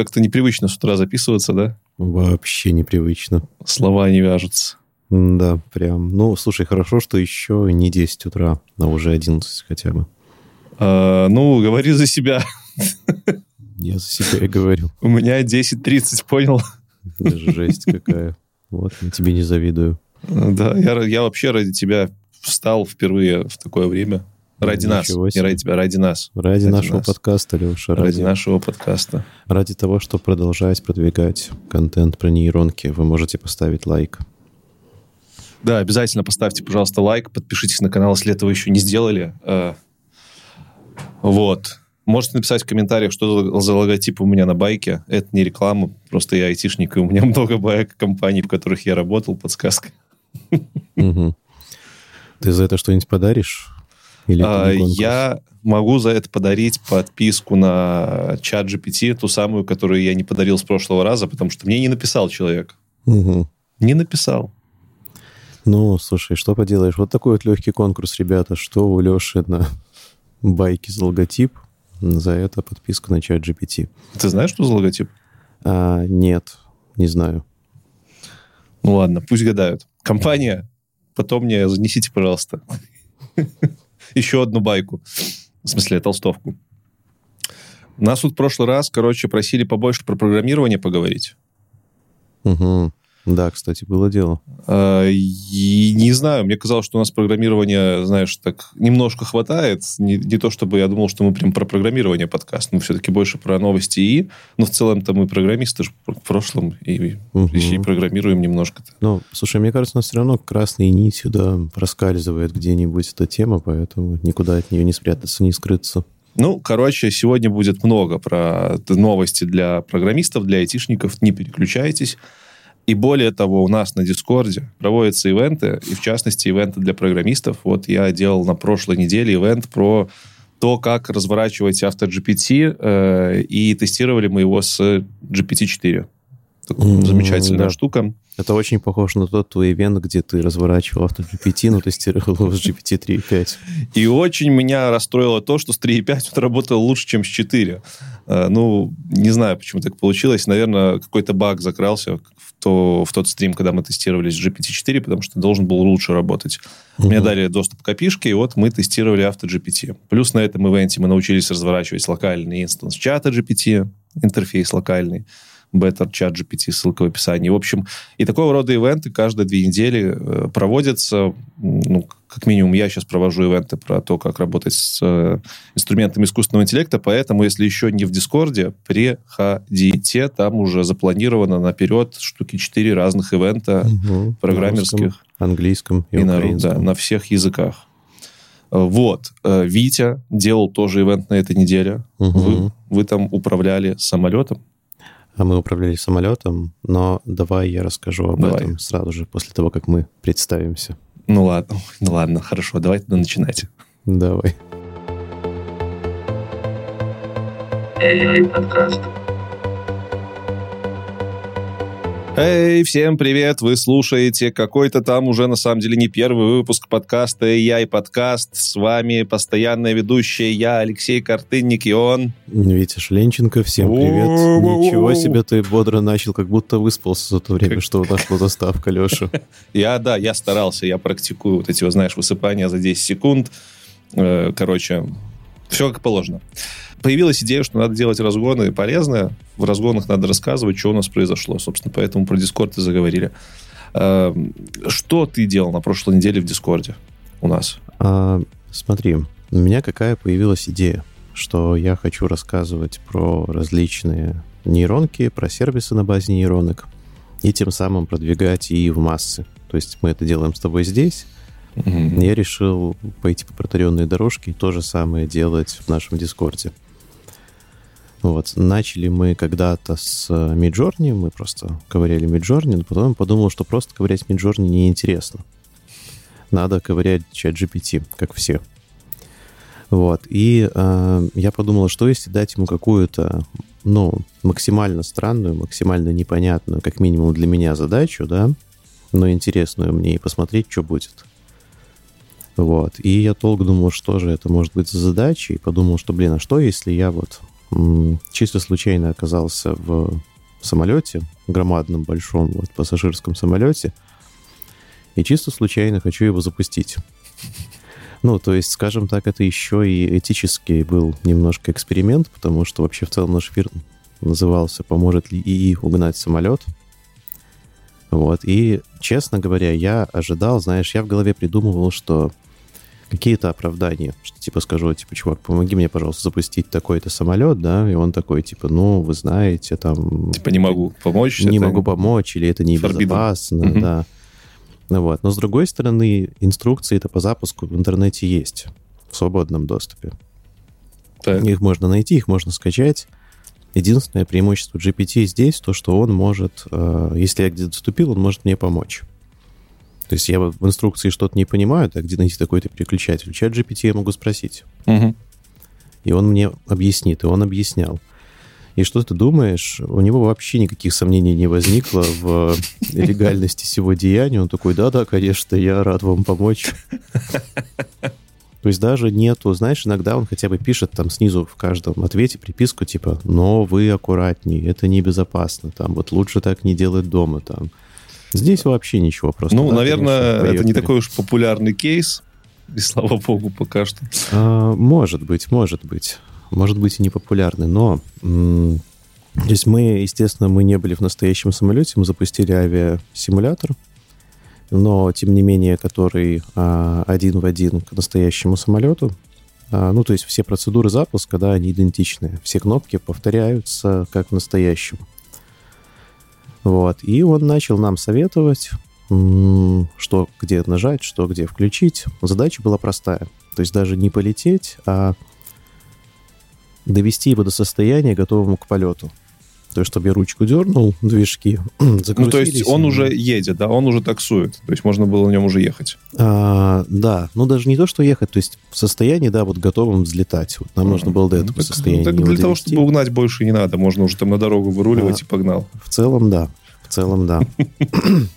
Как-то непривычно с утра записываться, да? Вообще непривычно. Слова не вяжутся. Да, прям. Ну, слушай, хорошо, что еще не 10 утра, а уже 11 хотя бы. А, ну, говори за себя. Я за себя и говорю. У меня 10.30, понял? Жесть какая. Вот, я тебе не завидую. Да, я, я вообще ради тебя встал впервые в такое время. Ради нас. Не ради тебя, ради нас. Ради, ради нашего нас. подкаста, Леша. Ради... ради нашего подкаста. Ради того, чтобы продолжать продвигать контент про нейронки, вы можете поставить лайк. Да, обязательно поставьте, пожалуйста, лайк, подпишитесь на канал, если этого еще не сделали. Э, вот. Можете написать в комментариях, что за логотип у меня на байке. Это не реклама, просто я айтишник, и у меня много байк компаний, в которых я работал, подсказка. Ты за это что-нибудь подаришь? Или а, я могу за это подарить подписку на чат GPT, ту самую, которую я не подарил с прошлого раза, потому что мне не написал человек. Угу. Не написал. Ну, слушай, что поделаешь? Вот такой вот легкий конкурс, ребята. Что у Леши на байке за логотип? За это подписка на чат GPT. Ты знаешь, что за логотип? А, нет, не знаю. Ну ладно, пусть гадают. Компания, потом мне занесите, пожалуйста, еще одну байку. В смысле, толстовку. Нас тут в прошлый раз, короче, просили побольше про программирование поговорить. Угу. Да, кстати, было дело. А, и не знаю, мне казалось, что у нас программирование, знаешь, так немножко хватает. Не, не то, чтобы я думал, что мы прям про программирование подкаст, мы все-таки больше про новости и, но в целом-то мы программисты же в прошлом и, угу. и программируем немножко. -то. Ну, слушай, мне кажется, у нас все равно красной нитью, да, проскальзывает где-нибудь эта тема, поэтому никуда от нее не спрятаться, не скрыться. Ну, короче, сегодня будет много про новости для программистов, для айтишников. Не переключайтесь. И более того, у нас на Дискорде проводятся ивенты, и в частности ивенты для программистов. Вот я делал на прошлой неделе ивент про то, как разворачивать AutoGPT, э, и тестировали мы его с GPT-4. Mm-hmm, замечательная да. штука. Это очень похоже на тот твой ивент, где ты разворачивал авто GPT, но тестировал его с GPT 3.5. И очень меня расстроило то, что с 3.5 он работал лучше, чем с 4. Э, ну, не знаю, почему так получилось. Наверное, какой-то баг закрался в, то, в тот стрим, когда мы тестировали с GPT-4, потому что должен был лучше работать. Угу. Мне дали доступ к API, и вот мы тестировали авто GPT. Плюс на этом ивенте мы научились разворачивать локальный инстанс чата GPT, интерфейс локальный. Better Chat GPT, ссылка в описании. В общем, и такого рода ивенты каждые две недели э, проводятся. Ну, как минимум, я сейчас провожу ивенты про то, как работать с э, инструментами искусственного интеллекта, поэтому, если еще не в Дискорде, приходите, там уже запланировано наперед штуки четыре разных ивента угу, программерских. Русском, английском и, и. На, да, на всех языках. Вот. Э, Витя делал тоже ивент на этой неделе. Угу. Вы, вы там управляли самолетом. А мы управляли самолетом, но давай я расскажу об давай. этом сразу же, после того, как мы представимся. Ну ладно, ну ладно, хорошо, давай тогда начинать. Давай. AI подкаст. Эй, всем привет! Вы слушаете какой-то там уже на самом деле не первый выпуск подкаста «Я и подкаст». С вами постоянная ведущая я, Алексей Картынник, и он... Витя Шленченко, всем привет. Ничего себе ты бодро начал, как будто выспался за то время, что у нас была заставка, Леша. Я, да, я старался, я практикую вот эти, знаешь, высыпания за 10 секунд. Э, короче, все как положено появилась идея, что надо делать разгоны полезные. В разгонах надо рассказывать, что у нас произошло. Собственно, поэтому про Дискорд и заговорили. Эм, что ты делал на прошлой неделе в Дискорде у нас? А, смотри, у меня какая появилась идея, что я хочу рассказывать про различные нейронки, про сервисы на базе нейронок, и тем самым продвигать и в массы. То есть мы это делаем с тобой здесь, Mm-hmm. Я решил пойти по протаренной дорожке и то же самое делать в нашем Дискорде. Вот. Начали мы когда-то с Midjourney, мы просто ковыряли Midjourney, но потом подумал, что просто ковырять Midjourney неинтересно. Надо ковырять чат GPT, как все. Вот. И э, я подумал, что если дать ему какую-то, ну, максимально странную, максимально непонятную, как минимум для меня задачу, да, но интересную мне, и посмотреть, что будет. Вот. И я долго думал, что же это может быть за задача, и подумал, что, блин, а что, если я вот чисто случайно оказался в самолете, громадном, большом вот, пассажирском самолете, и чисто случайно хочу его запустить. Ну, то есть, скажем так, это еще и этический был немножко эксперимент, потому что вообще в целом наш эфир назывался «Поможет ли ИИ угнать самолет?». Вот, и, честно говоря, я ожидал, знаешь, я в голове придумывал, что какие-то оправдания, что типа скажу, типа, чувак, помоги мне, пожалуйста, запустить такой-то самолет, да, и он такой, типа, ну, вы знаете, там... Типа, не могу помочь. Не могу помочь, или это небезопасно, mm-hmm. да. Ну, вот. Но, с другой стороны, инструкции это по запуску в интернете есть в свободном доступе. Так. Их можно найти, их можно скачать. Единственное преимущество GPT здесь то, что он может, э, если я где-то вступил, он может мне помочь. То есть я в инструкции что-то не понимаю, так где найти такой-то переключатель. Чат GPT я могу спросить. Угу. И он мне объяснит, и он объяснял. И что ты думаешь? У него вообще никаких сомнений не возникло в легальности всего деяния. Он такой, да-да, конечно, я рад вам помочь. То есть даже нету, знаешь, иногда он хотя бы пишет там снизу в каждом ответе приписку типа, но вы аккуратнее, это небезопасно, там, вот лучше так не делать дома, там, Здесь вообще ничего просто. Ну, да, наверное, конечно, это не такой уж популярный кейс, и слава богу, пока что. А, может быть, может быть. Может быть и не популярный, но... То есть мы, естественно, мы не были в настоящем самолете, мы запустили авиасимулятор, но, тем не менее, который а, один в один к настоящему самолету. А, ну, то есть все процедуры запуска, да, они идентичны. Все кнопки повторяются как в настоящем. Вот. И он начал нам советовать, что где нажать, что где включить. Задача была простая. То есть даже не полететь, а довести его до состояния, готовому к полету. То есть, чтобы я ручку дернул, движки Ну, то есть он уже едет, да, он уже таксует. То есть можно было на нем уже ехать. А, да, ну даже не то, что ехать, то есть в состоянии, да, вот готовым взлетать. Вот нам а, нужно было до этого ну, состояния. Так для довести. того, чтобы угнать больше не надо. Можно уже там на дорогу выруливать а, и погнал. В целом, да. В целом, да.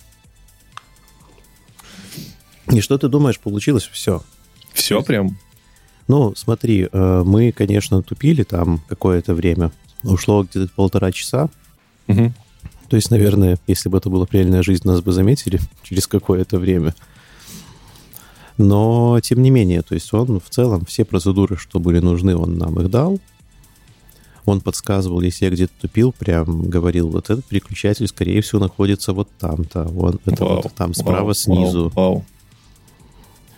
И что ты думаешь, получилось все? Все прям? Ну, смотри, э, мы, конечно, тупили там какое-то время ушло где-то полтора часа. Угу. То есть, наверное, если бы это была реальная жизнь, нас бы заметили через какое-то время. Но, тем не менее, то есть он в целом все процедуры, что были нужны, он нам их дал. Он подсказывал, если я где-то тупил, прям говорил, вот этот переключатель, скорее всего, находится вот там-то, вон, это вау, вот там справа вау, снизу. Вау, вау.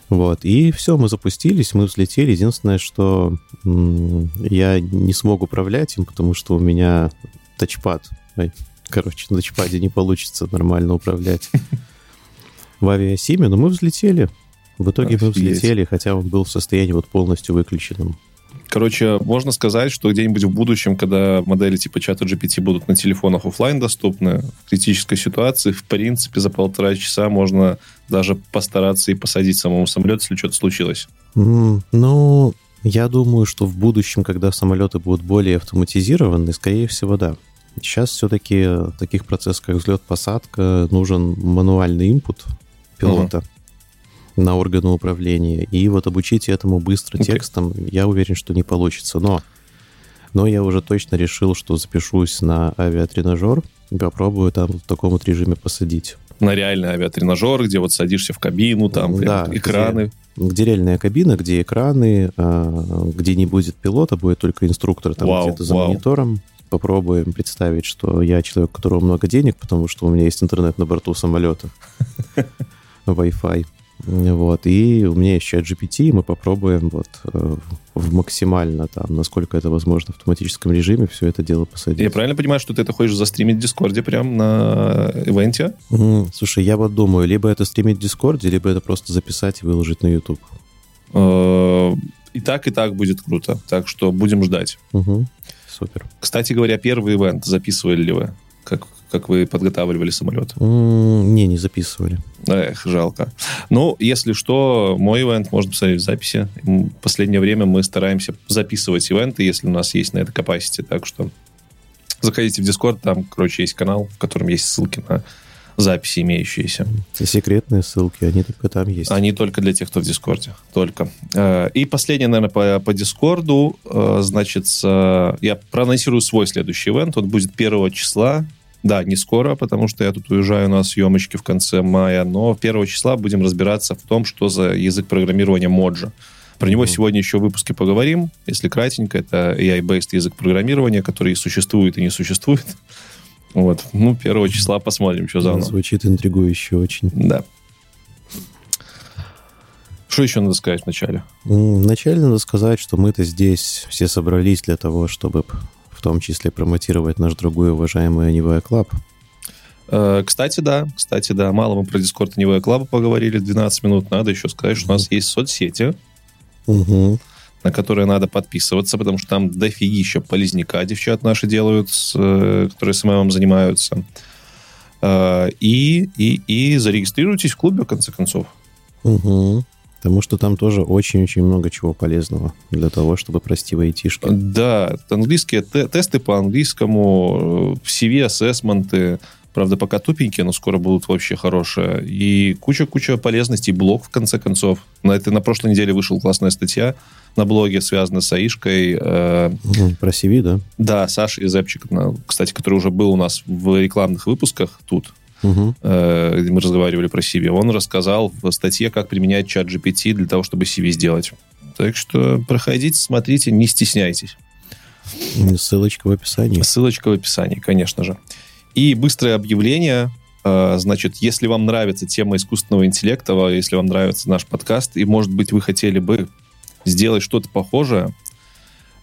Вот, и все, мы запустились, мы взлетели. Единственное, что я не смог управлять им, потому что у меня тачпад. Ой, короче, на тачпаде не получится нормально управлять в авиасиме, но мы взлетели. В итоге мы взлетели, хотя он был в состоянии вот полностью выключенным. Короче, можно сказать, что где-нибудь в будущем, когда модели типа чата GPT будут на телефонах офлайн доступны, в критической ситуации, в принципе, за полтора часа можно даже постараться и посадить самому самолет, если что-то случилось. Mm, ну, я думаю, что в будущем, когда самолеты будут более автоматизированы, скорее всего, да. Сейчас все-таки в таких процессах, как взлет-посадка, нужен мануальный инпут пилота. Uh-huh на органы управления. И вот обучить этому быстро okay. текстом, я уверен, что не получится. Но, но я уже точно решил, что запишусь на авиатренажер и попробую там в таком вот режиме посадить. На реальный авиатренажер, где вот садишься в кабину, там да, экраны. Где, где реальная кабина, где экраны, а, где не будет пилота, будет только инструктор там где-то за вау. монитором попробуем представить, что я человек, у которого много денег, потому что у меня есть интернет на борту самолета, Wi-Fi. Вот, и у меня есть чат GPT, и мы попробуем вот э, в максимально там, насколько это возможно, в автоматическом режиме все это дело посадить. Я правильно понимаю, что ты это хочешь застримить в Дискорде прям на ивенте? Мм, слушай, я вот думаю, либо это стримить в Дискорде, либо это просто записать и выложить на YouTube. Э, и так, и так будет круто. Так что будем ждать. Угу. Супер. Кстати говоря, первый ивент записывали ли вы? Как как вы подготавливали самолет? Не, не записывали. Эх, жалко. Ну, если что, мой ивент можно посмотреть в записи. В последнее время мы стараемся записывать ивенты, если у нас есть на это capacity. Так что заходите в Discord, там, короче, есть канал, в котором есть ссылки на записи имеющиеся. Секретные ссылки, они только там есть. Они только для тех, кто в Дискорде. Только. Э, и последнее, наверное, по, по Дискорду. Э, значит, я проанонсирую свой следующий ивент. Он будет 1 числа. Да, не скоро, потому что я тут уезжаю на съемочки в конце мая, но 1 числа будем разбираться в том, что за язык программирования Моджа. Про него mm-hmm. сегодня еще в выпуске поговорим. Если кратенько, это AI-based язык программирования, который существует и не существует. Вот. Ну, первого числа посмотрим, что за оно. Звучит интригующе очень. Да. Что еще надо сказать вначале? Вначале надо сказать, что мы-то здесь все собрались для того, чтобы том числе промотировать наш другой уважаемый Anyway Club. Э, кстати, да, кстати, да, мало мы про Discord Anyway Club поговорили 12 минут. Надо еще сказать, что у нас есть соцсети, угу на которые надо подписываться, потому что там дофигища полезняка девчат наши делают, э, которые СММом занимаются. Э, и, и, и зарегистрируйтесь в клубе, в конце концов. Угу. Потому что там тоже очень-очень много чего полезного для того, чтобы прости в айтишке. Да, английские те- тесты по английскому, CV-ассессменты, правда, пока тупенькие, но скоро будут вообще хорошие. И куча-куча полезностей, блог, в конце концов. На, это, на прошлой неделе вышла классная статья на блоге, связано с Аишкой. Э, Про CV, да? Да, Саша Изепчик, кстати, который уже был у нас в рекламных выпусках тут, угу. э, мы разговаривали про CV. Он рассказал в статье, как применять чат GPT для того, чтобы CV сделать. Так что проходите, смотрите, не стесняйтесь. Ссылочка в описании. Ссылочка в описании, конечно же. И быстрое объявление. Э, значит, если вам нравится тема искусственного интеллекта, если вам нравится наш подкаст, и, может быть, вы хотели бы сделать что-то похожее,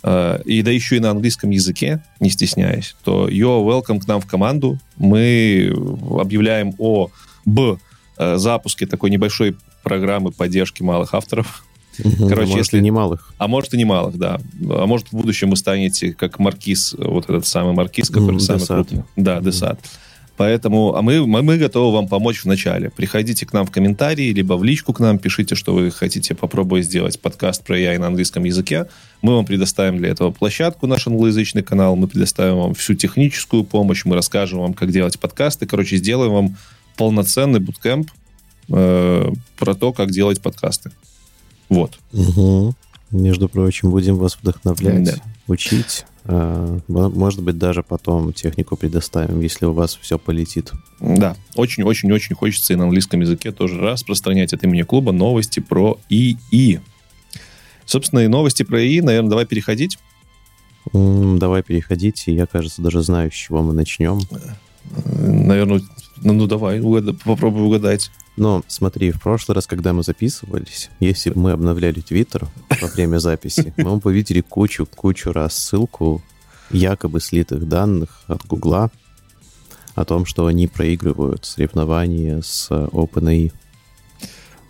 э, и да еще и на английском языке, не стесняясь, то you're welcome к нам в команду. Мы объявляем о б э, запуске такой небольшой программы поддержки малых авторов. Короче, а может если... и немалых. А может и немалых, да. А может в будущем вы станете как маркиз, вот этот самый маркиз, который mm, самый крупный. Да, Десад. Mm. Поэтому а мы, мы, мы готовы вам помочь в начале. Приходите к нам в комментарии, либо в личку к нам, пишите, что вы хотите попробовать сделать подкаст про AI на английском языке. Мы вам предоставим для этого площадку, наш англоязычный канал, мы предоставим вам всю техническую помощь, мы расскажем вам, как делать подкасты. Короче, сделаем вам полноценный буткемп э, про то, как делать подкасты. Вот. Угу. Между прочим, будем вас вдохновлять, да. учить. А, может быть, даже потом технику предоставим, если у вас все полетит. Да, очень-очень-очень хочется и на английском языке тоже распространять от имени клуба новости про ИИ. Собственно, и новости про ИИ, наверное, давай переходить. Давай переходить, и я, кажется, даже знаю, с чего мы начнем. Наверное, ну, ну давай, угад... попробуй угадать. Но смотри, в прошлый раз, когда мы записывались, если бы мы обновляли Твиттер во время записи, мы бы увидели кучу-кучу раз ссылку якобы слитых данных от Гугла о том, что они проигрывают соревнования с OpenAI.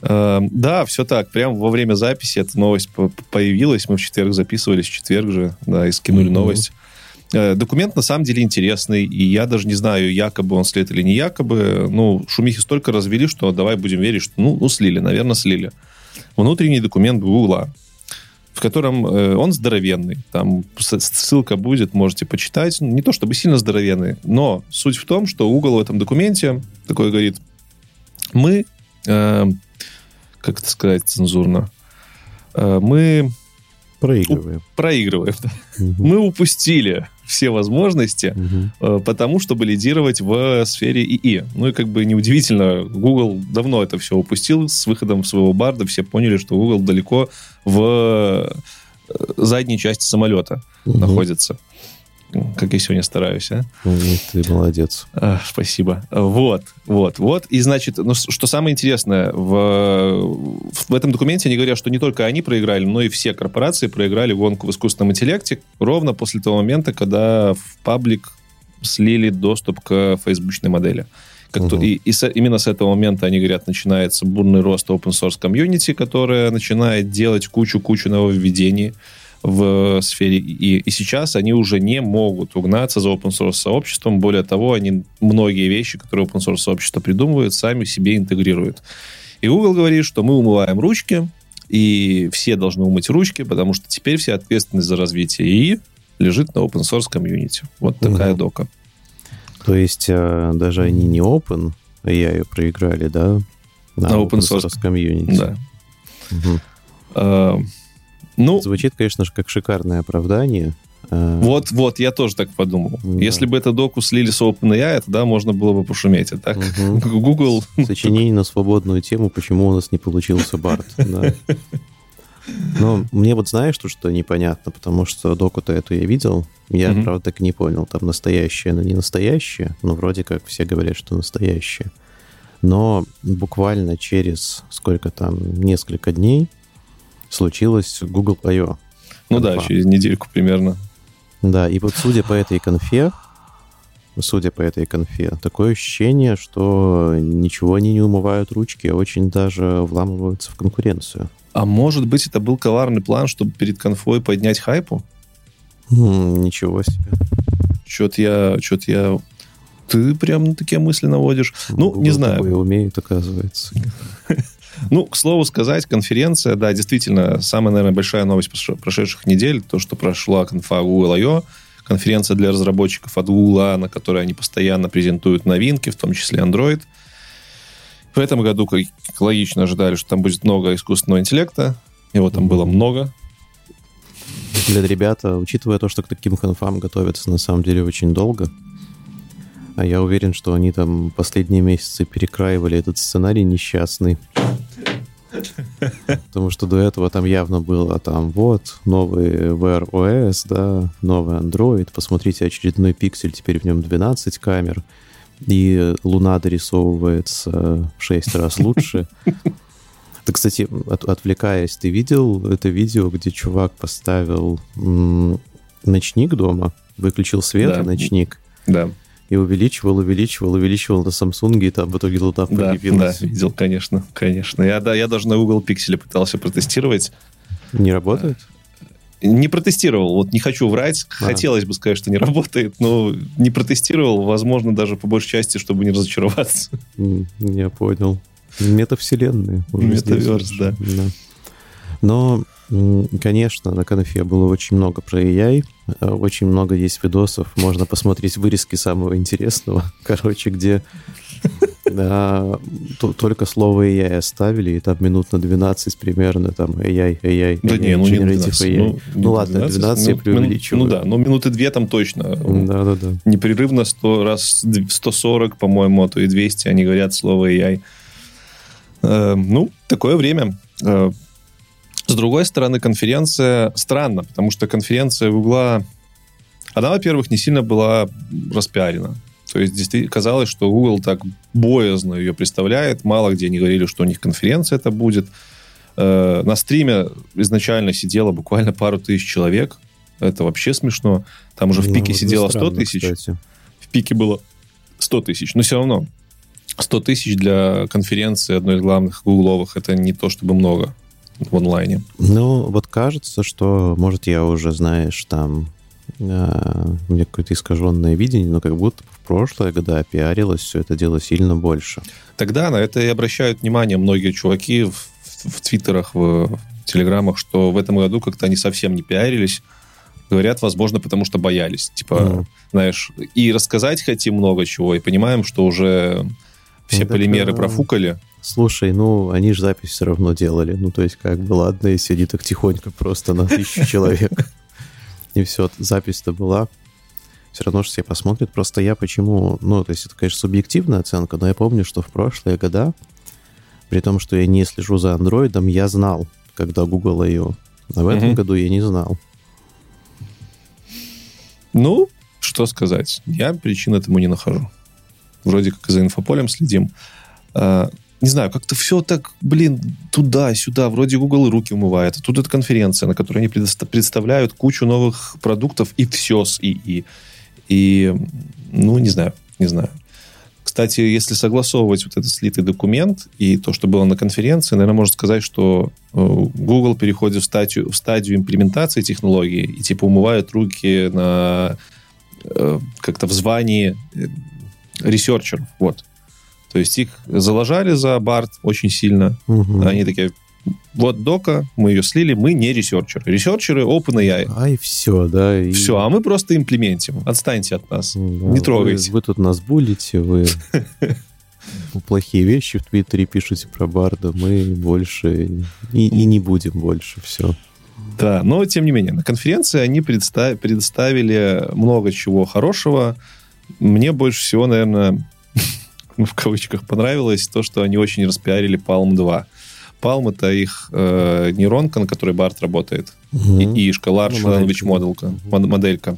Эм, да, все так. Прямо во время записи эта новость появилась. Мы в четверг записывались, в четверг же, да, и скинули mm-hmm. новость. Э, документ на самом деле интересный, и я даже не знаю, якобы он слит или не якобы. Ну, шумихи столько развели, что давай будем верить, что ну, ну слили, наверное, слили. Внутренний документ Гугла, в котором э, он здоровенный. Там ссылка будет, можете почитать. Не то чтобы сильно здоровенный, но суть в том, что Google в этом документе такой говорит, мы, э, как это сказать цензурно, э, мы Проигрываем. У, проигрываем. Угу. Мы упустили все возможности, угу. потому чтобы лидировать в сфере ИИ. Ну и как бы неудивительно, Google давно это все упустил с выходом своего барда. Все поняли, что Google далеко в э, задней части самолета угу. находится как я сегодня стараюсь, а? Ну, ты молодец. А, спасибо. Вот, вот, вот. И, значит, ну, что самое интересное, в, в этом документе они говорят, что не только они проиграли, но и все корпорации проиграли гонку в искусственном интеллекте ровно после того момента, когда в паблик слили доступ к фейсбучной модели. Как угу. то, и и с, именно с этого момента, они говорят, начинается бурный рост open source комьюнити, которая начинает делать кучу-кучу нововведений в сфере и, и сейчас они уже не могут угнаться за open source сообществом. Более того, они многие вещи, которые open source сообщество придумывают, сами себе интегрируют. И Google говорит, что мы умываем ручки, и все должны умыть ручки, потому что теперь вся ответственность за развитие ИИ лежит на open source комьюнити. Вот такая угу. дока. То есть э, даже они не open, AI проиграли, да? На, на open source, source комьюнити. Да. Угу. А, ну, Звучит, конечно же, как шикарное оправдание. А, вот, вот, я тоже так подумал. Да. Если бы это доку слили с OpenAI, тогда можно было бы пошуметь. А так угу. Google... Сочинение на свободную тему, почему у нас не получился Барт. Да. Но мне вот знаешь, что, что непонятно, потому что доку-то эту я видел, я, угу. правда, так и не понял, там настоящее, но не настоящее, но вроде как все говорят, что настоящее. Но буквально через сколько там, несколько дней случилось Google I.O. Ну да, через недельку примерно. Да, и вот судя по этой конфе, судя по этой конфе, такое ощущение, что ничего они не умывают ручки, а очень даже вламываются в конкуренцию. А может быть, это был коварный план, чтобы перед конфой поднять хайпу? Mm, ничего себе. Что-то я, что-то я... Ты прям такие мысли наводишь. Ну, Google не знаю. умеет, оказывается. Ну, к слову сказать, конференция, да, действительно, самая, наверное, большая новость прошедших недель, то, что прошла конфа Google I.O., конференция для разработчиков от Google, на которой они постоянно презентуют новинки, в том числе Android. В этом году, как логично, ожидали, что там будет много искусственного интеллекта. Его там было много. Блин, ребята, учитывая то, что к таким конфам готовятся на самом деле очень долго, а я уверен, что они там последние месяцы перекраивали этот сценарий несчастный. Потому что до этого там явно было там вот новый Wear OS, да, новый Android, посмотрите очередной пиксель, теперь в нем 12 камер, и Луна дорисовывается в 6 раз лучше. Ты, кстати, от, отвлекаясь, ты видел это видео, где чувак поставил м- ночник дома, выключил свет, да. ночник, да и увеличивал, увеличивал, увеличивал на Samsung, и там в итоге луна. Да, да, видел, конечно, конечно. Я, да, я даже на Google Pixel пытался протестировать. Не работает? Не протестировал, вот не хочу врать. А. Хотелось бы сказать, что не работает, но не протестировал, возможно, даже по большей части, чтобы не разочароваться. Я понял. Метавселенные. Метаверс, да. да. Но Конечно, на конфе было очень много про AI, э, очень много есть видосов, можно посмотреть вырезки самого интересного, короче, где да, только слово AI оставили, и там минут на 12 примерно там AI, AI, да AI, не, ну, не 12, AI. Ну, ну ладно, 12, 12 я преувеличиваю. Ну да, но минуты две там точно. Да, да, да. Непрерывно 100 раз 140, по-моему, а то и 200 они говорят слово AI. Э, ну, такое время. Э, с другой стороны, конференция странно, потому что конференция Гугла, она, во-первых, не сильно была распиарена. То есть действительно казалось, что Google так боязно ее представляет. Мало где они говорили, что у них конференция это будет. Э, на стриме изначально сидело буквально пару тысяч человек. Это вообще смешно. Там уже ну, в пике сидело 100 тысяч. Кстати. В пике было 100 тысяч. Но все равно 100 тысяч для конференции одной из главных гугловых это не то чтобы много в онлайне? Ну, вот кажется, что, может, я уже, знаешь, там э, у меня какое-то искаженное видение, но как будто в прошлое, когда пиарилось все это дело сильно больше. Тогда на это и обращают внимание многие чуваки в, в, в твиттерах, в, в телеграммах, что в этом году как-то они совсем не пиарились. Говорят, возможно, потому что боялись. Типа, mm. знаешь, и рассказать хотим много чего, и понимаем, что уже все ну, полимеры это... профукали. Слушай, ну, они же запись все равно делали. Ну, то есть, как бы, ладно, если они так тихонько просто на тысячу человек. И все, запись-то была. Все равно же все посмотрят. Просто я почему... Ну, то есть, это, конечно, субъективная оценка, но я помню, что в прошлые года, при том, что я не слежу за андроидом, я знал, когда Google ее. А в этом году я не знал. Ну, что сказать. Я причин этому не нахожу. Вроде как за инфополем следим. Не знаю, как-то все так, блин, туда-сюда. Вроде Google руки умывает. А тут эта конференция, на которой они представляют кучу новых продуктов и все с ИИ. И, ну, не знаю, не знаю. Кстати, если согласовывать вот этот слитый документ и то, что было на конференции, наверное, можно сказать, что э, Google переходит в стадию, в стадию имплементации технологии и типа умывает руки на э, как-то в звании э, ресерчеров. Вот. То есть их заложали за Барт очень сильно. Угу. Они такие, вот дока, мы ее слили, мы не ресерчеры. Ресерчеры OpenAI. А и все, да. И... Все, а мы просто имплементим. Отстаньте от нас. Да, не трогайте. Вы, вы тут нас буллите, вы... плохие вещи в Твиттере пишете про Барда, мы больше и, и не будем больше, все. Да, но тем не менее, на конференции они представ, представили много чего хорошего. Мне больше всего, наверное, в кавычках понравилось то, что они очень распиарили Palm 2. Palm это их э, нейронка, на которой Барт работает. Угу. И, ишка, Large ну, Language моделька, моделька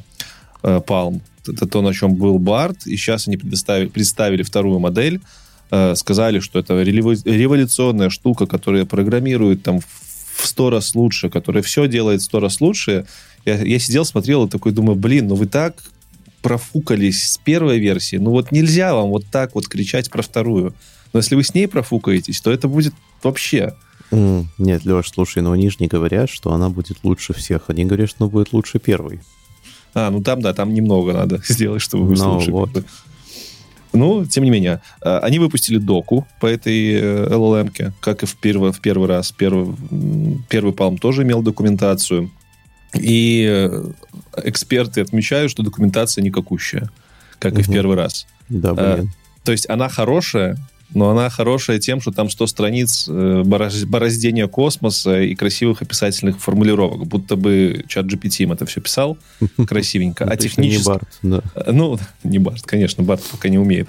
э, Palm. Это то, на чем был Барт, и сейчас они представили, представили вторую модель, э, сказали, что это революционная штука, которая программирует там в сто раз лучше, которая все делает в сто раз лучше. Я, я сидел, смотрел и такой думаю, блин, ну вы так профукались с первой версии, ну вот нельзя вам вот так вот кричать про вторую. Но если вы с ней профукаетесь, то это будет вообще... Mm, нет, Леш, слушай, но они же не говорят, что она будет лучше всех. Они говорят, что она будет лучше первой. А, ну там, да, там немного надо сделать, чтобы вы no, лучше. Вот. Ну, тем не менее, а, они выпустили доку по этой э, LLM, как и в первый, в первый раз. Первый, первый Palm тоже имел документацию. И э, эксперты отмечают, что документация никакущая, как угу. и в первый раз. Да, а, блин. То есть она хорошая, но она хорошая тем, что там 100 страниц э, бороздения космоса и красивых описательных формулировок, будто бы чат GPT им это все писал красивенько. А технически... Не Барт, да. Ну, не Барт, конечно, Барт пока не умеет.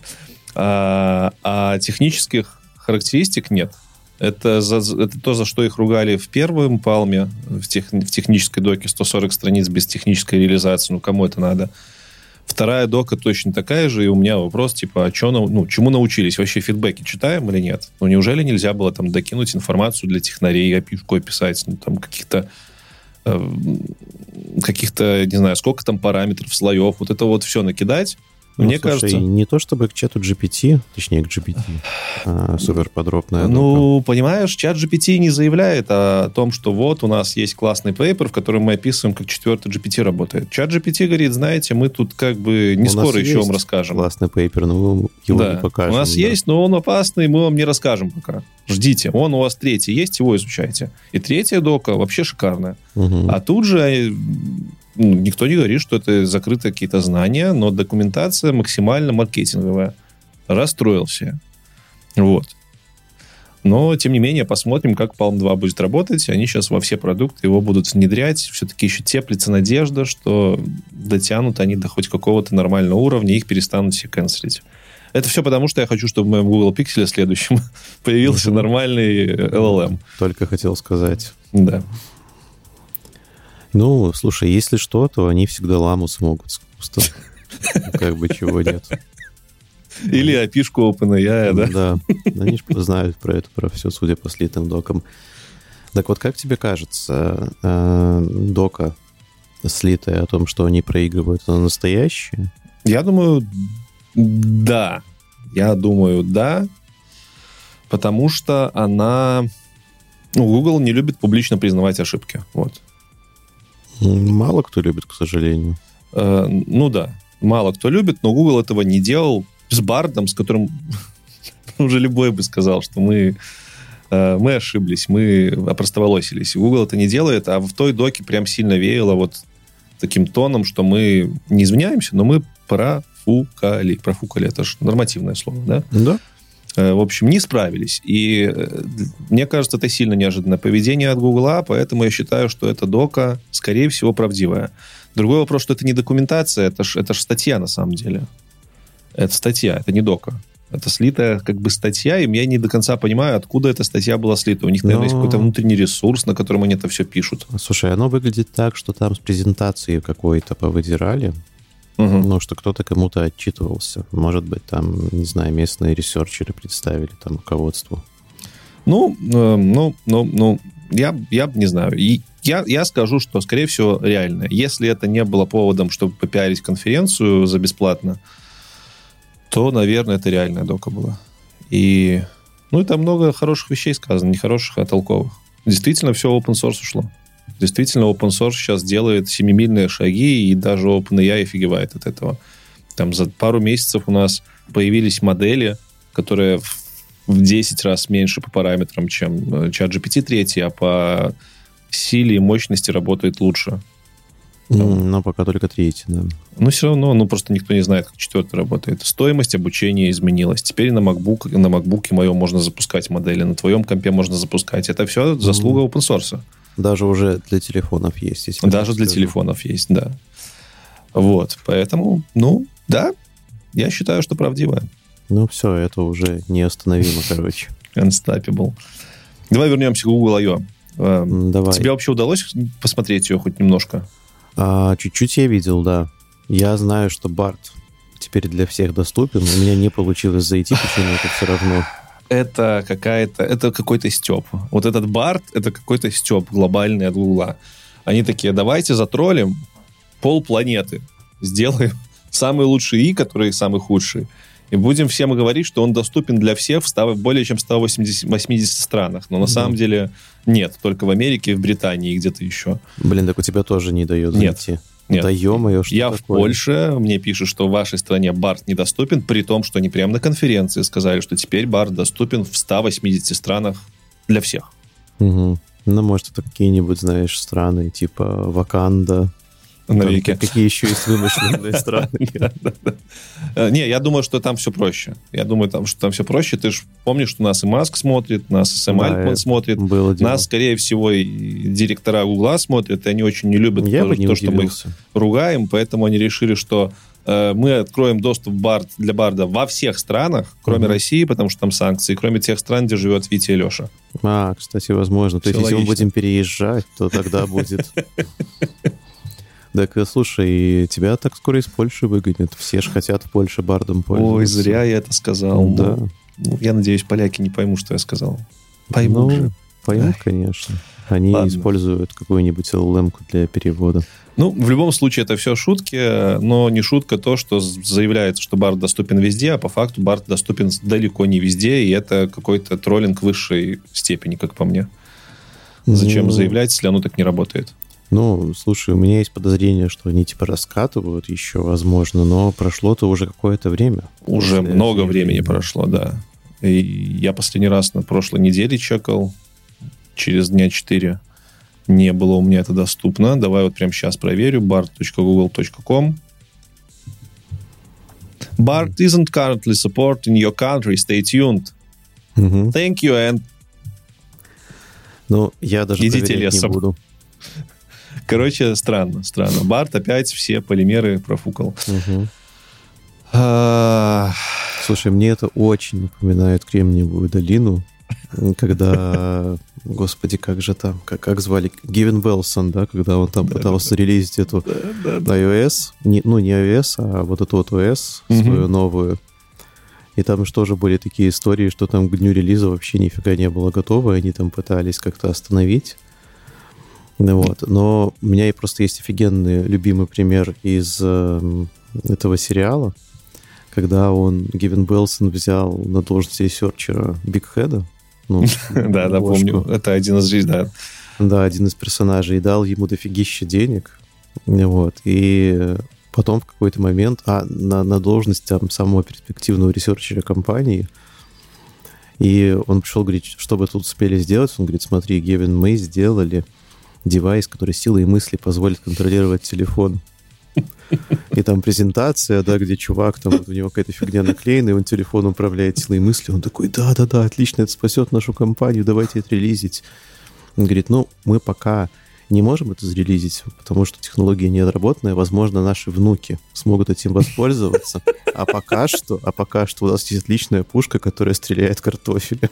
А, а технических характеристик нет. Это, за, это то, за что их ругали в первом палме, в, тех, в технической доке 140 страниц без технической реализации. Ну, кому это надо? Вторая дока точно такая же, и у меня вопрос, типа, а чё, ну, чему научились? Вообще фидбэки читаем или нет? Ну, неужели нельзя было там докинуть информацию для технарей, опишку описать, ну, там, каких-то э, каких-то, не знаю, сколько там параметров, слоев, вот это вот все накидать, ну, Мне слушай, кажется... не то чтобы к чату GPT, точнее, к GPT, а, супер подробная. Ну, понимаешь, чат GPT не заявляет о том, что вот у нас есть классный пейпер, в котором мы описываем, как четвертый GPT работает. Чат GPT говорит, знаете, мы тут как бы не у скоро еще вам расскажем. классный пейпер, но мы его да. не покажем. У нас да. есть, но он опасный, мы вам не расскажем пока. Ждите, он у вас третий есть, его изучайте. И третья дока вообще шикарная. Угу. А тут же никто не говорит, что это закрытые какие-то знания, но документация максимально маркетинговая. Расстроился. Вот. Но, тем не менее, посмотрим, как Palm 2 будет работать. Они сейчас во все продукты его будут внедрять. Все-таки еще теплится надежда, что дотянут они до хоть какого-то нормального уровня, их перестанут все канцелить. Это все потому, что я хочу, чтобы в моем Google Pixel следующем появился нормальный LLM. Только хотел сказать. Да. Ну, слушай, если что, то они всегда ламу смогут с Как бы чего нет. Или опишку OpenAI, да? Да, они же знают про это, про все, судя по слитым докам. Так вот, как тебе кажется, э, дока слитая о том, что они проигрывают, она настоящая? Я думаю, да. Я думаю, да. Потому что она... Ну, Google не любит публично признавать ошибки. Вот. Мало кто любит, к сожалению. Э, ну да, мало кто любит, но Google этого не делал с Бардом, с которым уже любой бы сказал, что мы, э, мы ошиблись, мы опростоволосились. Google это не делает, а в той доке прям сильно веяло вот таким тоном, что мы не извиняемся, но мы профукали. Профукали, это же нормативное слово, да? Да. Э, в общем, не справились. И э, мне кажется, это сильно неожиданное поведение от Гугла, поэтому я считаю, что эта дока, скорее всего, правдивая. Другой вопрос, что это не документация, это же это ж статья на самом деле. Это статья, это не дока. Это слитая как бы статья, и я не до конца понимаю, откуда эта статья была слита. У них, наверное, Но... есть какой-то внутренний ресурс, на котором они это все пишут. Слушай, оно выглядит так, что там с презентации какой-то повыдирали, Угу. Ну, что кто-то кому-то отчитывался. Может быть, там, не знаю, местные ресерчеры представили там руководству. Ну, э, ну, ну, ну, я, я не знаю. И я, я скажу, что, скорее всего, реально. Если это не было поводом, чтобы попиарить конференцию за бесплатно, то, наверное, это реальная дока была. И, ну, и там много хороших вещей сказано, не хороших, а толковых. Действительно, все open source ушло. Действительно, open source сейчас делает семимильные шаги, и даже OpenAI офигевает от этого. Там за пару месяцев у нас появились модели, которые в 10 раз меньше по параметрам, чем чат GPT 3, а по силе и мощности работает лучше. Но пока только третий, да. Но все равно, ну, просто никто не знает, как четвертый работает. Стоимость обучения изменилась. Теперь на MacBook, на MacBook моем можно запускать модели, на твоем компе можно запускать. Это все заслуга open source. Даже уже для телефонов есть. Если Даже для телефонов есть, да. Вот, поэтому, ну, да, я считаю, что правдивое. Ну, все, это уже неостановимо, короче. Unstoppable. Давай вернемся к Google I.O. Эм, давай. Тебе вообще удалось посмотреть ее хоть немножко? А, чуть-чуть я видел, да. Я знаю, что Барт теперь для всех доступен. У меня не получилось зайти почему-то все равно. Это какая-то, это какой-то степ. Вот этот Барт, это какой-то степ глобальный от Гугла. Они такие, давайте затроллим пол планеты. Сделаем самый лучший И, который самый худший. И будем всем говорить, что он доступен для всех в более чем 180 80 странах. Но на mm самом деле нет, только в Америке, в Британии и где-то еще. Блин, так у тебя тоже не дает зайти. Нет. Да ё что Я такое? в Польше, мне пишут, что в вашей стране Барт недоступен, при том, что они прямо на конференции сказали, что теперь Барт доступен в 180 странах для всех. Угу. Ну, может, это какие-нибудь, знаешь, страны, типа Ваканда, навеки. Там, какие еще есть вымышленные страны. Не, я думаю, что там все проще. Я думаю, там, что там все проще. Ты же помнишь, что нас и Маск смотрит, нас и Сэм Альтман смотрит. Нас, скорее всего, и директора Гугла смотрят, и они очень не любят то, что мы их ругаем, поэтому они решили, что э, мы откроем доступ бард, для Барда во всех странах, кроме угу. России, потому что там санкции, кроме тех стран, где живет Витя и Леша. А, кстати, возможно. То есть, если мы будем переезжать, то тогда будет Так, э, слушай, тебя так скоро из Польши выгонят. Все же хотят в Польше бардом пользоваться. Ой, зря я это сказал. Да. Ну, я надеюсь, поляки не поймут, что я сказал. Поймут ну, же. Поймут, Ай. конечно. Они Ладно. используют какую-нибудь LLM для перевода. Ну, в любом случае, это все шутки, но не шутка то, что заявляется, что Барт доступен везде, а по факту Барт доступен далеко не везде, и это какой-то троллинг высшей степени, как по мне. Зачем ну, заявлять, если оно так не работает? Ну, слушай, у меня есть подозрение, что они типа раскатывают еще, возможно, но прошло-то уже какое-то время. Уже много времени прошло, да. И я последний раз на прошлой неделе чекал, через дня 4 не было у меня это доступно. Давай вот прямо сейчас проверю. bart.google.com Bart isn't currently supported in your country. Stay tuned. Thank you, and... Ну, я даже Идите лесом. не буду. Короче, странно, странно. Барт опять все полимеры профукал. А, Слушай, мне это очень напоминает Кремниевую долину, когда, господи, как же там, как, как звали, Гивен Белсон, да, когда он там да, пытался да, релизить эту да, да, iOS, не, ну не iOS, а вот эту вот OS, угу. свою новую. И там же тоже были такие истории, что там к дню релиза вообще нифига не было готово, и они там пытались как-то остановить. Вот. Но у меня просто есть офигенный любимый пример из э, этого сериала, когда он, Гэвин Белсон, взял на должность ресерчера Бигхеда. Ну, да, да, помню. Это один из да. Да, один из персонажей. И дал ему дофигища денег. Вот. И потом в какой-то момент, а на, на должность там самого перспективного ресерчера компании, и он пришел говорить, что вы тут успели сделать. Он говорит, смотри, Гэвин, мы сделали девайс, который силой мысли позволит контролировать телефон. И там презентация, да, где чувак, там вот у него какая-то фигня наклеена, и он телефон управляет силой мысли. Он такой, да-да-да, отлично, это спасет нашу компанию, давайте это релизить. Он говорит, ну, мы пока не можем это зарелизить, потому что технология не отработанная. Возможно, наши внуки смогут этим воспользоваться. А пока что, а пока что у нас есть отличная пушка, которая стреляет картофелем.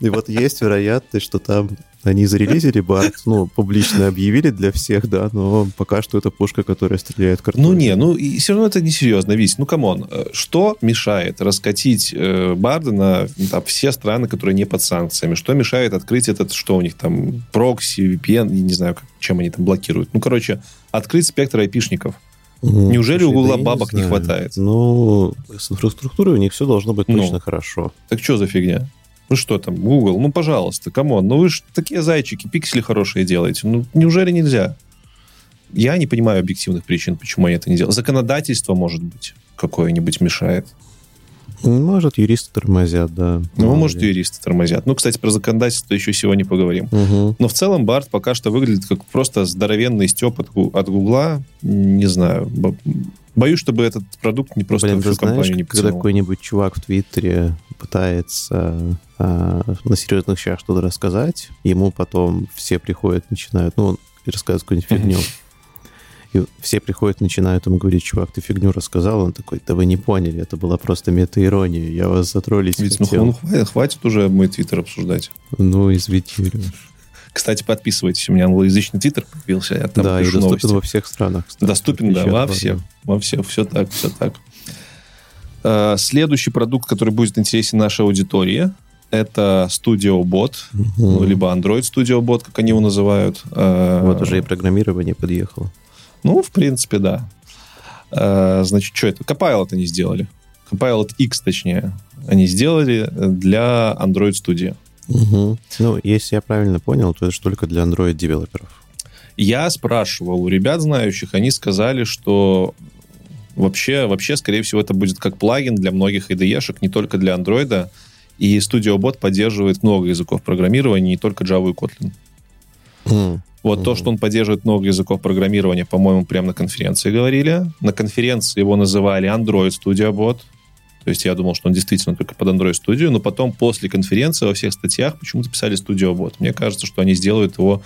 И вот есть вероятность, что там они зарелизили Барт, ну, публично объявили для всех, да, но пока что это пушка, которая стреляет картофелем. Ну, не, ну, и все равно это несерьезно, Вись, ну, come on, э, что мешает раскатить э, Барда на там, все страны, которые не под санкциями? Что мешает открыть этот, что у них там, прокси, VPN, я не знаю, как, чем они там блокируют. Ну, короче, открыть спектр айпишников. Ну, Неужели слушай, у Гугла да бабок не, не хватает? Ну, с инфраструктурой у них все должно быть точно ну, хорошо. Так что за фигня? Ну что там, Google, ну пожалуйста, come on, ну вы же такие зайчики, пиксели хорошие делаете. Ну неужели нельзя? Я не понимаю объективных причин, почему они это не делают. Законодательство, может быть, какое-нибудь мешает. Может, юристы тормозят, да. Ну, может, юристы тормозят. Ну, кстати, про законодательство еще сегодня поговорим. Угу. Но в целом Барт пока что выглядит как просто здоровенный стёб от Гугла. Не знаю. Бо- Боюсь, чтобы этот продукт не просто Блин, всю знаешь, компанию не когда потянул. какой-нибудь чувак в Твиттере пытается а, на серьезных щах что-то рассказать, ему потом все приходят, начинают, ну, он рассказывает какую-нибудь фигню. И все приходят, начинают ему говорить, чувак, ты фигню рассказал. Он такой, да вы не поняли, это была просто мета-ирония, я вас затроллить Ведь, ну, хотел. ну, хватит, хватит уже мой твиттер обсуждать. Ну, извините, Юрий. Кстати, подписывайтесь. У меня англоязычный твиттер появился. Я там да, и доступен новости. во всех странах. кстати, Доступен, да, во всех. Во всех. Все так, все так. Э, Следующий продукт, который будет интересен нашей аудитории, это Studio Bot, ну, Мгм. либо Android Studio Bot, как они его называют. Э, Вот уже и программирование подъехало. Ну, в принципе, да. Э, Значит, что это? Copilot они сделали. Copilot X, точнее, они сделали для Android Studio. Мгм. Ну, если я правильно понял, то это же только для Android-девелоперов. Я спрашивал у ребят знающих, они сказали, что вообще, вообще, скорее всего, это будет как плагин для многих IDE-шек, не только для Android. И Studio Bot поддерживает много языков программирования, не только Java и Kotlin. М. Вот то, Мгм. что он поддерживает много языков программирования, по-моему, прямо на конференции говорили. На конференции его называли Android Studio Bot. То есть я думал, что он действительно только под Android Studio, но потом после конференции во всех статьях почему-то писали Studio Bot. Мне кажется, что они сделают его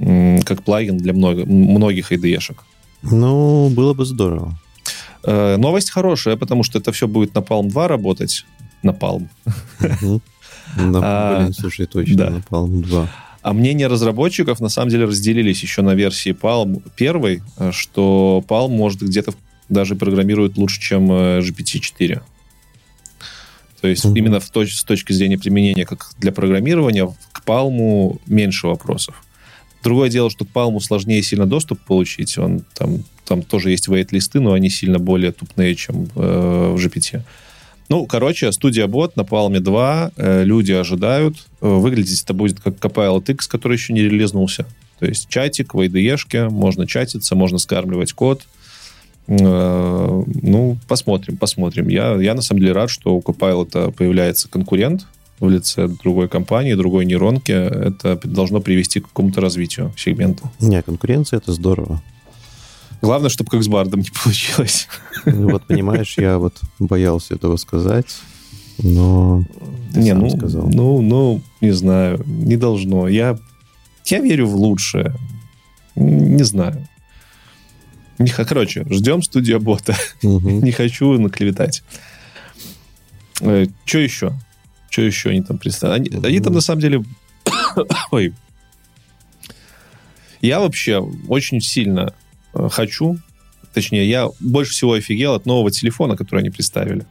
как плагин для много, многих IDE-шек. Ну, было бы здорово. Э, новость хорошая, потому что это все будет на Palm 2 работать. На Palm. Да, А, Блин, слушай, точно, да. на Palm 2. А мнения разработчиков на самом деле разделились еще на версии Palm первой, э, что Palm может где-то даже программирует лучше, чем э, GPT-4. То есть Мгм. именно в точ- с точки зрения применения как для программирования к Palm меньше вопросов. Другое дело, что к Palm сложнее сильно доступ получить. Он, там, там тоже есть wait-листы, но они сильно более тупные, чем э, в GPT. Ну, короче, студия бот на Palm 2 э, люди ожидают. Э, выглядеть это будет как Copilot X, который еще не релизнулся. То есть чатик в IDE-шке, можно чатиться, можно скармливать код. Э, ну, посмотрим, посмотрим. Я, я на самом деле рад, что у Copilot появляется конкурент в лице другой компании, другой нейронки. Это должно привести к какому-то развитию сегмента. Не, конкуренция это здорово. Главное, чтобы как с Бардом не получилось. Ну, Вот, понимаешь, я вот боялся этого сказать, но ты не, сам ну, сказал. ну, ну, не знаю, не должно. Я, я верю в лучшее. Не знаю. Не, короче, ждем студия бота. Мгм. Не хочу наклеветать. Что еще? Что еще они там представили? Они, они там на самом деле... Ой. Я вообще очень сильно э, хочу, точнее, я больше всего офигел от нового телефона, который они представили.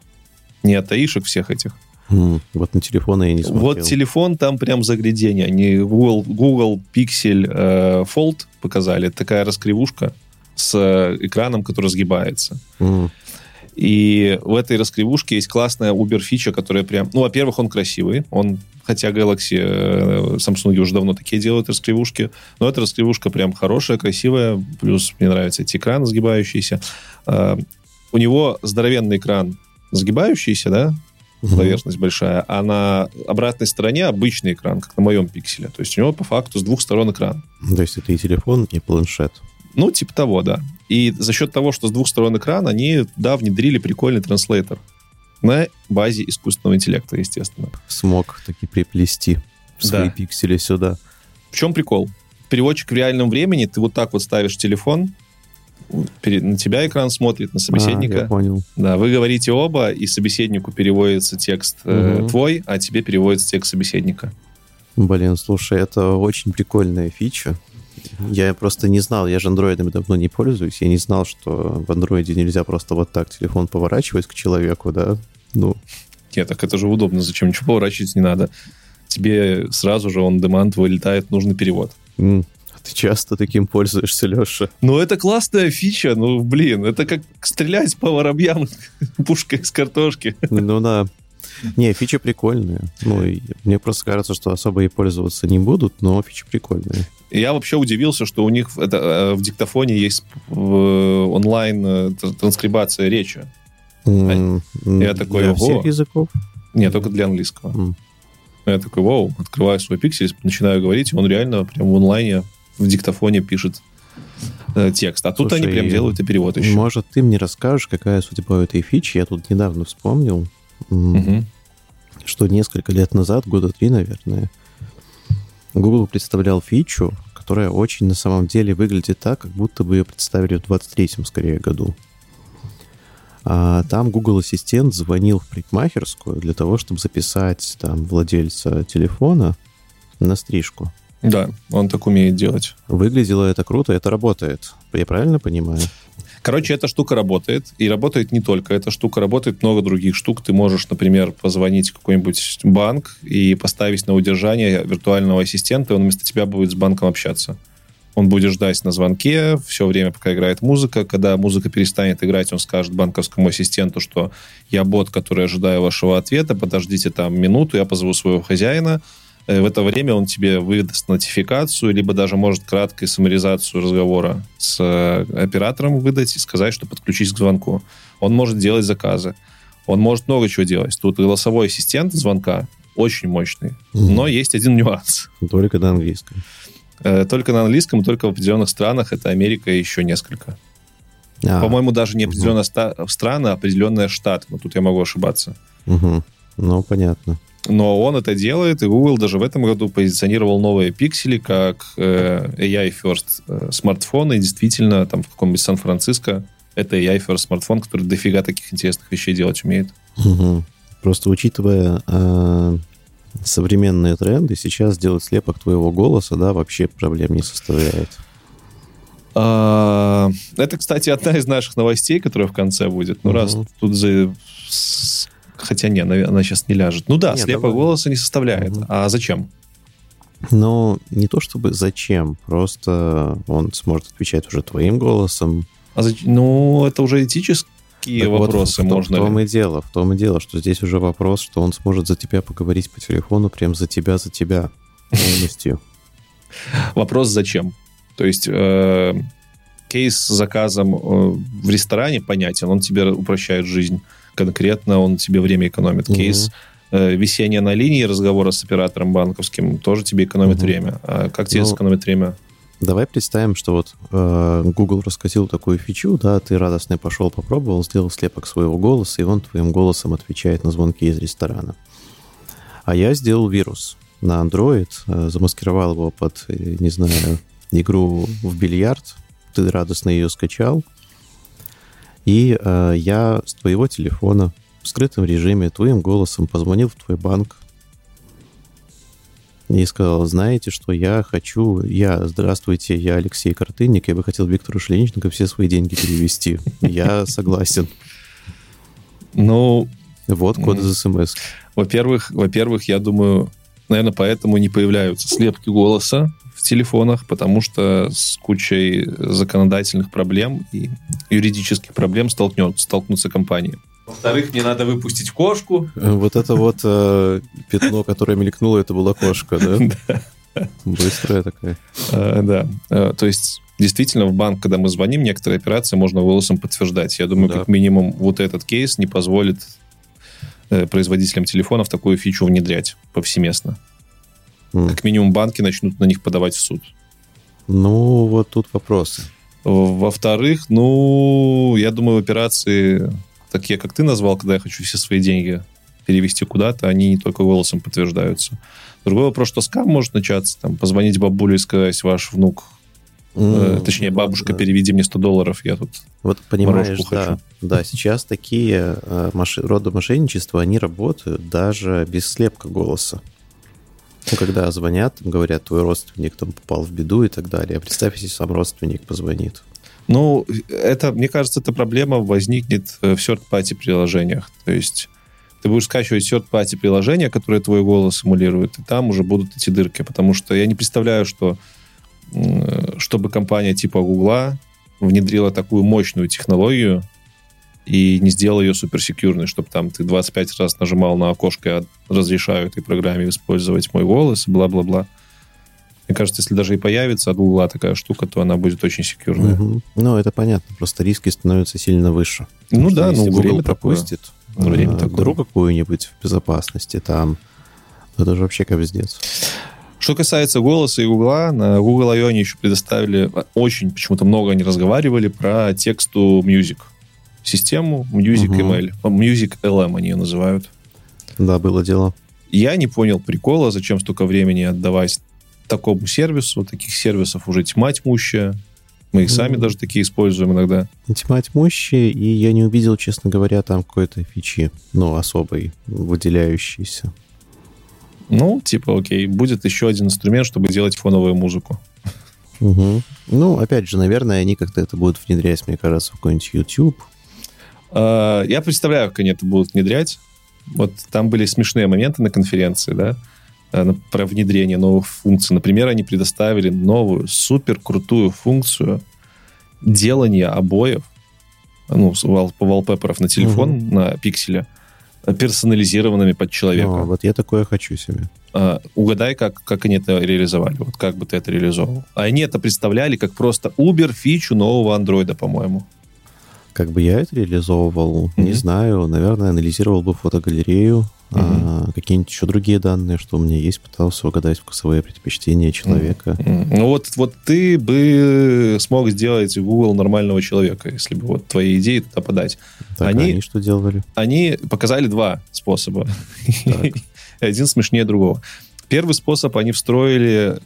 Не от аишек всех этих. Вот на телефоны я не смотрел. Вот телефон там прям заглядение. Они Google, Google Pixel э, Fold показали. Такая раскривушка с э, экраном, который сгибается. М, И в этой раскривушке есть классная Uber фича, которая прям... Ну, во-первых, он красивый. Он, хотя Galaxy, э, Samsung уже давно такие делают раскривушки, но эта раскривушка прям хорошая, красивая. Плюс мне нравится эти экран сгибающийся. Э, у него здоровенный экран сгибающийся, да, поверхность большая, а на обратной стороне обычный экран, как на моем пикселе. То есть у него по факту с двух сторон экран. То есть это и телефон, и планшет. Ну, типа того, да. И за счет того, что с двух сторон экран, они, да, внедрили прикольный транслейтер на базе искусственного интеллекта, естественно. Смог таки приплести свои Да. пиксели сюда. В чем прикол? Переводчик в реальном времени, ты вот так вот ставишь телефон, перед- на тебя экран смотрит, на А, собеседника. я понял. Да, вы говорите оба, и собеседнику переводится текст э, Мгм. твой, а тебе переводится текст собеседника. Блин, слушай, это очень прикольная фича. Я просто не знал, я же андроидами давно не пользуюсь, я не знал, что в андроиде нельзя просто вот так телефон поворачивать к человеку, да? Ну, Нет, так это же удобно, зачем ничего поворачивать не надо. Тебе сразу же он демант вылетает нужный перевод. а ты часто таким пользуешься, Леша? Ну, это классная фича, ну, блин, это как стрелять по воробьям пушкой из картошки. Ну да. Не, фича прикольная. Ну, мне просто кажется, что особо и пользоваться не будут, но фича прикольная. И Я вообще удивился, что у них это, э, в диктофоне есть э, онлайн э, тр- транскрибация речи. М, Я такой, Для всех языков? Нет, только для английского. М. Я такой, вау, открываю свой пиксель, начинаю говорить, и он реально прям в онлайне в диктофоне пишет э, текст. А тут Слушай, они прям делают и перевод еще. Может, ты мне расскажешь, какая судьба у этой фичи? Я тут недавно вспомнил, Мгм. что несколько лет назад, года три, наверное, Google представлял фичу, которая очень на самом деле выглядит так, как будто бы ее представили в 23-м, скорее, году. А там Google Ассистент звонил в парикмахерскую для того, чтобы записать там владельца телефона на стрижку. Да, он так умеет делать. Выглядело это круто, это работает. Я правильно понимаю? Короче, эта штука работает, и работает не только эта штука, работает много других штук. Ты можешь, например, позвонить в какой-нибудь банк и поставить на удержание виртуального ассистента, и он вместо тебя будет с банком общаться. Он будет ждать на звонке все время, пока играет музыка. Когда музыка перестанет играть, он скажет банковскому ассистенту, что я бот, который ожидаю вашего ответа, подождите там минуту, я позову своего хозяина. Э, В это время он тебе выдаст нотификацию, либо даже может краткую саморизацию разговора с э, оператором выдать и сказать, что подключись к звонку. Он может делать заказы. Он может много чего делать. Тут голосовой ассистент звонка очень мощный. Мгм. Но есть один нюанс. Только на английском. Э, Только на английском, только в определенных странах. Это Америка и еще несколько. А, По-моему, даже не определенные ста- страны, а определенные штаты. Но тут я могу ошибаться. мгм. Ну, понятно. Но он это делает, и Google даже в этом году позиционировал новые пиксели как э, AI First э, смартфоны. И действительно, там в каком-нибудь Сан-Франциско это AI First смартфон, который дофига таких интересных вещей делать умеет. Мгм. Просто учитывая э, современные тренды, сейчас сделать слепок твоего голоса, да, вообще проблем не составляет. А, Это, кстати, одна из наших новостей, которая в конце будет. Ну, Мгм. раз тут за... Хотя не, она сейчас не ляжет. Ну да, Не, слепок давай. голоса не составляет. Мгм. А зачем? Но не то чтобы зачем, просто он сможет отвечать уже твоим голосом. А зач- Ну, это уже этические Так вот, вопросы, в, том- можно в том ли? и дело, в том и дело, что здесь уже вопрос, что он сможет за тебя поговорить по телефону, прям за тебя, за тебя полностью. Вопрос зачем? То есть э, кейс с заказом э, в ресторане понятен, он тебе упрощает жизнь. Конкретно он тебе время экономит. Кейс э, висения на линии разговора с оператором банковским тоже тебе экономит время. А как тебе Ну, сэкономить время? Давай представим, что вот э, Google раскатил такую фичу, да, ты радостный пошел, попробовал, сделал слепок своего голоса, и он твоим голосом отвечает на звонки из ресторана. А я сделал вирус на Android, э, замаскировал его под, э, не знаю, игру в бильярд, ты радостно ее скачал, и э, я с твоего телефона в скрытом режиме твоим голосом позвонил в твой банк, и сказал, знаете, что я хочу, я, здравствуйте, я Алексей Картынник, я бы хотел Виктору Шлениченко все свои деньги перевести. Я согласен. Ну, Вот код из СМС. во-первых, во-первых, я думаю, наверное, поэтому не появляются слепки голоса телефонах, потому что с кучей законодательных проблем и юридических проблем столкнет, столкнутся компании. Во-вторых, мне надо выпустить кошку. Вот это вот э, пятно, которое мелькнуло, это была кошка, да? Быстрая такая. Э, да. Э, то есть, действительно, в банк, когда мы звоним, некоторые операции можно голосом подтверждать. Я думаю, Да. как минимум, вот этот кейс не позволит э, производителям телефонов такую фичу внедрять повсеместно. М. Как минимум, банки начнут на них подавать в суд. Ну, вот тут вопросы. Во-вторых, ну, я думаю, операции такие, как ты назвал, когда я хочу все свои деньги перевести куда-то, они не только голосом подтверждаются. Другой вопрос, что скам может начаться, там, позвонить бабуле и сказать, ваш внук, э, М, точнее, бабушка, да. переведи мне 100 долларов, я тут... Вот понимаешь, да, хочу. да, сейчас такие э, маши- роды мошенничества, они работают даже без слепка голоса. Ну, когда звонят, говорят, твой родственник там попал в беду и так далее. А представь, если сам родственник позвонит. Ну, это, мне кажется, эта проблема возникнет э, в third-party приложениях. То есть ты будешь скачивать third-party приложения, которые твой голос симулируют, и там уже будут эти дырки. Потому что я не представляю, что м, чтобы компания типа Гугла внедрила такую мощную технологию и не сделала ее суперсекьюрной, чтобы там ты 25 раз нажимал на окошко, я разрешаю этой программе использовать мой голос, бла-бла-бла. Мне кажется, если даже и появится от Гугла такая штука, то она будет очень секьюрная. Угу. Ну, это понятно, просто риски становятся сильно выше. Ну да, ну Google время пропустит такое. время э, такое. дыру какую-нибудь в безопасности там, это же вообще капздец. Что касается голоса и Гугла, на Google I.O. они еще предоставили, очень почему-то много они разговаривали про тексту Music. Систему Music Мгм. ML. Music LM они ее называют. Да, было дело. Я не понял прикола, зачем столько времени отдавать такому сервису. Таких сервисов уже тьма тьмущая. Мы их сами Мгм. даже такие используем иногда. Тьма тьмущая, и я не увидел, честно говоря, там какой-то фичи, ну, особой, выделяющейся. Ну, типа, окей, будет еще один инструмент, чтобы делать фоновую музыку. Мгм. Ну, опять же, наверное, они как-то это будут внедрять, мне кажется, в какой-нибудь YouTube. А, Я представляю, как они это будут внедрять. Вот там были смешные моменты на конференции, да, на- про внедрение новых функций. Например, они предоставили новую супер крутую функцию делания обоев, ну, wallpaper'ов на телефон, на пикселе, э, персонализированными под человека. Ну, вот я такое хочу себе. А, угадай, как, как они это реализовали. Вот как бы ты это реализовал. А они это представляли как просто Uber фичу нового андроида, по-моему. Как бы я это реализовывал, не Мгм. знаю, наверное, анализировал бы фотогалерею, а, какие-нибудь еще другие данные, что у меня есть, пытался угадать вкусовые предпочтения человека. М, Ну вот, вот ты бы смог сделать Google нормального человека, если бы вот твои идеи туда подать. Так, Они- а они что делали? Они показали два способа. Один смешнее другого. Первый способ они встроили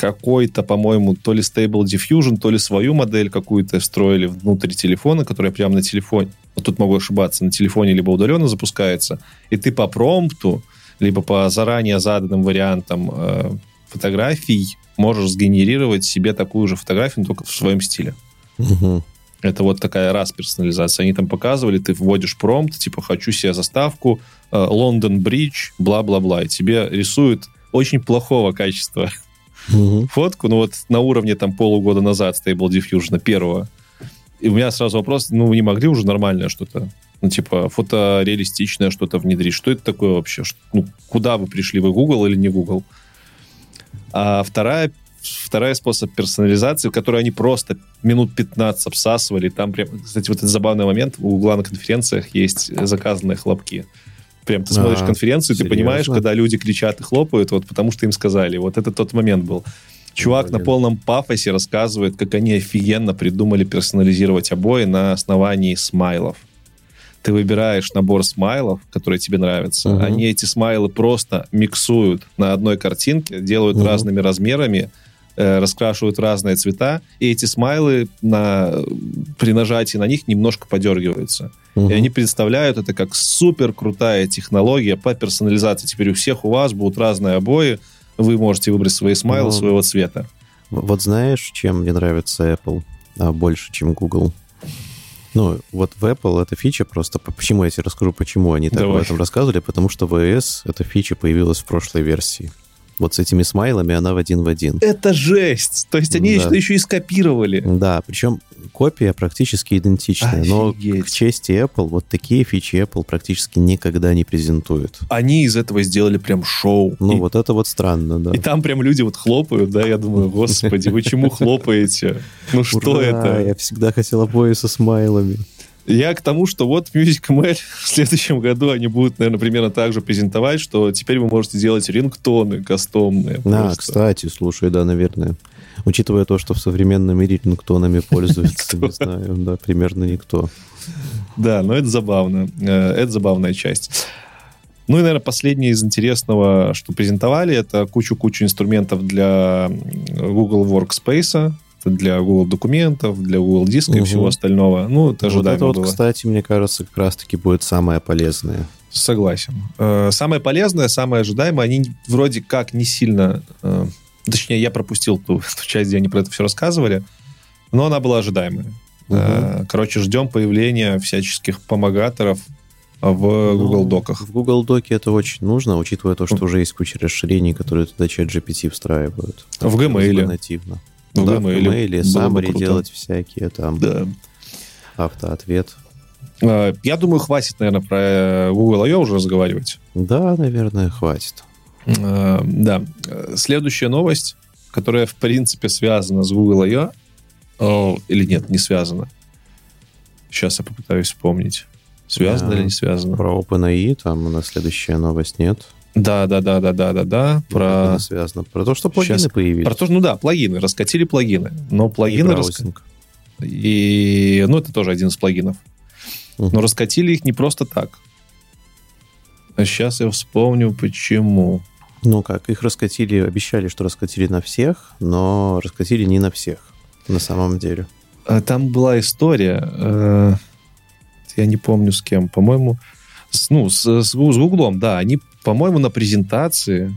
какой-то, по-моему, то ли Stable Diffusion, то ли свою модель какую-то встроили внутрь телефона, которая прямо на телефоне, вот тут могу ошибаться, на телефоне либо удаленно запускается, и ты по промпту, либо по заранее заданным вариантам э, фотографий можешь сгенерировать себе такую же фотографию, но только в своем стиле. Мгм. Это вот такая раз персонализация. Они там показывали, ты вводишь промпт, типа, хочу себе заставку, э, Лондон Бридж, бла-бла-бла, и тебе рисуют очень плохого качества Мгм. фотку, ну вот на уровне там полугода назад Stable Diffusion первого. И у меня сразу вопрос, ну, вы не могли уже нормальное что-то? Ну, типа, фотореалистичное что-то внедрить. Что это такое вообще? Ну, куда вы пришли? Вы Google или не Google? А вторая, вторая способ персонализации, который они просто минут 15 обсасывали. Там прям, кстати, вот этот забавный момент. У Гугла на конференциях есть заказанные хлопки. Прям ты смотришь А, конференцию, ты серьезно? понимаешь, когда люди кричат и хлопают, вот потому что им сказали. Вот это тот момент был. Чувак на Блин. полном пафосе рассказывает, как они офигенно придумали персонализировать обои на основании смайлов. Ты выбираешь набор смайлов, которые тебе нравятся. Мгм. Они эти смайлы просто миксуют на одной картинке, делают Мгм. разными размерами, раскрашивают в разные цвета, и эти смайлы на, при нажатии на них немножко подергиваются. Мгм. И они представляют это как супер крутая технология по персонализации. Теперь у всех у вас будут разные обои, вы можете выбрать свои смайлы Ну, своего цвета. Вот знаешь, чем мне нравится Apple а, больше, чем Google? Ну, вот в Apple эта фича просто... по- Почему я тебе расскажу, почему они так Давай. об этом рассказывали? Потому что в iOS эта фича появилась в прошлой версии. Вот с этими смайлами она в один в один. Это жесть! То есть они Да. это еще и скопировали. Да, причем копия практически идентичная. Но Офигеть. к чести Apple, вот такие фичи Apple практически никогда не презентуют. Они из этого сделали прям шоу. Ну, и, вот это вот странно, да. и там прям люди вот хлопают, да, я думаю, господи, вы чему хлопаете? Ну что это? Я всегда хотел обои со смайлами. Я к тому, что вот Music ML в следующем году они будут, наверное, примерно так же презентовать, что теперь вы можете делать рингтоны кастомные. А, просто. кстати, слушай, да, наверное. Учитывая то, что в современном мире рингтонами пользуется, не знаю, да, примерно никто. Да, но это забавно. Э, Это забавная часть. Ну и, наверное, последнее из интересного, что презентовали, это кучу-кучу инструментов для Google Workspace, для Google документов, для Google диска и Мгм. всего остального. Ну, это Вот это вот, было. кстати, мне кажется, как раз-таки будет самое полезное. Согласен. Э, Самое полезное, самое ожидаемое, они вроде как не сильно... э, Точнее, я пропустил ту, ту часть, где они про это все рассказывали, но она была ожидаемая. Э, Короче, ждем появления всяческих помогаторов в Google Ну, Доках. В Google Доке это очень нужно, учитывая то, что уже есть куча расширений, которые туда чат GPT встраивают. В Gmail. Нативно. В да, в Gmail круто. делать всякие там, Да. автоответ. Э, Я думаю, хватит, наверное, про э, Google I.O. уже разговаривать. Да, наверное, хватит. Э, Да. Э, Следующая новость. которая, в принципе, связана с Google I.O. Или нет, не связана. Сейчас я попытаюсь вспомнить. Связано Да. или не связано? Про OpenAI там у нас следующая новость нет. Да, да, да, да, да, да, да. Про... Про, связано. Про то, что плагины Щас. появились. про то, что, ну да, плагины, раскатили плагины. Но И плагины... раска- браузинг. И, ну, это тоже один из плагинов. Мгм. Но раскатили их не просто так. А сейчас я вспомню, почему. Ну как, их раскатили, обещали, что раскатили на всех, но раскатили не на всех на самом деле. А Там была история, э, я не помню с кем, по-моему, с, ну, с, с с Гуглом, да, они, по-моему, на презентации,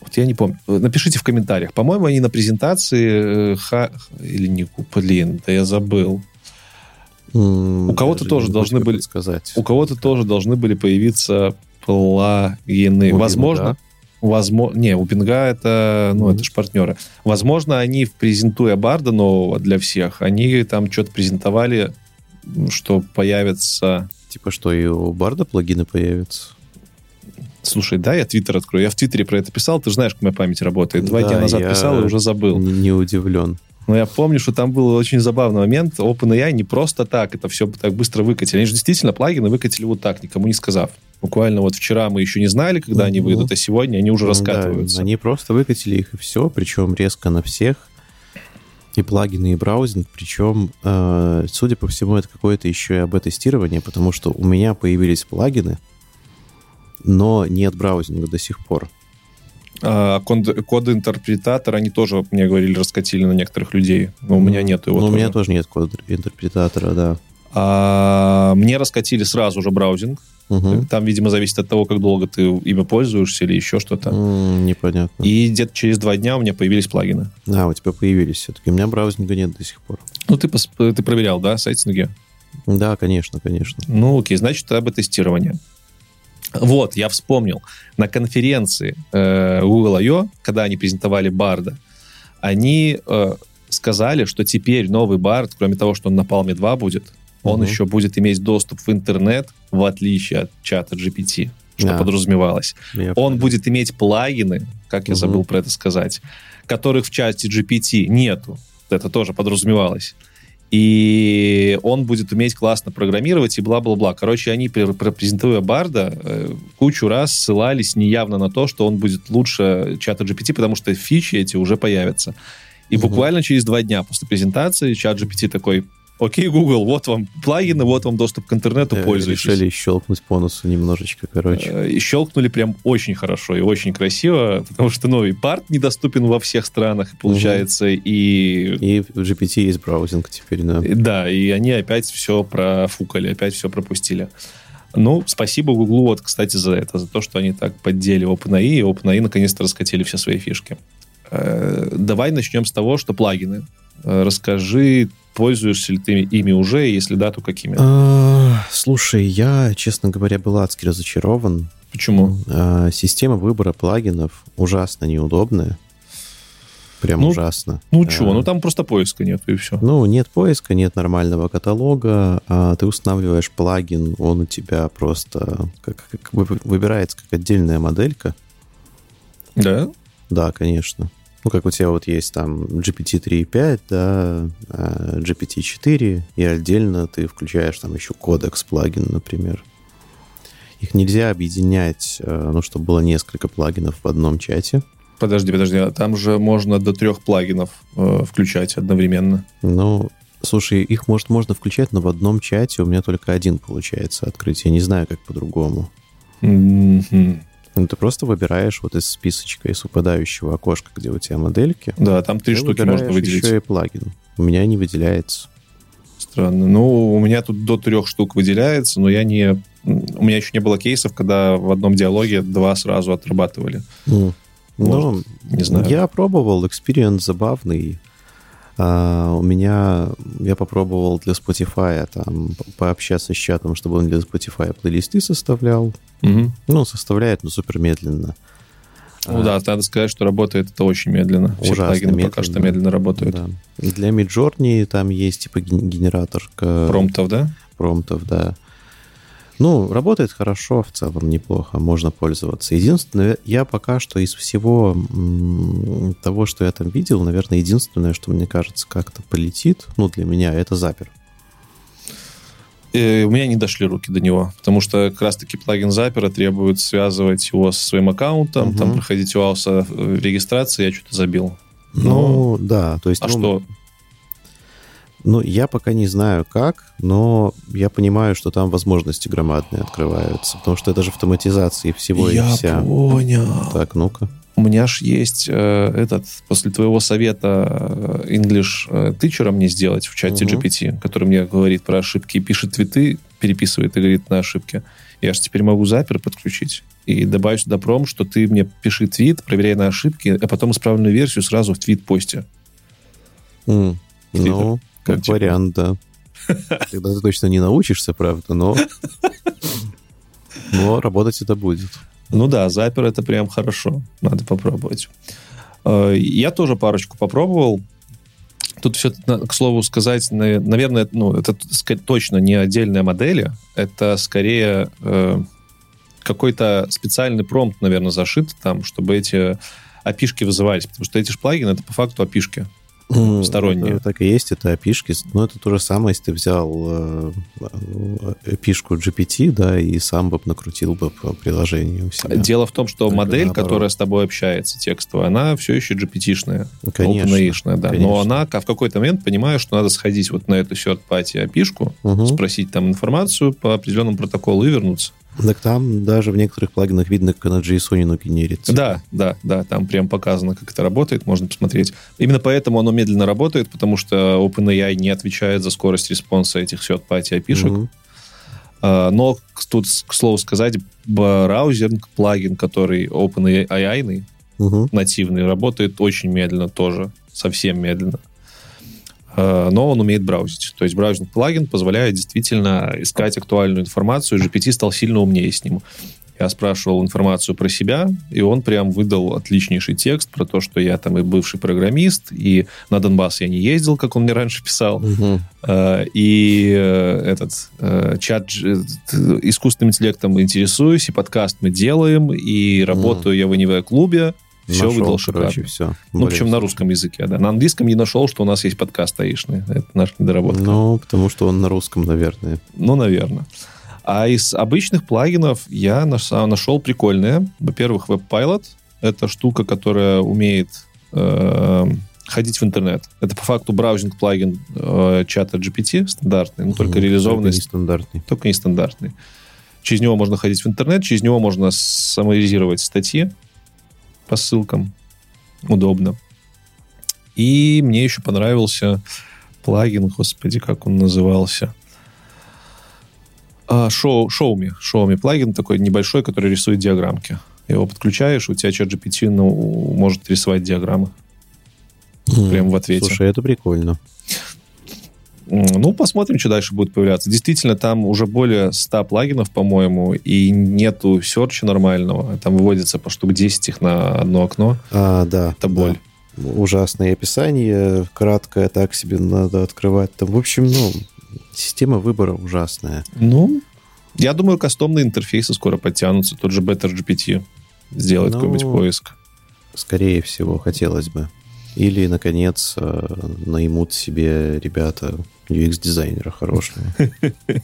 вот я не помню, напишите в комментариях, по-моему, они на презентации, э, ха, или не, блин, да я забыл, У кого-то тоже должны были- сказать. у кого-то тоже должны были появиться плагины, возможно, Возможно, не, у Пинга это, ну, это же партнеры. Возможно, они, презентуя Барда нового для всех, они там что-то презентовали, что появится... Типа что, и у Барда плагины появятся? Слушай, да, я Твиттер открою. Я в Твиттере про это писал, ты знаешь, как моя память работает. Два Да, дня назад я писал и уже забыл. Не, удивлен. Но я помню, что там был очень забавный момент. OpenAI не просто так это все так быстро выкатили. Они же действительно плагины выкатили вот так, никому не сказав. Буквально вот вчера мы еще не знали, когда они выйдут, а сегодня они уже Ну раскатываются. Да, они просто выкатили их и все, причем резко на всех. И плагины, и браузинг. Причем, э, судя по всему, это какое-то еще и АБ-тестирование, потому что у меня появились плагины, но нет браузинга до сих пор. А, код- код-интерпретатор, они тоже, мне говорили, раскатили на некоторых людей. Но у меня нет его Ну, у меня тоже нет код-интерпретатора, да. А, мне раскатили сразу же браузинг. Мгм. Там, видимо, зависит от того, как долго ты ими пользуешься или еще что-то. М, Непонятно. И где-то через два дня у меня появились плагины. А, у тебя появились все-таки. У меня браузинга нет до сих пор. Ну, ты, пос- ты проверял, да, сайт Снуге? Да, конечно, конечно. Ну, окей, значит, об тестирование. Вот, я вспомнил. На конференции э, Google I.O., когда они презентовали Барда, они э, сказали, что теперь новый Bard, кроме того, что он на Palm 2 будет, он Мгм. еще будет иметь доступ в интернет, в отличие от чата GPT, что Да. подразумевалось. Я Он понял. будет иметь плагины, как я забыл про это сказать, которых в чате GPT нету. Это тоже подразумевалось. И он будет уметь классно программировать и бла-бла-бла. Короче, они, пр- пр- презентуя Барда, э, кучу раз ссылались неявно на то, что он будет лучше чата GPT, потому что фичи эти уже появятся. И Мгм. буквально через два дня после презентации чат GPT такой, окей, Google, вот вам плагины, вот вам доступ к интернету, Э, пользуйтесь. Решили щелкнуть по носу немножечко, короче. Э, И щелкнули прям очень хорошо и очень красиво, потому что новый парт недоступен во всех странах, получается, и... И в GPT есть браузинг теперь, да. и Да, и они опять все профукали, опять все пропустили. Ну, спасибо Гуглу, вот, кстати, за это, за то, что они так поддели OpenAI, и OpenAI наконец-то раскатили все свои фишки. Э, Давай начнем с того, что плагины. Э, Расскажи, пользуешься ли ты ими уже, и если да, то какими? А, Слушай, я, честно говоря, был адски разочарован. Почему? А, Система выбора плагинов ужасно неудобная. Прям Ну, ужасно. Ну, А, чего? Ну, там просто поиска нет, и все. Ну, нет поиска, нет нормального каталога, а ты устанавливаешь плагин, он у тебя просто как, как вы- выбирается как отдельная моделька. Да? Да, конечно. Ну, как у тебя вот есть там GPT 3.5, да, а, GPT 4, и отдельно ты включаешь там еще кодекс плагин, например. Их нельзя объединять, э, ну, чтобы было несколько плагинов в одном чате. Подожди, подожди, а там же можно до трех плагинов э, включать одновременно. Ну, слушай, их, может, можно включать, но в одном чате у меня только один получается открыть. Я не знаю, как по-другому. Мгм. Ну, ты просто выбираешь вот из списочка, из выпадающего окошка, где у тебя модельки. Да, там три штуки можно выделить. еще и плагин. У меня не выделяется. Странно. Ну, у меня тут до трех штук выделяется, но я не... У меня еще не было кейсов, когда в одном диалоге два сразу отрабатывали. Ну, ну, Не знаю. Я пробовал, experience забавный. А, у меня, я попробовал для Spotify там по- пообщаться с чатом, чтобы он для Spotify плейлисты составлял. Мгм. Ну, составляет, но супер медленно. Ну да, надо сказать, что работает это очень медленно. Все Ужасно плагины пока медленно. что медленно работают. Да. Для Midjourney там есть типа ген- генератор Промптов, да? промптов, да. Ну, работает хорошо, в целом неплохо, можно пользоваться. Единственное, я пока что из всего того, что я там видел, наверное, единственное, что мне кажется как-то полетит, ну, для меня, это запер. И у меня не дошли руки до него, потому что как раз-таки плагин запера требует связывать его со своим аккаунтом, угу. там проходить УАУСа регистрации, я что-то забил. Ну, Но... да, то есть... А ну, что? Ну, я пока не знаю как, но я понимаю, что там возможности громадные открываются, потому что это же автоматизация всего я и вся. Я понял. Так, ну-ка. У меня ж есть э, этот, после твоего совета э, English э, тычера мне сделать в чате угу. GPT, который мне говорит про ошибки пишет твиты, переписывает и говорит на ошибки. Я же теперь могу запер подключить и добавить сюда пром, что ты мне пиши твит, проверяй на ошибки, а потом исправленную версию сразу в твит посте. Mm. Ну, как типа. вариант, да. Когда ты точно не научишься, правда, но... Но работать это будет. Ну да, запер это прям хорошо. Надо попробовать. Э, я тоже парочку попробовал. Тут все, к слову сказать, наверное, ну, это точно не отдельная модель, это скорее э, какой-то специальный промпт, наверное, зашит там, чтобы эти опишки вызывались, потому что эти же плагины, это по факту опишки сторонние. Это, так и есть, это опишки. Но это то же самое, если ты взял э, опишку GPT, да, и сам бы накрутил бы по приложению. Дело в том, что Только модель, наоборот. которая с тобой общается, текстовая, она все еще GPT-шная. Конечно. да. Конечно. Но она в какой-то момент понимает, что надо сходить вот на эту third-party опишку, угу. спросить там информацию по определенному протоколу и вернуться. Так там даже в некоторых плагинах видно, как на JSON генерится. Да, да, да, там прям показано, как это работает, можно посмотреть. Именно поэтому оно медленно работает, потому что OpenAI не отвечает за скорость респонса этих third-party. Mm-hmm. Uh, но тут, к слову сказать, browsing, плагин, который OpenAI, uh-huh. нативный, работает очень медленно тоже, совсем медленно. Э, но он умеет браузить. То есть browsing плагин позволяет действительно искать актуальную информацию, GPT стал сильно умнее с ним. Я спрашивал информацию про себя, и он прям выдал отличнейший текст про то, что я там и бывший программист, и на Донбасс я не ездил, как он мне раньше писал. Угу. И э, этот чат искусственным интеллектом интересуюсь, и подкаст мы делаем, и работаю угу. я в НВ-клубе. Все нашел, выдал короче, все. Ну, причем на русском языке, да. На английском не нашел, что у нас есть подкаст аишный. Это наш недоработка. Ну, потому что он на русском, наверное. Ну, наверное. А из обычных плагинов я нашел прикольные. Во-первых, WebPilot. Это штука, которая умеет э, ходить в интернет. Это по факту браузинг плагин э, чата GPT стандартный, но только mm, реализованный. Только нестандартный. Только нестандартный. Через него можно ходить в интернет, через него можно саморизировать статьи по ссылкам. Удобно. И мне еще понравился плагин, господи, как он назывался. А, шоу, Шоуми. Шоуми плагин такой небольшой, который рисует диаграммки. Его подключаешь, у тебя чат GPT ну, может рисовать диаграммы. Mm, Прямо в ответе. Слушай, это прикольно. Ну, посмотрим, что дальше будет появляться. Действительно, там уже более 100 плагинов, по-моему, и нету серча нормального. Там выводится по штук 10 их на одно окно. А, да. Это боль. Да. Ужасное описание, краткое, так себе надо открывать. Там, в общем, ну, система выбора ужасная. Ну, я думаю, кастомные интерфейсы скоро подтянутся. Тот же Better GPT сделает ну, какой-нибудь поиск. Скорее всего, хотелось бы. Или, наконец, э, наймут себе ребята UX-дизайнера хорошего.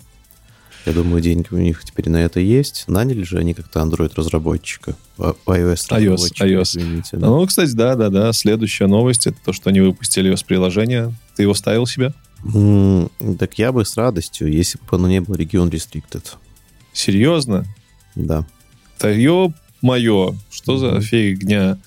Я думаю, деньги у них теперь на это есть. Наняли же они как-то Android-разработчика. iOS iOS, iOS. Извините, да. Ну, кстати, да, да, да. Следующая новость это то, что они выпустили iOS-приложение. Ты его ставил себе? Mm, так я бы с радостью, если бы оно не было регион Restricted. Серьезно? Да. Да ё-моё, что mm-hmm. за фигня?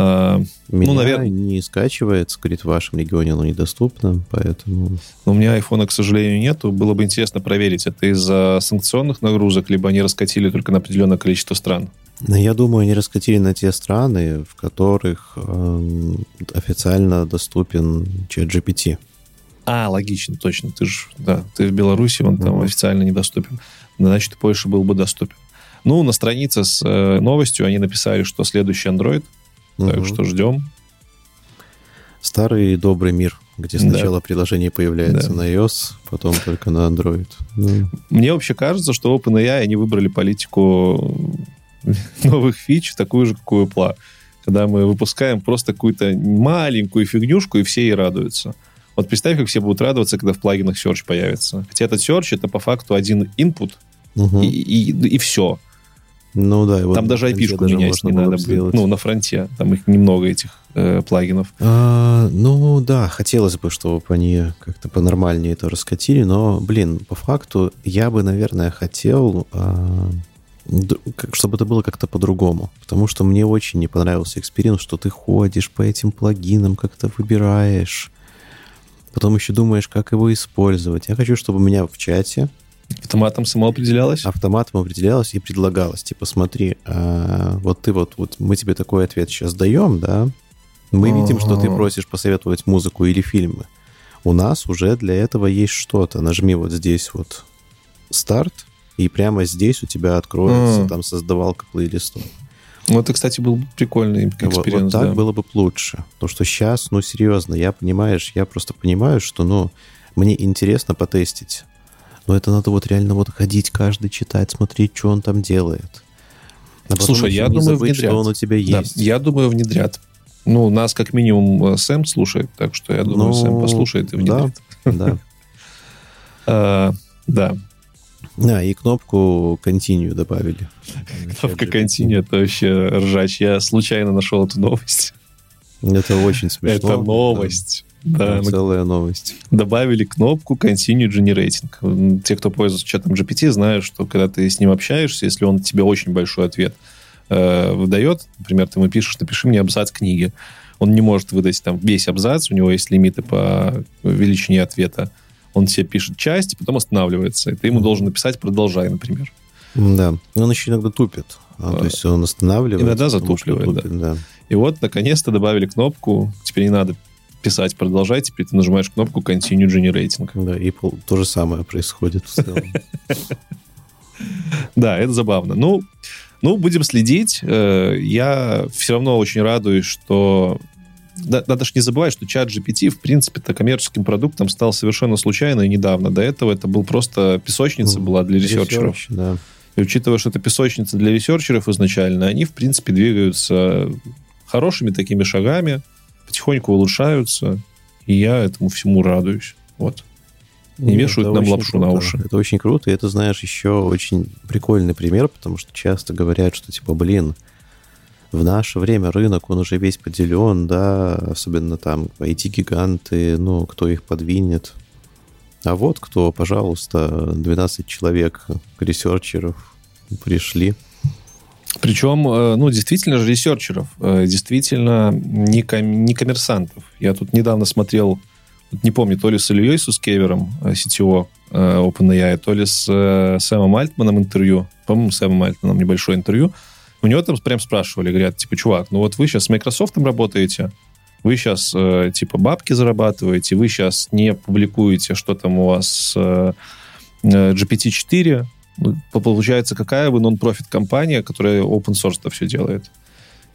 А, у меня ну, наверное... не скачивается, говорит, в вашем регионе оно недоступно, поэтому... У меня айфона, к сожалению, нету. Было бы интересно проверить, это из-за санкционных нагрузок, либо они раскатили только на определенное количество стран. Но я думаю, они раскатили на те страны, в которых э, официально доступен чат GPT. А, логично, точно. Ты же, да, ты в Беларуси, он там mm-hmm. официально недоступен. Значит, в Польше был бы доступен. Ну, на странице с э, новостью они написали, что следующий Android — так угу. что ждем. Старый добрый мир где сначала да. приложение появляется да. на iOS, потом только на Android. Ну. Мне вообще кажется, что OpenAI, они выбрали политику новых фич, такую же, как у Apple. Когда мы выпускаем просто какую-то маленькую фигнюшку, и все ей радуются. Вот представь, как все будут радоваться, когда в плагинах Search появится. Хотя этот Search — это по факту один input, угу. и, и, и все. Ну да. Там даже IP-шку менять не надо будет. Ну, на фронте. Там их немного, этих э, плагинов. А, ну да, хотелось бы, чтобы они как-то понормальнее это раскатили, но, блин, по факту я бы, наверное, хотел... А чтобы это было как-то по-другому. Потому что мне очень не понравился эксперимент, что ты ходишь по этим плагинам, как-то выбираешь, потом еще думаешь, как его использовать. Я хочу, чтобы у меня в чате Автоматом самоопределялось? Автоматом определялось и предлагалось. Типа, смотри, а, вот ты вот, вот мы тебе такой ответ сейчас даем, да? Мы видим, что ты просишь посоветовать музыку или фильмы. У нас уже для этого есть что-то. Нажми вот здесь вот старт, и прямо здесь у тебя откроется там создавалка плейлистов. Ну, это, кстати, был прикольный эксперимент. Вот, вот так да. было бы лучше. Потому что сейчас, ну, серьезно, я, понимаешь, я просто понимаю, что, ну, мне интересно потестить но это надо вот реально вот ходить каждый читать, смотреть, что он там делает. А Слушай, я думаю, забыть, внедрят. что он у тебя есть. Да, я думаю, внедрят. Ну, нас как минимум э, Сэм слушает, так что я думаю, ну, Сэм послушает и внедрит. Да, да. А, да. Да, и кнопку Continue добавили. Кнопка Continue, это вообще ржач. Я случайно нашел эту новость. Это очень смешно. Это новость. Да, целая новость. Добавили кнопку Continue Generating. Те, кто пользуется чатом GPT, знают, что когда ты с ним общаешься, если он тебе очень большой ответ э, выдает, например, ты ему пишешь, напиши мне абзац книги, он не может выдать там весь абзац, у него есть лимиты по величине ответа. Он тебе пишет часть, потом останавливается, и ты ему должен написать «продолжай», например. Да, он еще иногда тупит. А, то есть он останавливается. Иногда затупливает, тупит, да. да. И вот, наконец-то добавили кнопку, теперь не надо писать продолжай, теперь ты нажимаешь кнопку Continue Generating. Да, и то же самое происходит в целом. Да, это забавно. Ну, ну, будем следить. Э, я все равно очень радуюсь, что... Надо же не забывать, что ChatGPT, в принципе, то коммерческим продуктом стал совершенно случайно и недавно. До этого это был просто песочница была для researcher ов. Research, да. И учитывая, что это песочница для researcher ов изначально, они, в принципе, двигаются хорошими такими шагами потихоньку улучшаются, и я этому всему радуюсь. Вот. Не Нет, вешают нам лапшу круто. на уши. Это очень круто, и это, знаешь, еще очень прикольный пример, потому что часто говорят, что, типа, блин, в наше время рынок, он уже весь поделен, да, особенно там IT-гиганты, ну, кто их подвинет. А вот кто, пожалуйста, 12 человек, researcher ов пришли – причем, э, ну, действительно же researcher ов, э, действительно не, ком- не коммерсантов. Я тут недавно смотрел, не помню, то ли с Ильей Сускевером, э, CTO OpenAI, то ли с Сэмом Альтманом интервью. По-моему, Сэмом Альтманом небольшое интервью. У него там прям спрашивали, говорят, типа, чувак, ну вот вы сейчас с Microsoft работаете, вы сейчас, типа, бабки зарабатываете, вы сейчас не публикуете, что там у вас GPT-4, получается, какая вы нон-профит компания, которая open source это все делает.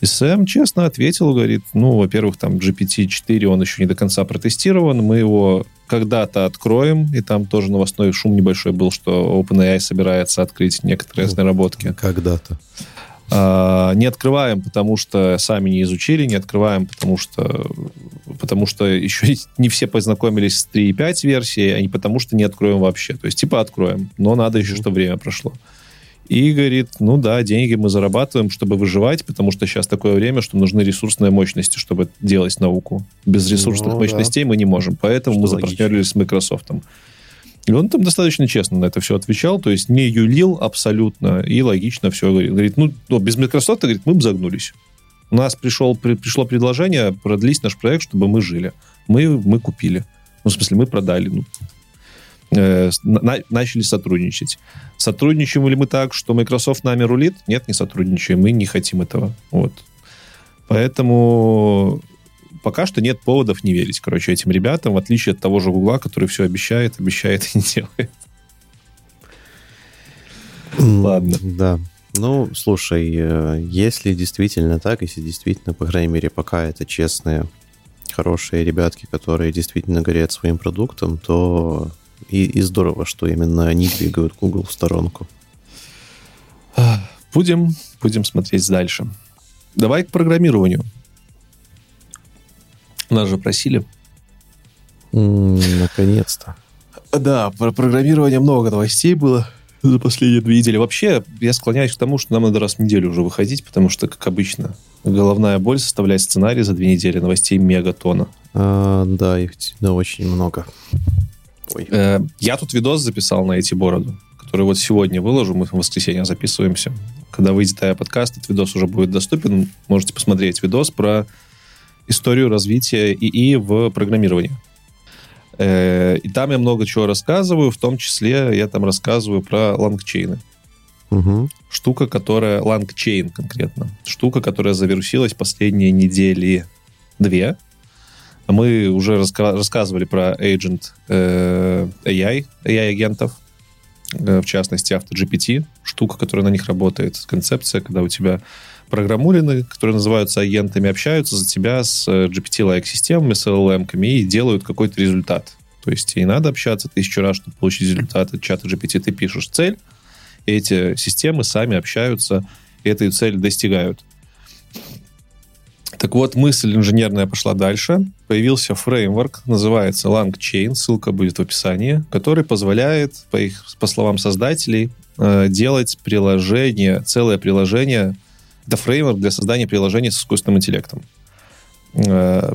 И Сэм честно ответил, говорит, ну, во-первых, там GPT-4, он еще не до конца протестирован, мы его когда-то откроем, и там тоже новостной шум небольшой был, что OpenAI собирается открыть некоторые ну, наработки. Когда-то. А, не открываем, потому что сами не изучили, не открываем, потому что, потому что еще не все познакомились с 3.5 версией, а не потому что не откроем вообще. То есть типа откроем, но надо еще, чтобы время прошло. И говорит, ну да, деньги мы зарабатываем, чтобы выживать, потому что сейчас такое время, что нужны ресурсные мощности, чтобы делать науку. Без ресурсных ну, мощностей да. мы не можем. Поэтому что мы запартнерились с Microsoft. И он там достаточно честно на это все отвечал, то есть не юлил абсолютно и логично все говорит. Говорит, ну, ну без Microsoft, говорит, мы бы загнулись. У нас пришел, при, пришло предложение продлить наш проект, чтобы мы жили. Мы, мы купили. Ну, в смысле, мы продали. Ну, э, на, начали сотрудничать. Сотрудничаем ли мы так, что Microsoft нами рулит? Нет, не сотрудничаем. Мы не хотим этого. Вот. Поэтому пока что нет поводов не верить, короче, этим ребятам, в отличие от того же Гугла, который все обещает, обещает и не делает. Ладно. Да. Ну, слушай, э, если действительно так, если действительно, по крайней мере, пока это честные хорошие ребятки, которые действительно горят своим продуктом, то и, и здорово, что именно они двигают Google в сторонку. Будем, будем смотреть дальше. Давай к программированию. Нас же просили. Наконец-то. Да, про программирование много новостей было за последние две недели. Вообще, я склоняюсь к тому, что нам надо раз в неделю уже выходить, потому что, как обычно, головная боль составлять сценарий за две недели новостей мегатона. А, да, их да, очень много. Ой. Э, я тут видос записал на эти бороду, который вот сегодня выложу, мы в воскресенье записываемся. Когда выйдет подкаст, этот видос уже будет доступен. Можете посмотреть видос про историю развития ИИ в программировании. Э, и там я много чего рассказываю, в том числе я там рассказываю про LangChain ы. Угу. Штука, которая... LangChain конкретно. Штука, которая завирусилась последние недели две. Мы уже раска- рассказывали про agent э, AI, AI-агентов, э, в частности, AutoGPT, штука, которая на них работает, концепция, когда у тебя программулины, которые называются агентами, общаются за тебя с э, GPT-like системами, с LLM-ками и делают какой-то результат. То есть и надо общаться тысячу раз, чтобы получить результат от чата GPT. Ты пишешь цель, эти системы сами общаются и этой цели достигают. Так вот, мысль инженерная пошла дальше. Появился фреймворк, называется LangChain, ссылка будет в описании, который позволяет, по, их, по словам создателей, э, делать приложение, целое приложение это фреймворк для создания приложений с искусственным интеллектом. Э,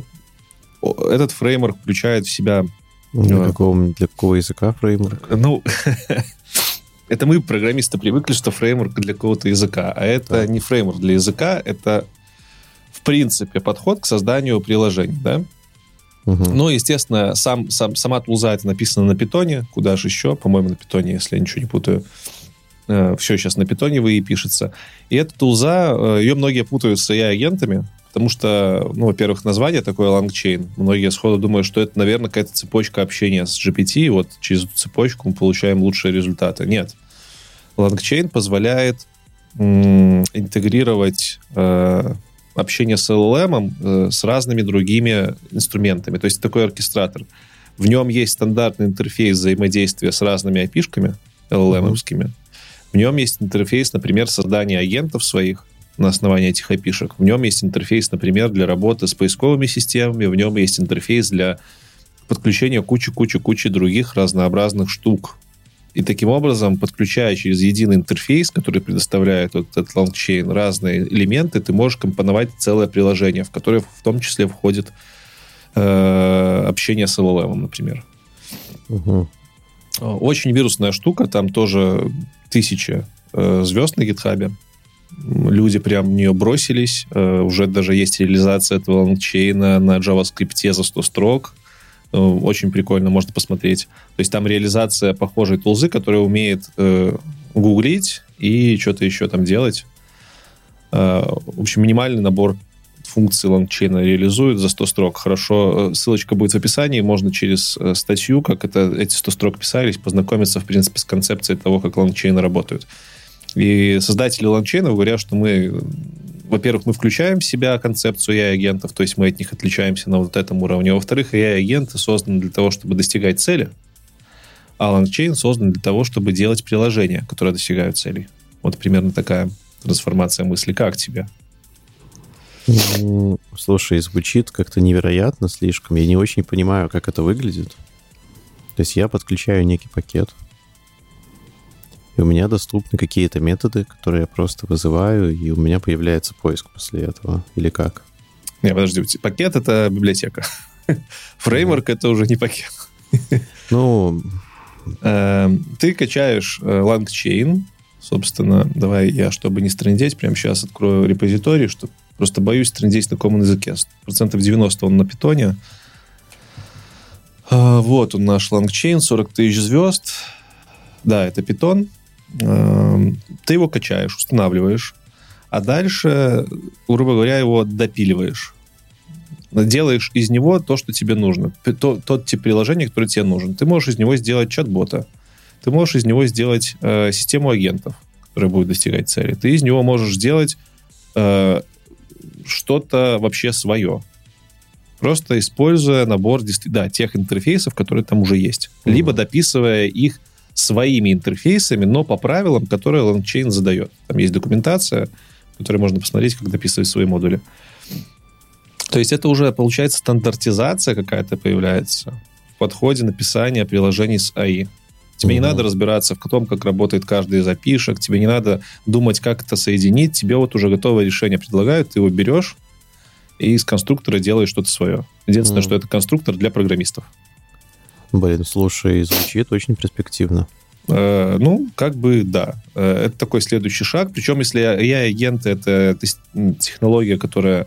этот фреймворк включает в себя... Для э, какого, для какого языка фреймворк? Ну, это мы, программисты, привыкли, что фреймворк для какого-то языка, а это да. не фреймворк для языка, это в принципе подход к созданию приложений, да? Угу. Ну, естественно, сам, сам, сама тулза это написано на питоне, куда же еще, по-моему, на питоне, если я ничего не путаю. Все сейчас на питоне вы и пишется. И эта тулза, э, ее многие путают с AI-агентами, потому что, ну, во-первых, название такое LangChain. Многие сходу думают, что это, наверное, какая-то цепочка общения с GPT, и вот через эту цепочку мы получаем лучшие результаты. Нет. LangChain позволяет м- интегрировать э, общение с LLM э, с разными другими инструментами. То есть такой оркестратор. В нем есть стандартный интерфейс взаимодействия с разными API-шками LLM-овскими. Mm-hmm в нем есть интерфейс, например, создания агентов своих на основании этих API-шек. В нем есть интерфейс, например, для работы с поисковыми системами. В нем есть интерфейс для подключения кучи-кучи-кучи других разнообразных штук. И таким образом, подключая через единый интерфейс, который предоставляет вот этот LangChain, разные элементы, ты можешь компоновать целое приложение, в которое в том числе входит э, общение с LLM, например. Угу. Очень вирусная штука, там тоже тысячи э, звезд на GitHub е. Люди прям в нее бросились. Э, уже даже есть реализация этого LangChain а на JavaScript за 100 строк. Э, очень прикольно, можно посмотреть. То есть там реализация похожей тулзы, которая умеет гуглить и что-то еще там делать. В общем, минимальный набор функции LangChain а реализует за 100 строк. Хорошо, э, ссылочка будет в описании, можно через э, статью, как это, эти 100 строк писались, познакомиться, в принципе, с концепцией того, как LangChain ы работают. И создатели LangChain ов говорят, что мы, во-первых, мы включаем в себя концепцию AI-агентов, то есть мы от них отличаемся на вот этом уровне. Во-вторых, AI-агенты созданы для того, чтобы достигать цели, а LangChain создан для того, чтобы делать приложения, которые достигают целей. Вот примерно такая трансформация мысли. Как тебе? Ну, слушай, звучит как-то невероятно слишком. Я не очень понимаю, как это выглядит. То есть я подключаю некий пакет, и у меня доступны какие-то методы, которые я просто вызываю, и у меня появляется поиск после этого. Или как? Не, подожди, пакет — это библиотека. Фреймворк — это уже не пакет. Ну... Эм, ты качаешь э, LangChain, собственно, давай я, чтобы не стрендеть, прямо сейчас открою репозиторий, чтобы Просто боюсь трендить на каком языке. Процентов 90 он на Python е. А, вот он наш LangChain, 40 тысяч звезд. Да, это Python. А, ты его качаешь, устанавливаешь. А дальше, грубо говоря, его допиливаешь. Делаешь из него то, что тебе нужно. То, тот тип приложения, который тебе нужен. Ты можешь из него сделать чат-бота. Ты можешь из него сделать э, систему агентов, которая будет достигать цели. Ты из него можешь сделать э, что-то вообще свое. Просто используя набор да, тех интерфейсов, которые там уже есть. Mm-hmm. Либо дописывая их своими интерфейсами, но по правилам, которые LangChain задает. Там есть документация, которую можно посмотреть, как дописывать свои модули. То есть это уже, получается, стандартизация какая-то появляется в подходе написания приложений с AI. Тебе не надо разбираться в том, как работает каждый из опишек, тебе не надо думать, как это соединить, тебе вот уже готовое решение предлагают, ты его берешь и из конструктора делаешь что-то свое. Единственное, угу. что это конструктор для программистов. Блин, слушай, звучит очень перспективно. Э, ну, как бы да. Э, это такой следующий шаг. Причем, если AI-агент — это технология, которая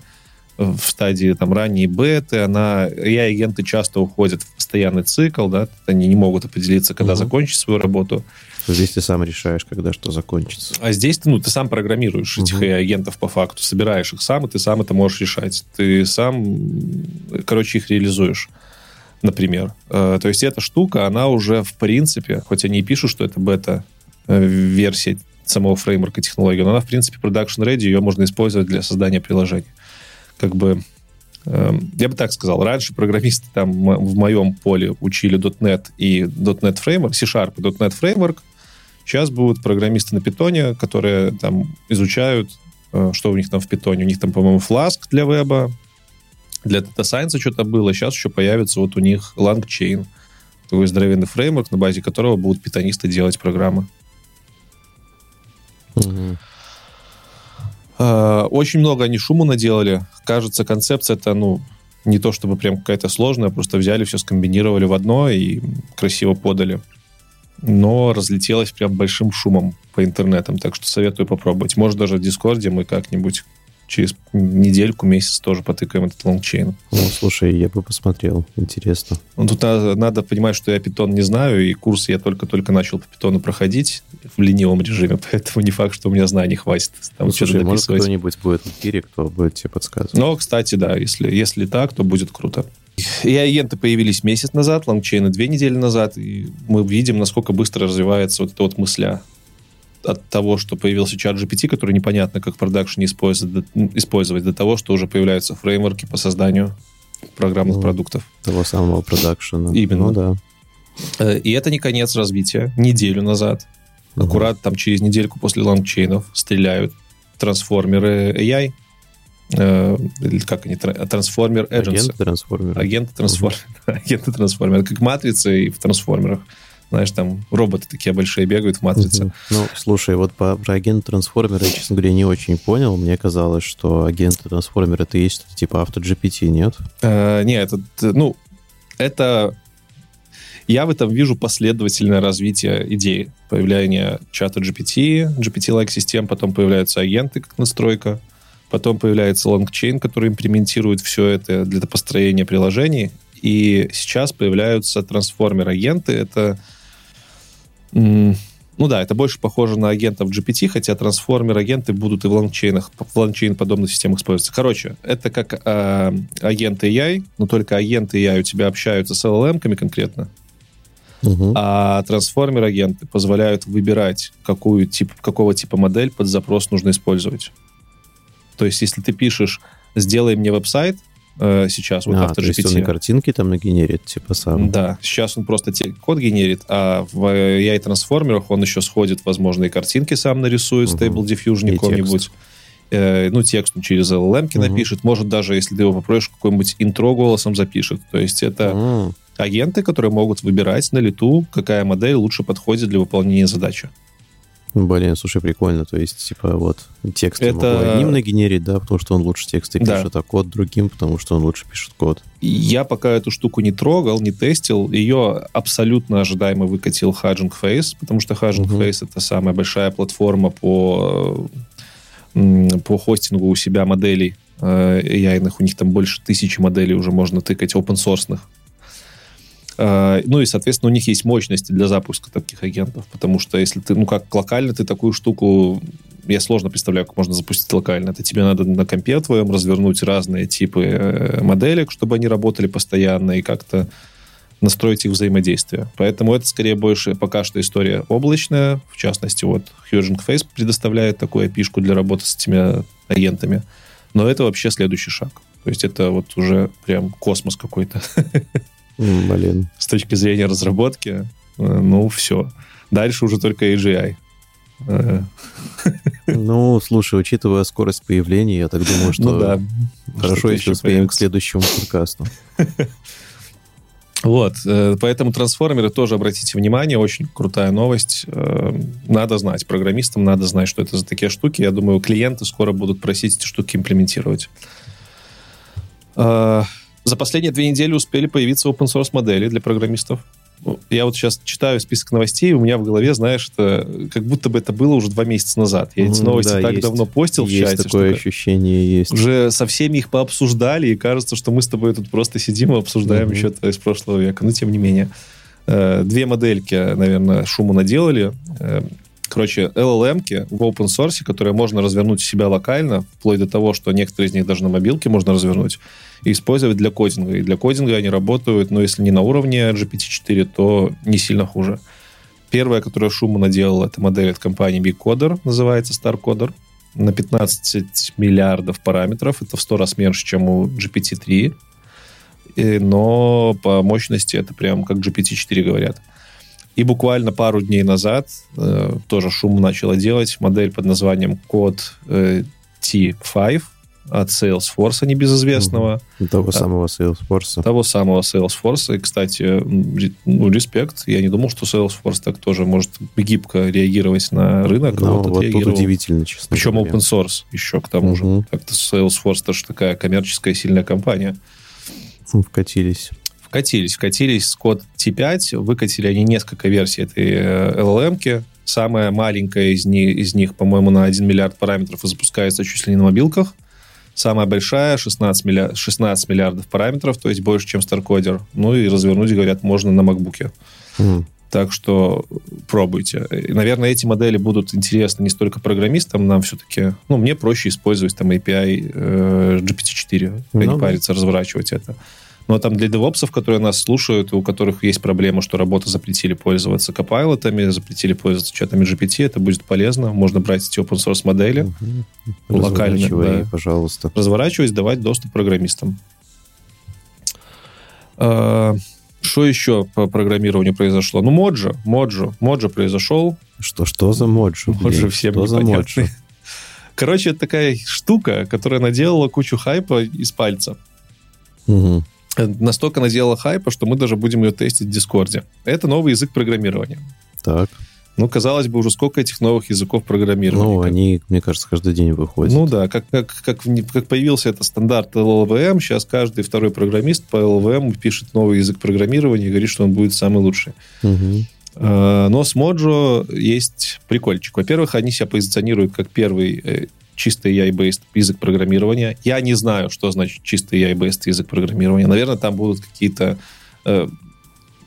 в стадии там ранней беты, она, AI-агенты часто уходят в постоянный цикл, да, они не могут определиться, когда угу. закончить свою работу. Здесь ты сам решаешь, когда что закончится. А здесь ты, ну, ты сам программируешь угу. этих AI-агентов по факту, собираешь их сам, и ты сам это можешь решать. Ты сам, короче, их реализуешь например. Э, то есть эта штука, она уже в принципе, хоть они и пишут, что это бета-версия самого фреймворка технологии, но она в принципе production ready, ее можно использовать для создания приложений. Как бы эм, я бы так сказал, раньше программисты там в моем поле учили .NET и .NET Framework, C-Sharp и .NET Framework. Сейчас будут программисты на питоне, которые там изучают, э, что у них там в питоне. У них там, по-моему, Flask для веба, для Data Science что-то было, сейчас еще появится вот у них LangChain, такой здоровенный фреймворк, на базе которого будут питонисты делать программы. Угу. Очень много они шуму наделали. Кажется, концепция это, ну, не то чтобы прям какая-то сложная, просто взяли все, скомбинировали в одно и красиво подали. Но разлетелось прям большим шумом по интернетам, так что советую попробовать. Может, даже в Дискорде мы как-нибудь через недельку, месяц тоже потыкаем этот LangChain. Ну, слушай, я бы посмотрел. Интересно. Ну, тут надо, надо понимать, что я Python не знаю, и курс я только-только начал по Python у проходить в ленивом режиме, поэтому не факт, что у меня знаний хватит. Там ну, слушай, может, кто-нибудь будет в эфире, кто будет тебе подсказывать. Но, кстати, да, если, если так, то будет круто. И агенты появились месяц назад, LangChain ы две недели назад, и мы видим, насколько быстро развивается вот эта вот мысля от того, что появился чат GPT, который непонятно, как в продакшене использовать, использовать, до того, что уже появляются фреймворки по созданию программных ну, продуктов. Того самого продакшена. Именно. Ну, да. Э, и это не конец развития. Неделю назад, угу. аккурат там через недельку после лангчейнов стреляют трансформеры AI, э, как они, трансформер agents. Агенты трансформеры. Агенты трансформеры. Угу. Агенты трансформеры, как матрицы и в трансформерах знаешь, там роботы такие большие бегают в матрице. Угу. Ну, слушай, вот по, про агента трансформера я, честно говоря, не очень понял. Мне казалось, что агенты трансформера это есть типа авто GPT, нет? Э, нет, это, ну, это я в этом вижу последовательное развитие идеи. Появление чата GPT, GPT-like систем, потом появляются агенты как настройка, потом появляется LongChain, который имплементирует все это для построения приложений, и сейчас появляются трансформер-агенты. Это ну да, это больше похоже на агентов GPT, хотя трансформер-агенты будут и в LangChain ах, в LangChain подобных системах использоваться. Короче, это как э, агенты AI, но только агенты AI у тебя общаются с LLM-ками конкретно, угу. а трансформер-агенты позволяют выбирать, какую тип, какого типа модель под запрос нужно использовать. То есть, если ты пишешь «сделай мне веб-сайт», э, сейчас, вот а, автор GPT. он и картинки там нагенерит, типа сам. Да, сейчас он просто те, код генерит, а в AI-трансформерах он еще сходит, возможно, и картинки сам нарисует, угу. Stable Diffusion каком-нибудь. Э, ну, текст он через LLM угу. напишет. Может, даже, если ты его попросишь, какой-нибудь интро голосом запишет. То есть это угу. агенты, которые могут выбирать на лету, какая модель лучше подходит для выполнения задачи. Блин, слушай, прикольно. То есть, типа, вот текст это... могу одним нагенерить, да, потому что он лучше тексты да. пишет, а код другим, потому что он лучше пишет код. Я пока эту штуку не трогал, не тестил. Ее абсолютно ожидаемо выкатил Hugging Face, потому что Hugging угу. Face это самая большая платформа по, по хостингу у себя моделей э, яйных. У них там больше тысячи моделей уже можно тыкать, open-source. А, ну и, соответственно, у них есть мощности для запуска таких агентов, потому что если ты, ну как локально ты такую штуку, я сложно представляю, как можно запустить локально. Это тебе надо на компе твоем развернуть разные типы э, моделек, чтобы они работали постоянно и как-то настроить их взаимодействие. Поэтому это скорее больше пока что история облачная. В частности, вот Hugging Face предоставляет такую api для работы с этими агентами. Но это вообще следующий шаг. То есть это вот уже прям космос какой-то. Блин. С точки зрения разработки, э, ну, все. Дальше уже только AGI. Э. Ну, слушай, учитывая скорость появления, я так думаю, что ну, да. хорошо, Что-то если еще успеем появится. к следующему подкасту. Вот, э, поэтому трансформеры тоже обратите внимание, очень крутая новость. Надо знать, программистам надо знать, что это за такие штуки. Я думаю, клиенты скоро будут просить эти штуки имплементировать. За последние две недели успели появиться open source модели для программистов. Ну, Я вот сейчас читаю список новостей, и у меня в голове, знаешь, это как будто бы это было уже два месяца назад. Я эти новости да, так есть. давно постил в Есть чате. такое что ощущение, есть. уже со всеми их пообсуждали, и кажется, что мы с тобой тут просто сидим и обсуждаем Мгм. еще из прошлого века. Но тем не менее. Э, Две модельки, наверное, шуму наделали. Э, Короче, LLM-ки в open source, которые можно развернуть у себя локально, вплоть до того, что некоторые из них даже на мобилке можно развернуть, использовать для кодинга. И для кодинга они работают, но если не на уровне GPT-4, то не сильно хуже. Первая, которая шуму наделала, это модель от компании BigCoder, называется StarCoder на 15 миллиардов параметров. Это в 100 раз меньше, чем у GPT-3. И- Но по мощности это прям как GPT-4 говорят. И буквально пару дней назад э, тоже шум начала делать модель под названием Code э, T5 от Salesforce, небезызвестного Того самого Salesforce. того самого Salesforce. И, кстати, ну, респект. Я не думал, что Salesforce так тоже может гибко реагировать на рынок. Ну, Вот вот тут удивительно, честно Причем говоря. open source еще к тому же. Мгм. Как-то Salesforce тоже такая коммерческая сильная компания. Вкатились. Вкатились. Вкатились с код T5. Выкатили они несколько версий этой э, LLM-ки. Самая маленькая из них, из них, по-моему, на 1 миллиард параметров и запускается чуть ли не на мобилках. Самая большая 16, миллиар- 16 миллиардов параметров, то есть больше, чем StarCoder. Ну и развернуть, говорят, можно на макбуке. М, Так что пробуйте. И, наверное, эти модели будут интересны не столько программистам, нам все-таки, ну, мне проще использовать там API э, GPT-4, а Ну не да. париться, разворачивать это. Но там для девопсов, которые нас слушают, у которых есть проблема, что работу запретили пользоваться копайлотами, запретили пользоваться чатами GPT, это будет полезно. Можно брать эти open source модели, мгм. Локально, да. пожалуйста. разворачивать, давать доступ программистам. А, Что еще по программированию произошло? Ну, Моджо, Моджо, Моджо произошел. Что, что за моджо? Моджо всем Что за непонятный. моджо? Короче, это такая штука, которая наделала кучу хайпа из пальца. Мгм. Настолько наделала хайпа, что мы даже будем ее тестить в Дискорде. Это новый язык программирования. Так. Ну, казалось бы, уже сколько этих новых языков программирования. Ну, они, мне кажется, каждый день выходят. Ну да, как, как, как, как появился этот стандарт LLVM, сейчас каждый второй программист по LLVM пишет новый язык программирования и говорит, что он будет самый лучший. Э, Но с Mojo есть прикольчик. Во-первых, они себя позиционируют как первый э, чистый AI-based язык программирования. Я не знаю, что значит чистый AI-based язык программирования. Наверное, там будут какие-то э,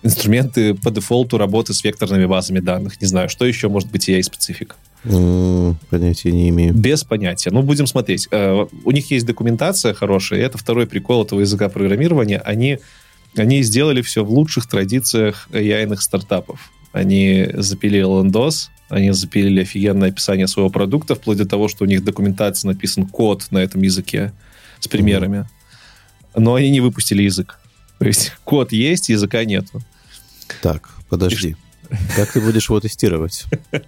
инструменты по дефолту работы с векторными базами данных. Не знаю, что еще может быть AI-специфик. Понятия не имею. Без понятия. Ну, будем смотреть. Э, У них есть документация хорошая, и это второй прикол этого языка программирования. Они, они сделали все в лучших традициях AI-ных стартапов. Они запилили лендос, они запилили офигенное описание своего продукта, вплоть до того, что у них в документации написан код на этом языке с примерами. Но они не выпустили язык. То есть код есть, языка нету. Так, подожди. Как ты будешь его тестировать?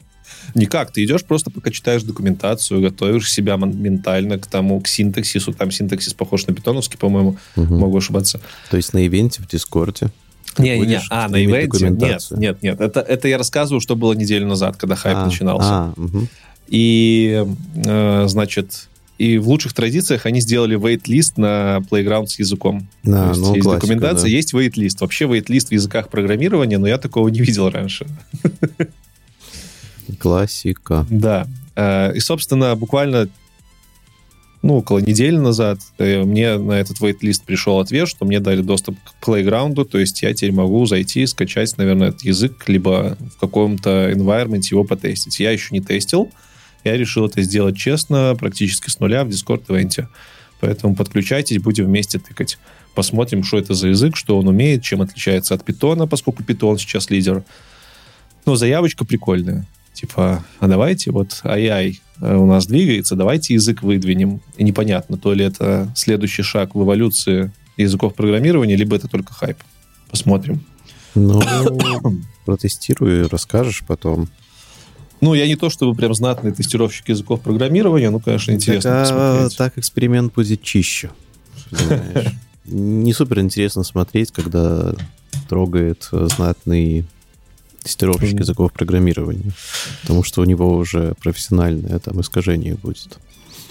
Никак. Ты идешь просто, пока читаешь документацию, готовишь себя ментально к тому, к синтаксису. Там синтаксис похож на питоновский, по-моему. Мгм. Могу ошибаться. То есть на ивенте в Дискорде ты Не-не-не. будешь А, на ивенте? Нет, нет, нет. Это, это я рассказываю, что было неделю назад, когда хайп А, начинался. А, мгм. И, э, значит, и в лучших традициях они сделали wait-лист на Playground с языком. Да, То есть ну, есть классика, документация, да. есть wait-лист. Вообще wait-лист в языках программирования, но я такого не видел раньше. Классика. Да. Э, И, собственно, буквально ну, около недели назад э, мне на этот wait-лист пришел ответ, что мне дали доступ к Playground, то есть я теперь могу зайти и скачать, наверное, этот язык, либо в каком-то environment его потестить. Я еще не тестил, я решил это сделать честно, практически с нуля в Discord-ивенте. Поэтому подключайтесь, будем вместе тыкать. Посмотрим, что это за язык, что он умеет, чем отличается от питона, поскольку питон сейчас лидер. Но заявочка прикольная. Типа, а давайте вот AI э, у нас двигается, давайте язык выдвинем. И непонятно, то ли это следующий шаг в эволюции языков программирования, либо это только хайп. Посмотрим. Ну, протестируй и расскажешь потом. Ну, я не то чтобы прям знатный тестировщик языков программирования, ну, конечно, интересно так, а, посмотреть. Так эксперимент будет чище. Не супер интересно смотреть, когда трогает э, знатный тестировщик языков программирования. Потому что у него уже профессиональное там искажение будет.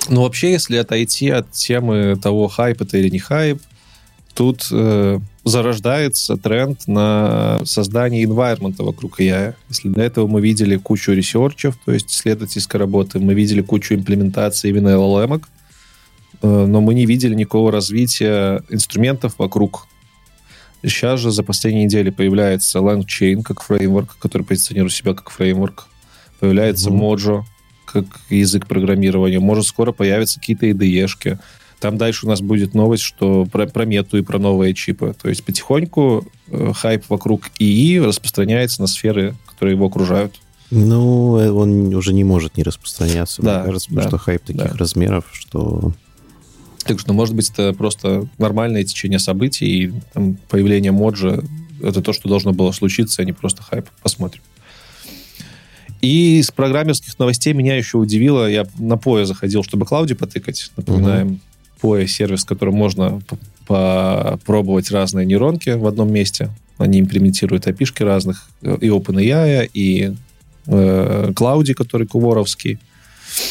Ну, вообще, если отойти от темы того, хайп это или не хайп, тут э, зарождается тренд на создание environment вокруг AI. Если до этого мы видели кучу ресерчев, то есть исследовательской работы, мы видели кучу имплементаций именно LLM, э, но мы не видели никакого развития инструментов вокруг. Сейчас же за последние недели появляется LangChain как фреймворк, который позиционирует себя как фреймворк. Появляется Мгм. Mojo как язык программирования. Может, скоро появятся какие-то IDE-шки. Там дальше у нас будет новость, что про, про мету и про новые чипы. То есть потихоньку э, хайп вокруг ИИ распространяется на сферы, которые его окружают. Ну, э, он уже не может не распространяться. Да, Мне кажется, да, что хайп таких да. размеров, что... Так что, может быть, это просто нормальное течение событий, и там, появление моджа — это то, что должно было случиться, а не просто хайп. Посмотрим. И из программерских новостей меня еще удивило, я на Poe заходил, чтобы Клауди потыкать. Напоминаем, Poe — сервис, в котором можно попробовать разные нейронки в одном месте. Они имплементируют API разных, и OpenAI, и э, Клауди, который куворовский.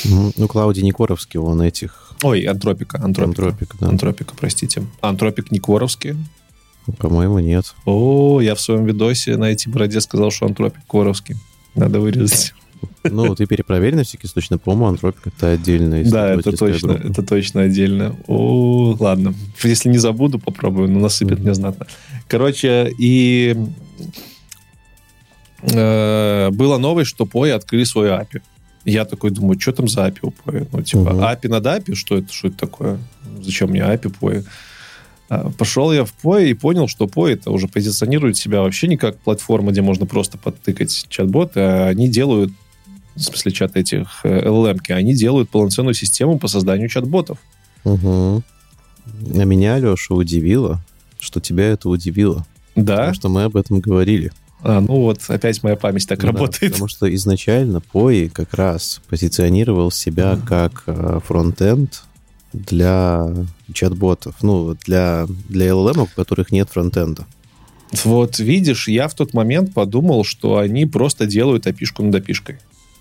Ну, Клауди Никоровский, он этих... Ой, Антропика. Антропика, Антропик, да. Антропика простите. Антропик не Кворовский. По-моему, нет. О, я в своем видосе на эти бороде сказал, что антропик Коровский. Надо вырезать. Ну, ты перепроверь на всякий случай, но, по-моему, Антропик — это отдельная Да, это точно, группа. это точно отдельно. О, ладно. Если не забуду, попробую, но насыпет мне знатно. Короче, и э, было новость, что Poi открыли свой API. Я такой думаю, что там за API у Poi? Ну, типа, Мгм. API над API? Что это, что это такое? Зачем мне API Poi? А, Пошел я в Poi и понял, что Poi это уже позиционирует себя вообще не как платформа, где можно просто подтыкать чат-боты, а они делают, в смысле чат этих э, LLM, они делают полноценную систему по созданию чат-ботов. Угу. А меня, Леша, удивило, что тебя это удивило. Да? Потому что мы об этом говорили. А, ну вот, опять моя память так Да, работает. Потому что изначально POI как раз позиционировал себя как э, фронтенд для чат-ботов. Ну, для, для LLM, у которых нет фронтенда. Вот видишь, я в тот момент подумал, что они просто делают опишку над опишкой.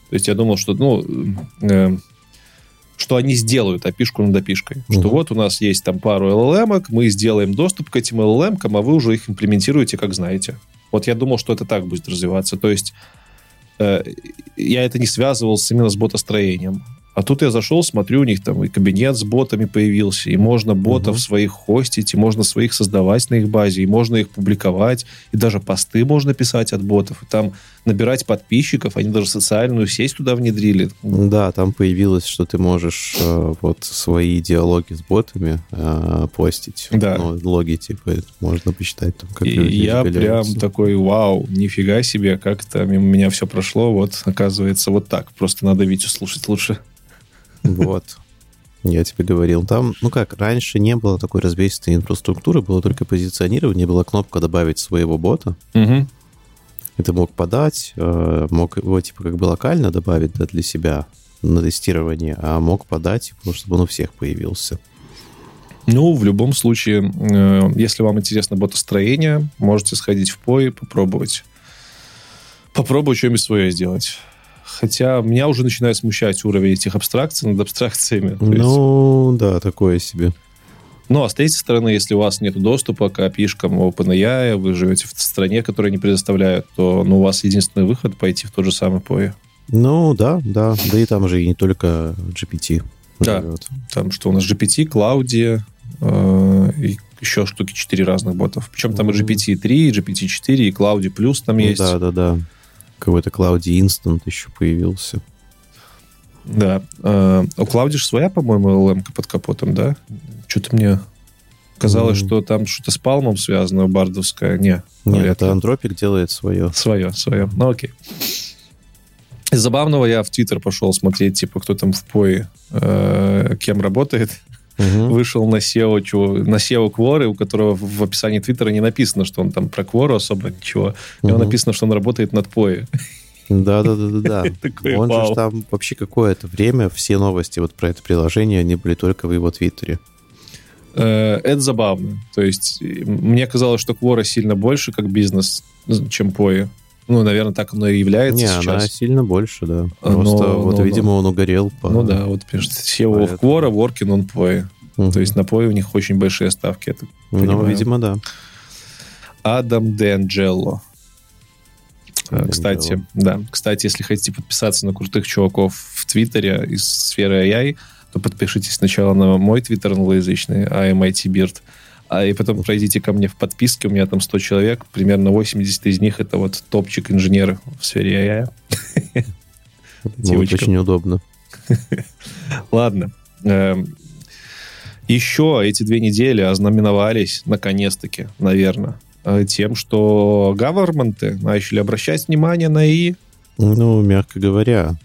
То есть я думал, что, ну, э, что они сделают опишку над опишкой. Что Мгм. вот у нас есть там пару LLM, мы сделаем доступ к этим LLM, а вы уже их имплементируете, как знаете. Вот я думал, что это так будет развиваться. То есть э, я это не связывал с, именно с ботостроением. А тут я зашел, смотрю, у них там и кабинет с ботами появился, и можно ботов Мгм. своих хостить, и можно своих создавать на их базе, и можно их публиковать, и даже посты можно писать от ботов, и там набирать подписчиков, они даже социальную сеть туда внедрили. Да, там появилось, что ты можешь э, вот свои диалоги с ботами э, постить. Да. Ну, логи, типа, можно посчитать, там, как И люди я прям такой, вау, нифига себе, как это мимо меня все прошло, вот, оказывается, вот так. Просто надо Витю слушать лучше. Вот. Я тебе говорил. Там, ну как, раньше не было такой развесистой инфраструктуры, было только позиционирование, была кнопка добавить своего бота. Мгм. И ты мог подать, э, мог его типа как бы локально добавить да, для себя на тестирование, а мог подать, типа, чтобы он у всех появился. Ну, в любом случае, э, если вам интересно ботостроение, можете сходить в POI, попробовать. Попробовать что-нибудь свое сделать. Хотя меня уже начинает смущать уровень этих абстракций над абстракциями. То есть- Ну, да, такое себе. Ну, а с третьей стороны, если у вас нет доступа к API-шкам OpenAI, вы живете в стране, которая не предоставляет, то ну, у вас единственный выход пойти в тот же самый POI. Ну, да, да. Да и там же и не только GPT Да. живет. Там что у нас GPT, Cloud, э, и еще штуки 4 разных ботов. Причем там и Мгм. GPT-3, и GPT-4, и Cloud плюс там Ну есть. Да, да, да. Какой-то Cloudy Instant еще появился. Да. Э, У Клауди же своя, по-моему, LM под капотом, да? Что-то мне казалось, что там что-то с Палмом связано, бардовское. Не, Нет, это. Антропик делает свое. Свое, свое. Ну, окей. Из забавного я в Твиттер пошел смотреть, типа, кто там в POE, э, кем работает. Угу. Вышел на SEO, чего, на SEO Quora, у которого в описании Твиттера не написано, что он там про Quora особо ничего. У него написано, что он работает над POE. Да, да, да, да, да. Он же там вообще какое-то время все новости вот про это приложение, они были только в его Твиттере. Э, это забавно. То есть мне казалось, что Quora сильно больше как бизнес, чем POE. Ну, наверное, так оно и является Не, сейчас. она сильно больше, да. Просто но, вот, но, видимо, но. он угорел. По... Ну да, вот пишет SEO of Quora, working on POE. Угу. То есть на POE у них очень большие ставки, так Ну, видимо, да. Адам Денджелло. Кстати, да. Кстати, если хотите подписаться на крутых чуваков в Твиттере из сферы AI, то подпишитесь сначала на мой твиттер англоязычный, IMIT а и потом пройдите ко мне в подписке, у меня там 100 человек, примерно 80 из них это вот топчик инженеры в сфере AI. Ну, вот очень удобно. Ладно. Эм, Еще эти две недели ознаменовались, наконец-таки, наверное, э, тем, что гаверменты начали обращать внимание на ИИ. Ну, мягко говоря.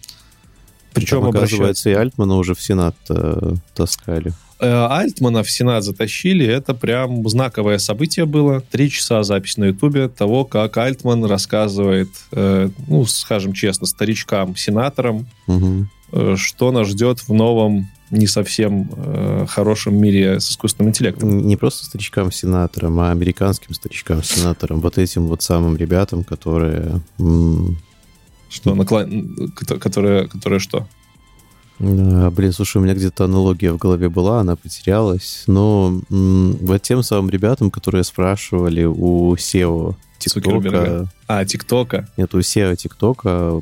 Причем, Там, оказывается, и Альтмана уже в Сенат э, таскали. Э, Альтмана в Сенат затащили. Это прям знаковое событие было. Три часа запись на Ютубе того, как Альтман рассказывает, э, ну, скажем честно, старичкам, сенаторам, угу. э, что нас ждет в новом не совсем э, хорошем мире с искусственным интеллектом. Не просто старичкам-сенаторам, а американским старичкам-сенаторам. Вот этим вот самым ребятам, которые... Что, наклон... которые, которые что? Да, блин, слушай, у меня где-то аналогия в голове была, она потерялась. Но вот тем самым ребятам, которые спрашивали у SEO ТикТока... А, ТикТока? Нет, у SEO ТикТока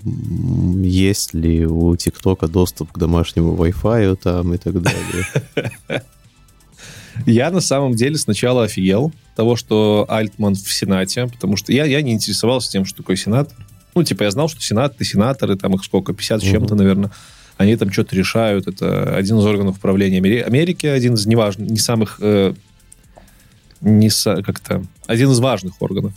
есть ли у ТикТока доступ к домашнему Wi-Fi там и так далее. Я на самом деле сначала офигел того, что Альтман в Сенате, потому что я, я не интересовался тем, что такое Сенат. Ну, типа, я знал, что Сенат, и сенаторы, там их сколько, 50 с чем-то, наверное они там что-то решают. Это один из органов управления Америки, один из неважных, не самых, э, не со, как-то, один из важных органов.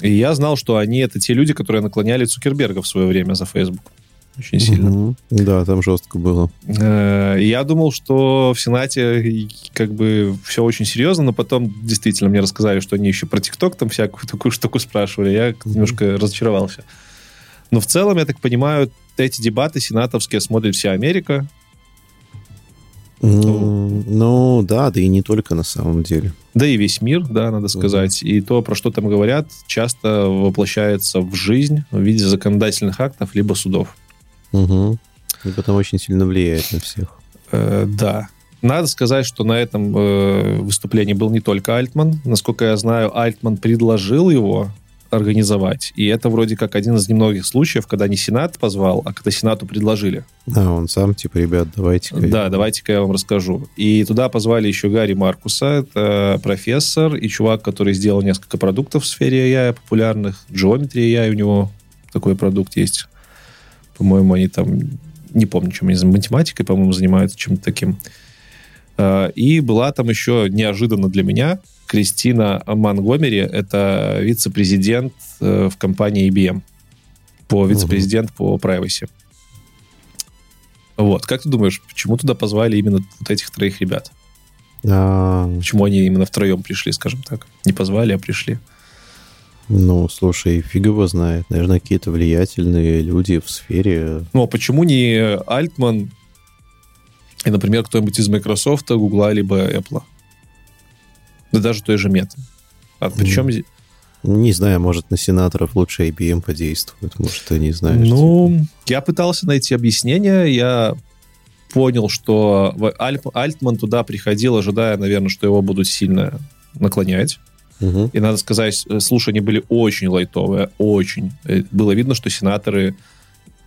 И я знал, что они это те люди, которые наклоняли Цукерберга в свое время за Facebook. Очень сильно. Угу. Да, там жестко было. Э, я думал, что в Сенате как бы все очень серьезно, но потом действительно мне рассказали, что они еще про ТикТок там всякую такую штуку спрашивали. Я угу. немножко разочаровался. Но в целом, я так понимаю, эти дебаты сенатовские смотрит вся Америка. Ну, ну, да, да и не только на самом деле. Да и весь мир, да, надо сказать. И то, про что там говорят, часто воплощается в жизнь в виде законодательных актов либо судов. Угу. И потом очень сильно влияет на всех. Э, да. Надо сказать, что на этом э, выступлении был не только Альтман. Насколько я знаю, Альтман предложил его организовать. И это вроде как один из немногих случаев, когда не Сенат позвал, а когда Сенату предложили. Да, он сам, типа, ребят, давайте-ка... Да, давайте-ка я вам расскажу. И туда позвали еще Гарри Маркуса, это профессор и чувак, который сделал несколько продуктов в сфере AI популярных. Geometry AI у него такой продукт есть. По-моему, они там... Не помню, чем они математикой, по-моему, занимаются, чем-то таким. А, и была там еще неожиданно для меня Кристина Монгомери, это вице-президент э, в компании IBM. По вице-президент угу. по privacy. Вот. Как ты думаешь, почему туда позвали именно вот этих троих ребят? А... Почему они именно втроем пришли, скажем так? Не позвали, а пришли. Ну, слушай, фиг его знает. Наверное, какие-то влиятельные люди в сфере. Ну, а почему не Альтман и, например, кто-нибудь из Microsoft, Google, либо Apple? Да даже той же мета. А причем... Не знаю, может, на сенаторов лучше IBM подействует. Может, ты не знаешь. Ну, типа. я пытался найти объяснение. Я понял, что Альп, Альтман туда приходил, ожидая, наверное, что его будут сильно наклонять. Угу. И надо сказать, э, слушания были очень лайтовые, очень. Э, было видно, что сенаторы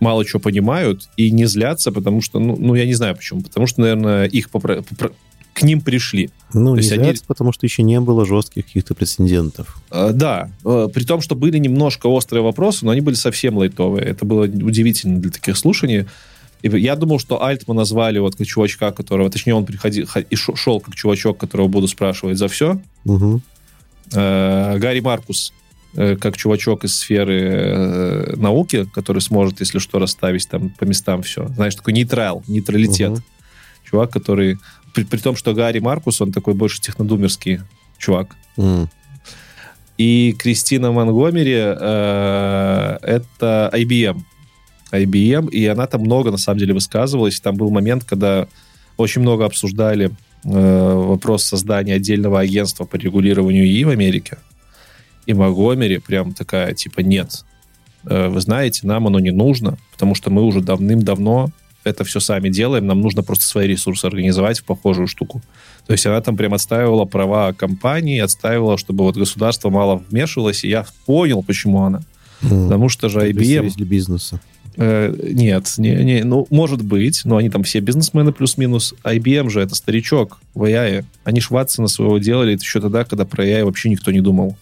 мало чего понимают и не злятся, потому что, ну, ну я не знаю почему, потому что, наверное, их попро- попро- к ним пришли. Ну, То не они... потому что еще не было жестких каких-то прецедентов. А, да, а, при том, что были немножко острые вопросы, но они были совсем лайтовые. Это было удивительно для таких слушаний. И я думал, что Альтма назвали вот как чувачка, которого, точнее, он приходил и шел как чувачок, которого буду спрашивать за все. Угу. Гарри Маркус э, как чувачок из сферы э, науки, который сможет, если что, расставить там по местам все. Знаешь, такой нейтрал, нейтралитет. Угу. Чувак, который... При, при том, что Гарри Маркус, он такой больше технодумерский чувак. Угу. И Кристина Монгомери э, это IBM. IBM, и она там много, на самом деле, высказывалась. Там был момент, когда очень много обсуждали э, вопрос создания отдельного агентства по регулированию ИИ в Америке. И Монгомери прям такая, типа, нет, э, вы знаете, нам оно не нужно, потому что мы уже давным-давно это все сами делаем, нам нужно просто свои ресурсы организовать в похожую штуку. То есть она там прям отстаивала права компании, отстаивала, чтобы вот государство мало вмешивалось, и я понял, почему она. Mm. Потому что же IBM... Для бизнеса. Э, нет, не, не, ну, может быть, но они там все бизнесмены плюс-минус. IBM же это старичок в AI. Они ж Ватсона своего делали еще тогда, когда про AI вообще никто не думал.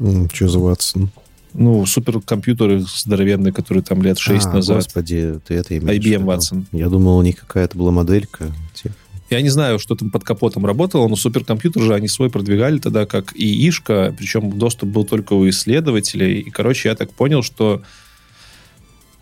Mm, что за Ватсон? Ну, суперкомпьютеры здоровенные, которые там лет 6 а, назад. господи, ты это имеешь IBM Watson. Я думал, у них какая-то была моделька. Типа. Я не знаю, что там под капотом работало, но суперкомпьютер же они свой продвигали тогда как и ишка, причем доступ был только у исследователей. И, короче, я так понял, что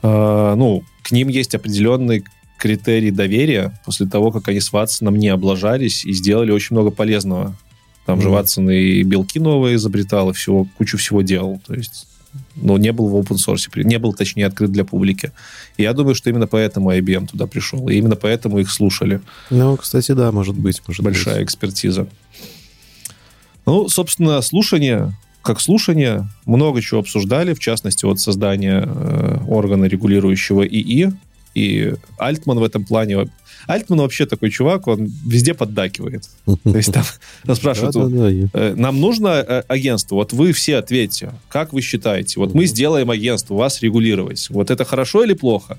э, ну, к ним есть определенный критерий доверия после того, как они с Ватсоном не облажались и сделали очень много полезного. Там mm-hmm. же Ватсон и белки новые изобретал, и всего, кучу всего делал. То есть но не был в open source, не был, точнее, открыт для публики. И я думаю, что именно поэтому IBM туда пришел, и именно поэтому их слушали. Ну, кстати, да, может быть. Может Большая быть. экспертиза. Ну, собственно, слушание, как слушание, много чего обсуждали, в частности, вот создание э, органа регулирующего ИИ, и Альтман в этом плане Альтман вообще такой чувак, он везде поддакивает. То есть там спрашивают, «Э, нам нужно э, агентство, вот вы все ответьте, как вы считаете, вот мы сделаем агентство, вас регулировать, вот это хорошо или плохо?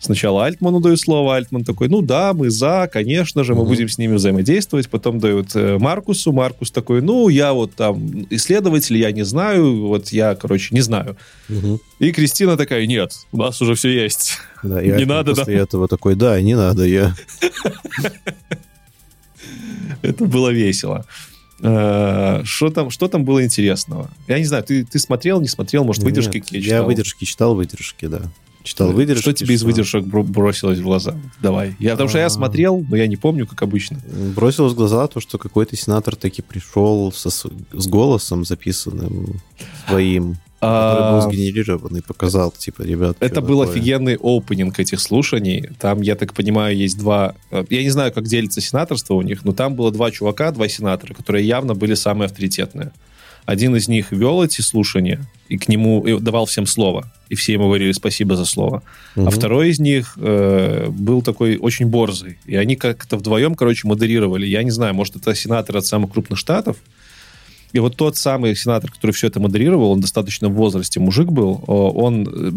Сначала Альтману дают слово, Альтман такой, ну да, мы за, конечно же, мы будем с ними взаимодействовать. Потом дают э, Маркусу, Маркус такой, ну я вот там исследователь, я не знаю, вот я, короче, не знаю. И Кристина такая, нет, у нас уже все есть. Да, не надо, после да? этого такой, да, не надо, я... Это было весело. Э, что там, что там было интересного? Я не знаю, ты, ты смотрел, не смотрел, может, выдержки какие читал? Я выдержки читал, выдержки, да. Читал выдержки. Что тебе из выдержек бросилось в глаза? Давай. Я, потому что я а. смотрел, но я не помню, как обычно. Бросилось в глаза то, что какой-то сенатор таки пришел со, с голосом записанным своим, который был а. сгенерирован и показал, типа, ребят... Это был такое. офигенный опенинг этих слушаний. Там, я так понимаю, есть два... Э, я не знаю, как делится сенаторство у них, но там было два чувака, два сенатора, которые явно были самые авторитетные. Один из них вел эти слушания и к нему и давал всем слово. И все ему говорили спасибо за слово. Угу. А второй из них э, был такой очень борзый. И они как-то вдвоем, короче, модерировали. Я не знаю, может, это сенатор от самых крупных штатов. И вот тот самый сенатор, который все это модерировал, он достаточно в возрасте мужик был, он э,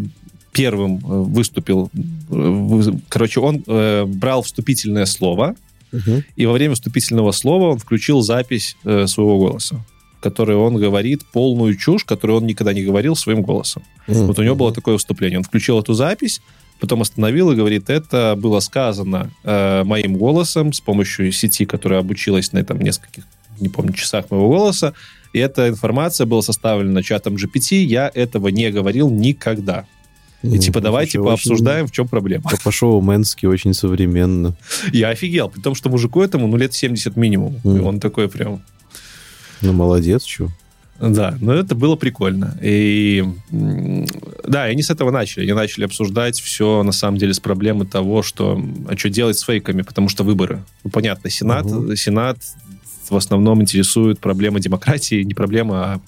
первым э, выступил, э, короче, он э, брал вступительное слово, угу. и во время вступительного слова он включил запись э, своего голоса которой он говорит полную чушь, которую он никогда не говорил своим голосом. Mm-hmm. Вот у него было такое выступление. Он включил эту запись, потом остановил и говорит, это было сказано э, моим голосом с помощью сети, которая обучилась на этом нескольких, не помню, часах моего голоса. И эта информация была составлена чатом GPT. Я этого не говорил никогда. И ну, типа давайте пообсуждаем, очень... в чем проблема. По-шоу-мэнски очень современно. Я офигел, при том, что мужику этому ну лет 70 минимум. Mm. И он такой прям... Ну, молодец, чё. Да, но это было прикольно. И да, и они с этого начали. Они начали обсуждать все, на самом деле, с проблемы того, что а что делать с фейками, потому что выборы. Ну, понятно, Сенат, угу. Сенат в основном интересует проблемы демократии, не проблема, а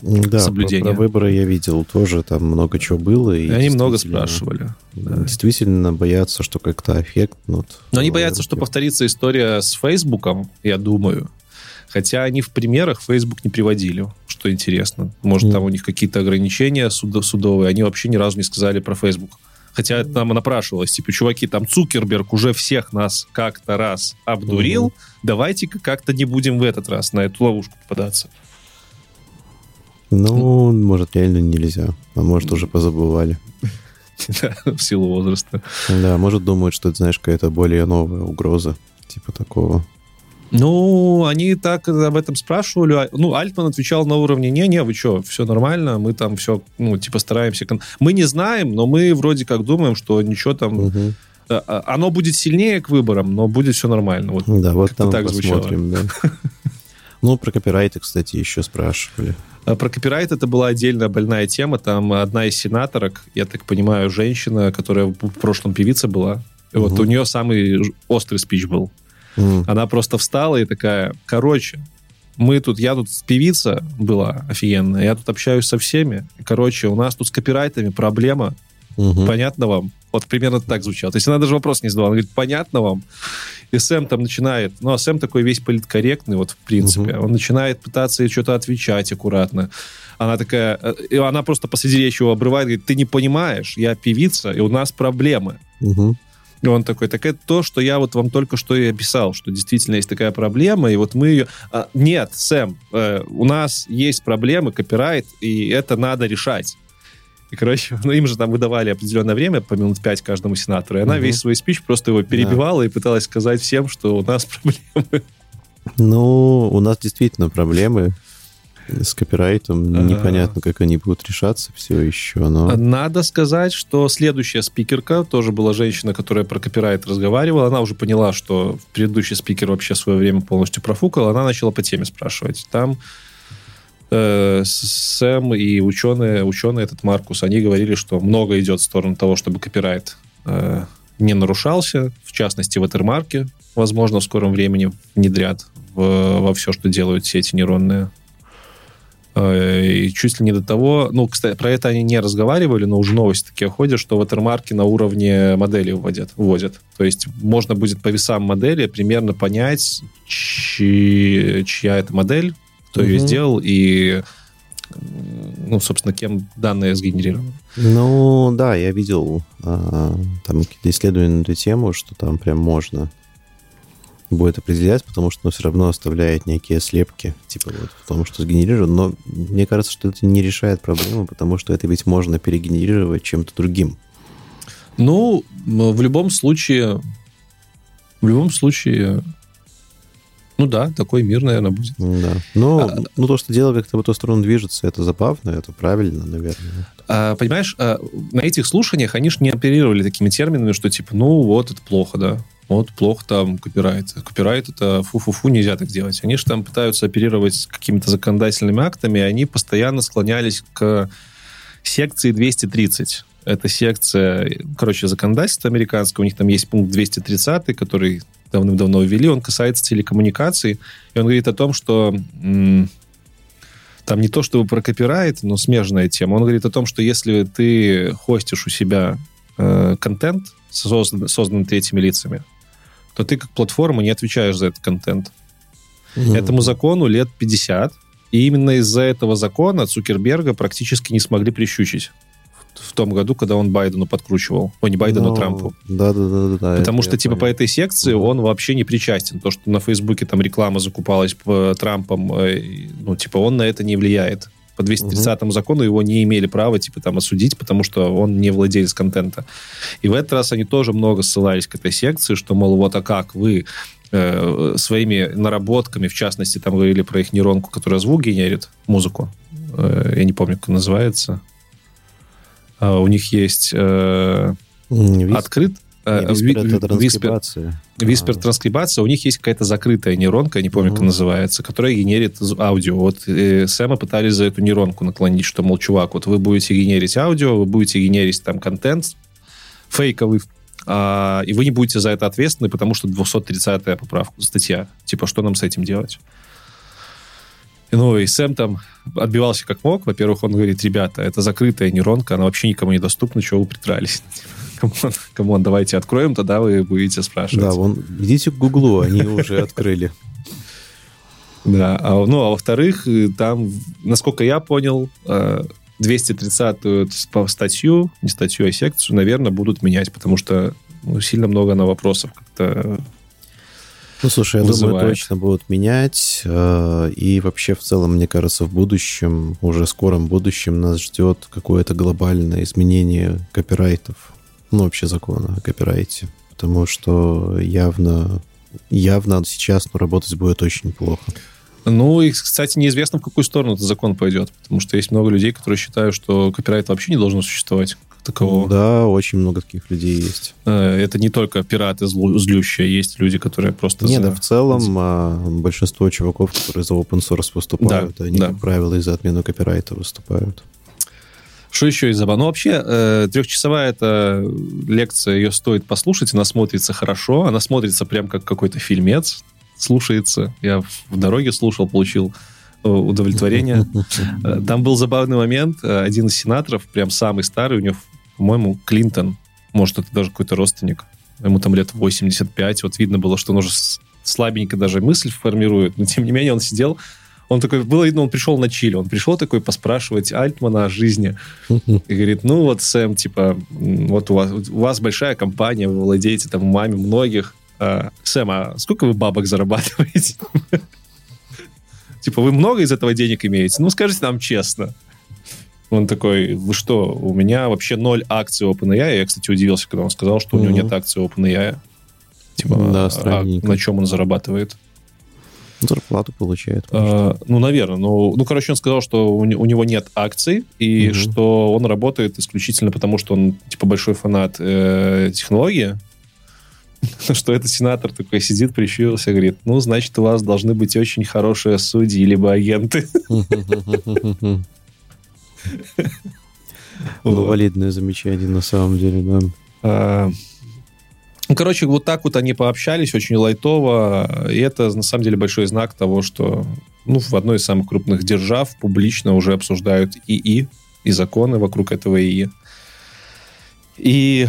да, соблюдения. Про, про выборы я видел тоже, там много чего было. И, и они много спрашивали. Да. Действительно боятся, что как-то эффект. Ну, вот, Но они боятся, что повторится история с Фейсбуком, я думаю. Хотя они в примерах Facebook не приводили, что интересно. Может, mm. там у них какие-то ограничения суд- судовые. Они вообще ни разу не сказали про Facebook. Хотя это нам напрашивалось. Типа, чуваки, там Цукерберг уже всех нас как-то раз обдурил. Mm-hmm. Давайте-ка как-то не будем в этот раз на эту ловушку попадаться. Ну, может, реально нельзя. А может, уже позабывали. в силу возраста. Да, может, думают, что это, знаешь, какая-то более новая угроза. Типа такого. Ну, они так об этом спрашивали. А, ну, Альтман отвечал на уровне, не-не, вы что, все нормально, мы там все, ну, типа, стараемся... Мы не знаем, но мы вроде как думаем, что ничего там... Угу. Оно будет сильнее к выборам, но будет все нормально. Вот да, вот там так посмотрим, звучало. да. Ну, про копирайты, кстати, еще спрашивали. Про копирайт это была отдельная больная тема. Там одна из сенаторок, я так понимаю, женщина, которая в прошлом певица была. Угу. вот у нее самый острый спич был. Угу. Она просто встала и такая, короче, мы тут, я тут певица была офигенная, я тут общаюсь со всеми. Короче, у нас тут с копирайтами проблема. Угу. Понятно вам? Вот примерно так звучало. То есть она даже вопрос не задавала. Она говорит, понятно вам? И Сэм там начинает... Ну, а Сэм такой весь политкорректный, вот, в принципе. Угу. Он начинает пытаться что-то отвечать аккуратно. Она такая... Э, и она просто посреди речи его обрывает, говорит, ты не понимаешь, я певица, и у нас проблемы. Угу. И он такой, так это то, что я вот вам только что и описал, что действительно есть такая проблема, и вот мы ее... А, нет, Сэм, э, у нас есть проблемы, копирайт, и это надо решать. И, короче, ну, им же там выдавали определенное время, по минут пять каждому сенатору, и она угу. весь свой спич просто его перебивала да. и пыталась сказать всем, что у нас проблемы. Ну, у нас действительно проблемы с копирайтом. А... Непонятно, как они будут решаться все еще, но... Надо сказать, что следующая спикерка тоже была женщина, которая про копирайт разговаривала. Она уже поняла, что предыдущий спикер вообще свое время полностью профукал. Она начала по теме спрашивать. Там э, Сэм и ученые, ученые этот Маркус, они говорили, что много идет в сторону того, чтобы копирайт э, не нарушался, в частности, в Этермарке, возможно, в скором времени внедрят в, во все, что делают сети нейронные. Э, и чуть ли не до того, ну, кстати, про это они не разговаривали, но уже новости такие ходят, что ватермарки на уровне модели вводят, вводят. То есть можно будет по весам модели примерно понять, чьи, чья это модель, кто угу. ее сделал и, ну, собственно, кем данные сгенерированы. Ну, да, я видел а, там какие-то исследования на эту тему, что там прям можно будет определять, потому что он все равно оставляет некие слепки, типа вот в том, что сгенерировано. Но мне кажется, что это не решает проблему, потому что это ведь можно перегенерировать чем-то другим. Ну, в любом случае, в любом случае, ну да, такой мир, наверное, будет. Да. Но а, ну, то, что дело как-то в эту сторону движется, это забавно, это правильно, наверное. А, понимаешь, а, на этих слушаниях они же не оперировали такими терминами, что типа, ну вот, это плохо, да. Вот плохо там копирайт. Копирайт это фу-фу-фу, нельзя так делать. Они же там пытаются оперировать какими-то законодательными актами, и они постоянно склонялись к секции 230 это секция, короче, законодательства американского. У них там есть пункт 230, который давным-давно ввели. Он касается телекоммуникаций. И он говорит о том, что там не то чтобы про копирайт, но смежная тема. Он говорит о том, что если ты хостишь у себя э, контент, создан, созданный третьими лицами, то ты как платформа не отвечаешь за этот контент. Mm-hmm. Этому закону лет 50, и именно из-за этого закона Цукерберга практически не смогли прищучить в том году, когда он Байдену подкручивал. О, не Байдену, Но... Трампу. Да, да, да, да. Потому что, типа, понял. по этой секции угу. он вообще не причастен. То, что на Фейсбуке там реклама закупалась по Трампом, э, ну, типа, он на это не влияет. По 230 угу. закону его не имели права, типа, там, осудить, потому что он не владелец контента. И в этот раз они тоже много ссылались к этой секции, что, мол, вот, а как вы э, своими наработками, в частности, там говорили про их нейронку, которая звук генерит, музыку. Э, я не помню, как называется. А, у них есть э, открыт... Э, виспер транскрибация, у них есть какая-то закрытая нейронка, я не помню, как называется, которая генерит аудио. Вот э, Сэма пытались за эту нейронку наклонить, что, мол, чувак, вот вы будете генерить аудио, вы будете генерить там контент фейковый, а, и вы не будете за это ответственны, потому что 230-я поправка, статья. Типа, что нам с этим делать? Ну, и Сэм там отбивался как мог. Во-первых, он говорит, ребята, это закрытая нейронка, она вообще никому не доступна, чего вы придрались. Come on, come on, давайте откроем, тогда вы будете спрашивать. Да, вон, идите к Гуглу, они уже открыли. Да, а, ну, а во-вторых, э, там, насколько я понял, 230-ю э, статью, не статью, а секцию, наверное, будут менять, потому что ну, сильно много на вопросов как-то ну, слушай, я вызывает. думаю, точно будут менять. Э, и вообще, в целом, мне кажется, в будущем, уже скором будущем нас ждет какое-то глобальное изменение копирайтов. Ну, вообще закона о копирайте. Потому что явно явно сейчас ну, работать будет очень плохо. Ну, и, кстати, неизвестно, в какую сторону этот закон пойдет, потому что есть много людей, которые считают, что копирайт вообще не должен существовать как такового. Да, очень много таких людей есть. Э, это не только пираты злу- злющие, есть люди, которые просто... Не, за- да, в целом а, большинство чуваков, которые за open source выступают, Да, они, да. как правило, из-за отмены копирайта выступают. Что еще из забавного? Ну, вообще, э, трехчасовая эта лекция, ее стоит послушать, она смотрится хорошо, она смотрится прям как какой-то фильмец, слушается. Я в- дороге слушал, получил э, удовлетворение. Э, Там был забавный момент. Э, Один из сенаторов, прям самый старый, у него, по-моему, Клинтон, может, это даже какой-то родственник, ему там лет 85, вот видно было, что он уже слабенько даже мысль формирует, но тем не менее он сидел, он такой, было видно, он пришел на чили, он пришел такой поспрашивать Альтмана о жизни, и говорит, ну вот, Сэм, типа, вот у вас, у вас большая компания, вы владеете там умами многих. А, Сэм, а сколько вы бабок зарабатываете? Типа, вы много из этого денег имеете? Ну, скажите нам честно. Он такой, вы что, у меня вообще ноль акций OpenAI. Я, кстати, удивился, когда он сказал, что у него нет акций OpenAI. Типа, Да, а на чем он зарабатывает? Зарплату получает. А, ну, наверное. Ну, ну, короче, он сказал, что у, у него нет акций, и Мгм. что он работает исключительно потому, что он, типа, большой фанат э, технологии. Что этот сенатор такой сидит, прищурился, говорит, ну, значит, у вас должны быть очень хорошие судьи, либо агенты. Ну, валидное замечание на самом деле, да. Ну, короче, вот так вот они пообщались, очень лайтово, и это, на самом деле, большой знак того, что ну, в одной из самых крупных держав публично уже обсуждают ИИ и законы вокруг этого ИИ. И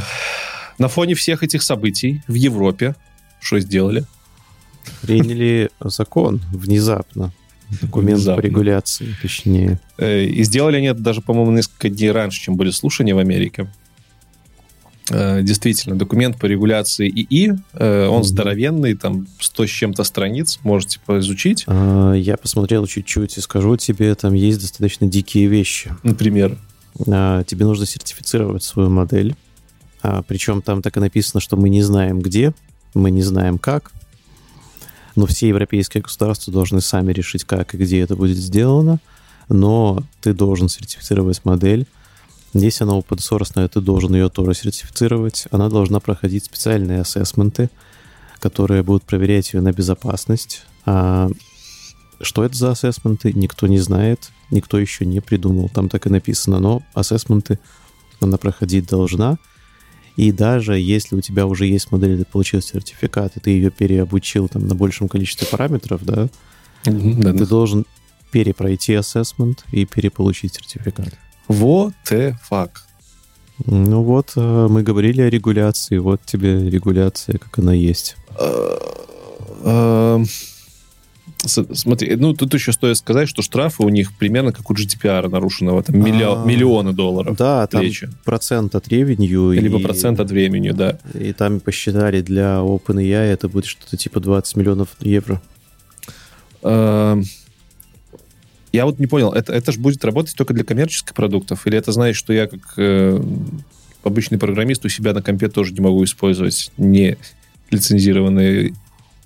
на фоне всех этих событий в Европе что сделали? Приняли закон внезапно. Документ Внезапно. по регуляции, точнее. Э, И сделали они это даже, по-моему, несколько дней раньше, чем были слушания в Америке. Э, Действительно, документ по регуляции ИИ, э, он здоровенный, там 100 с чем-то страниц, можете поизучить. А, Я посмотрел чуть-чуть и скажу тебе, там есть достаточно дикие вещи. Например, А, Тебе нужно сертифицировать свою модель. А, Причем там так и написано, что мы не знаем где, мы не знаем как. Но все европейские государства должны сами решить, как и где это будет сделано. Но ты должен сертифицировать модель. Если она open source, ты должен ее тоже сертифицировать. Она должна проходить специальные ассессменты, которые будут проверять ее на безопасность. А что это за ассессменты, никто не знает, никто еще не придумал. Там так и написано, но ассессменты она проходить должна. И даже если у тебя уже есть модель, ты получил сертификат, и ты ее переобучил там, на большем количестве параметров, да, да, ты должен перепройти ассессмент и переполучить сертификат. The fuck? Ну вот, э, мы говорили о регуляции, вот тебе регуляция, как она есть. Эм, с- Смотри, ну тут еще стоит сказать, что штрафы у них примерно как у GDPR нарушенного, там А. миллионы долларов. Да, там процент от ревенью. Либо и- процент от времени, да. И там посчитали для OpenAI это будет что-то типа 20 миллионов евро. Я вот не понял, это, это же будет работать только для коммерческих продуктов? Или это значит, что я как э, обычный программист у себя на компе тоже не могу использовать не лицензированные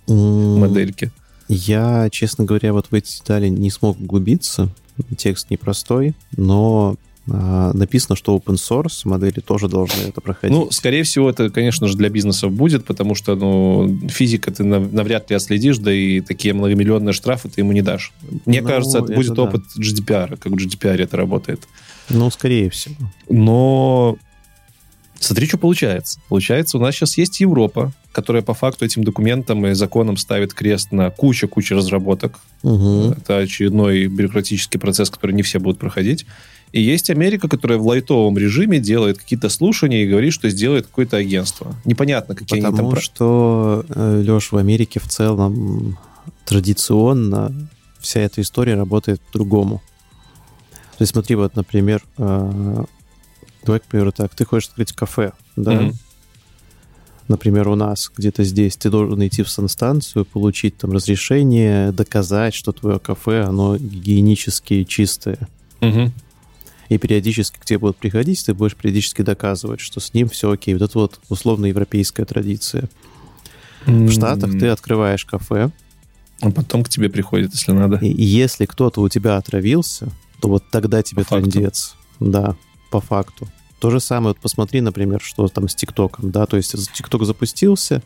М, модельки? Я, честно говоря, вот в эти детали не смог углубиться. Текст непростой, но написано, что open source модели тоже должны это проходить. Ну, скорее всего, это, конечно же, для бизнесов будет, потому что, ну, физика ты нав- навряд ли отследишь, да и такие многомиллионные штрафы ты ему не дашь. Мне Ну, кажется, это, будет да. опыт GDPR, как в GDPR это работает. Ну, скорее всего. Но смотри, что получается. Получается, у нас сейчас есть Европа, которая по факту этим документам и законам ставит крест на куча-куча разработок. Мгм. Это очередной бюрократический процесс, который не все будут проходить. И есть Америка, которая в лайтовом режиме делает какие-то слушания и говорит, что сделает какое-то агентство. Непонятно, какие они там... Потому что, Леш, в Америке в целом традиционно вся эта история работает по-другому. То есть смотри, вот, например, э, давай, к примеру, так, ты хочешь открыть кафе, да? Мгм. Например, у нас где-то здесь ты должен идти в санстанцию, получить там разрешение, доказать, что твое кафе, оно гигиенически чистое. Мгм. И периодически к тебе будут приходить, ты будешь периодически доказывать, что с ним все окей. Вот это вот условно европейская традиция. В Штатах ты открываешь кафе. А потом к тебе приходит, если надо. И если кто-то у тебя отравился, то вот тогда тебе по трендец. Факту. Да, по факту. То же самое, вот посмотри, например, что там с ТикТоком, да, то есть ТикТок запустился,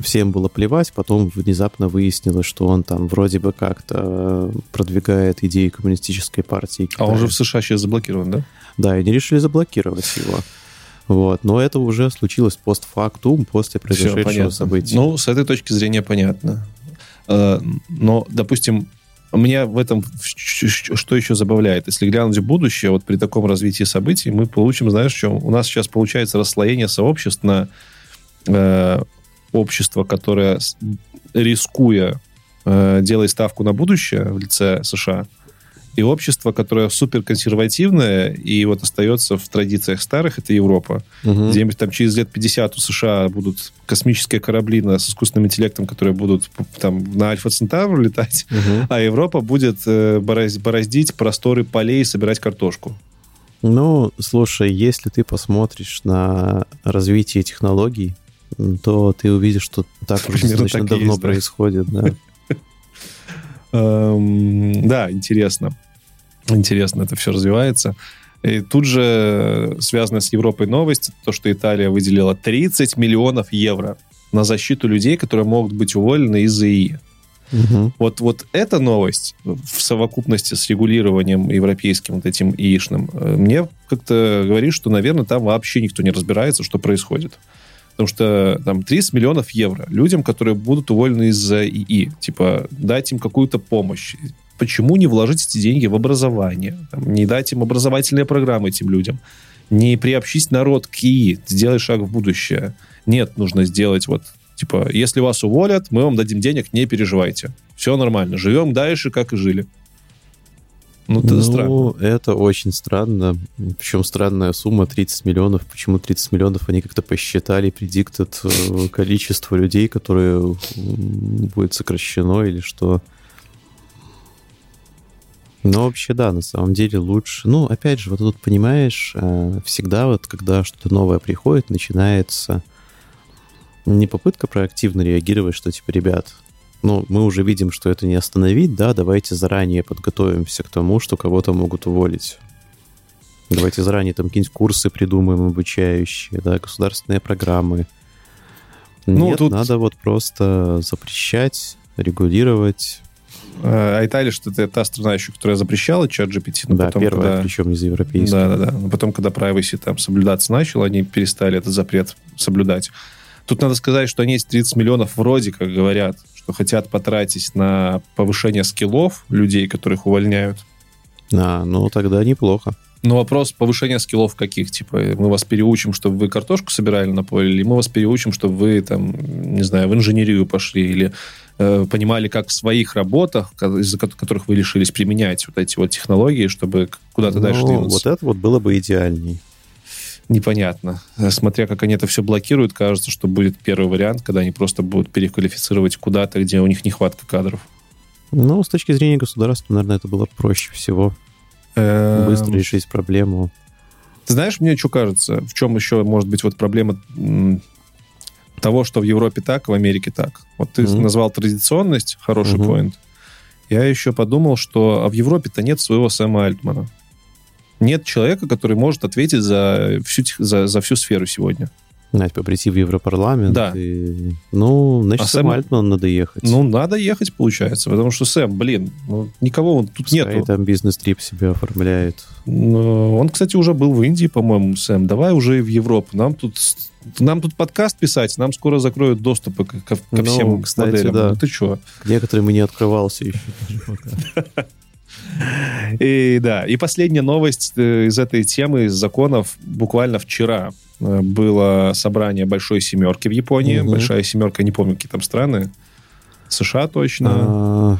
всем было плевать, потом внезапно выяснилось, что он там вроде бы как-то продвигает идеи коммунистической партии Китая. А он же в США сейчас заблокирован, да? Да, и они решили заблокировать его. Вот. Но это уже случилось постфактум, после произошедшего события. Ну, с этой точки зрения понятно. Э, но, допустим, меня в этом что еще забавляет? Если глянуть в будущее, вот при таком развитии событий мы получим, знаешь, что у нас сейчас получается расслоение сообществ на э, общество, которое, рискуя, э, делает ставку на будущее в лице США, и общество, которое суперконсервативное и вот остается в традициях старых, это Европа. Угу. Где-нибудь там через лет 50 у США будут космические корабли с искусственным интеллектом, которые будут там на Альфа Центавру летать, угу. а Европа будет э, бороздить просторы полей и собирать картошку. Ну, слушай, если ты посмотришь на развитие технологий, то ты увидишь, что так уже достаточно давно есть, происходит. Да. Эм, да, интересно интересно это все развивается. И тут же связано с Европой новость, то, что Италия выделила 30 миллионов евро на защиту людей, которые могут быть уволены из ИИ. Угу. Вот, вот эта новость в совокупности с регулированием европейским вот этим ИИшным э, мне как-то говорит, что, наверное, там вообще никто не разбирается, что происходит. Потому что там 30 миллионов евро людям, которые будут уволены из-за ИИ. Типа дать им какую-то помощь, почему не вложить эти деньги в образование, там, не дать им образовательные программы этим людям, не приобщить народ к ИИ, сделать шаг в будущее. Нет, нужно сделать вот, типа, если вас уволят, мы вам дадим денег, не переживайте. Все нормально, живем дальше, как и жили. Ну, это ну, странно. это очень странно. Причем странная сумма 30 миллионов. Почему 30 миллионов? Они как-то посчитали, предиктят э, количество людей, которые будет сокращено или что. Ну, вообще, да, на самом деле лучше. Ну, опять же, вот тут, понимаешь, э, всегда вот, когда что-то новое приходит, начинается не попытка проактивно реагировать, что, типа, ребят, ну, мы уже видим, что это не остановить, да, давайте заранее подготовимся к тому, что кого-то могут уволить. Давайте заранее там какие-нибудь курсы придумаем обучающие, да, государственные программы. Ну, Нет, тут... надо вот просто запрещать, регулировать, а Италия, что это та страна еще, которая запрещала чат GPT. Но да, потом, первая, когда... причем из европейских. Да, да, да. Но потом, когда privacy там соблюдаться начал, они перестали этот запрет соблюдать. Тут надо сказать, что они эти 30 миллионов вроде как говорят, что хотят потратить на повышение скиллов людей, которых увольняют. А, ну тогда неплохо. Но вопрос повышения скиллов каких? Типа, мы вас переучим, чтобы вы картошку собирали на поле, или мы вас переучим, чтобы вы, там, не знаю, в инженерию пошли, или э, понимали, как в своих работах, из-за которых вы решились применять вот эти вот технологии, чтобы куда-то ну, дальше двинуться. Вот это вот было бы идеальней. Непонятно. Смотря как они это все блокируют, кажется, что будет первый вариант, когда они просто будут переквалифицировать куда-то, где у них нехватка кадров. Ну, с точки зрения государства, наверное, это было проще всего. Эм. Быстро решить проблему. Ты знаешь, мне что кажется, в чем еще может быть вот проблема того, что в Европе так, в Америке так. Вот ты mm-hmm. назвал традиционность, хороший mm-hmm. поинт. Я еще подумал, что а в Европе-то нет своего Сэма Альтмана. Нет человека, который может ответить за всю, за, за всю сферу сегодня. Надо типа прийти в Европарламент. Да. И... Ну, значит, а Сэм Альтман надо ехать. Ну, надо ехать, получается, потому что Сэм, блин, ну, никого тут Пускай нету. там бизнес-трип себе оформляет. Ну, он, кстати, уже был в Индии, по-моему, Сэм. Давай уже и в Европу. Нам тут, нам тут подкаст писать, нам скоро закроют доступы ко, ко ну, всем кстати, моделям. Да. Ну, ты что? Некоторым и не открывался еще. И да, и последняя новость э, из этой темы, из законов, буквально вчера э, было собрание Большой Семерки в Японии. Угу. Большая Семерка, не помню, какие там страны. США точно. А,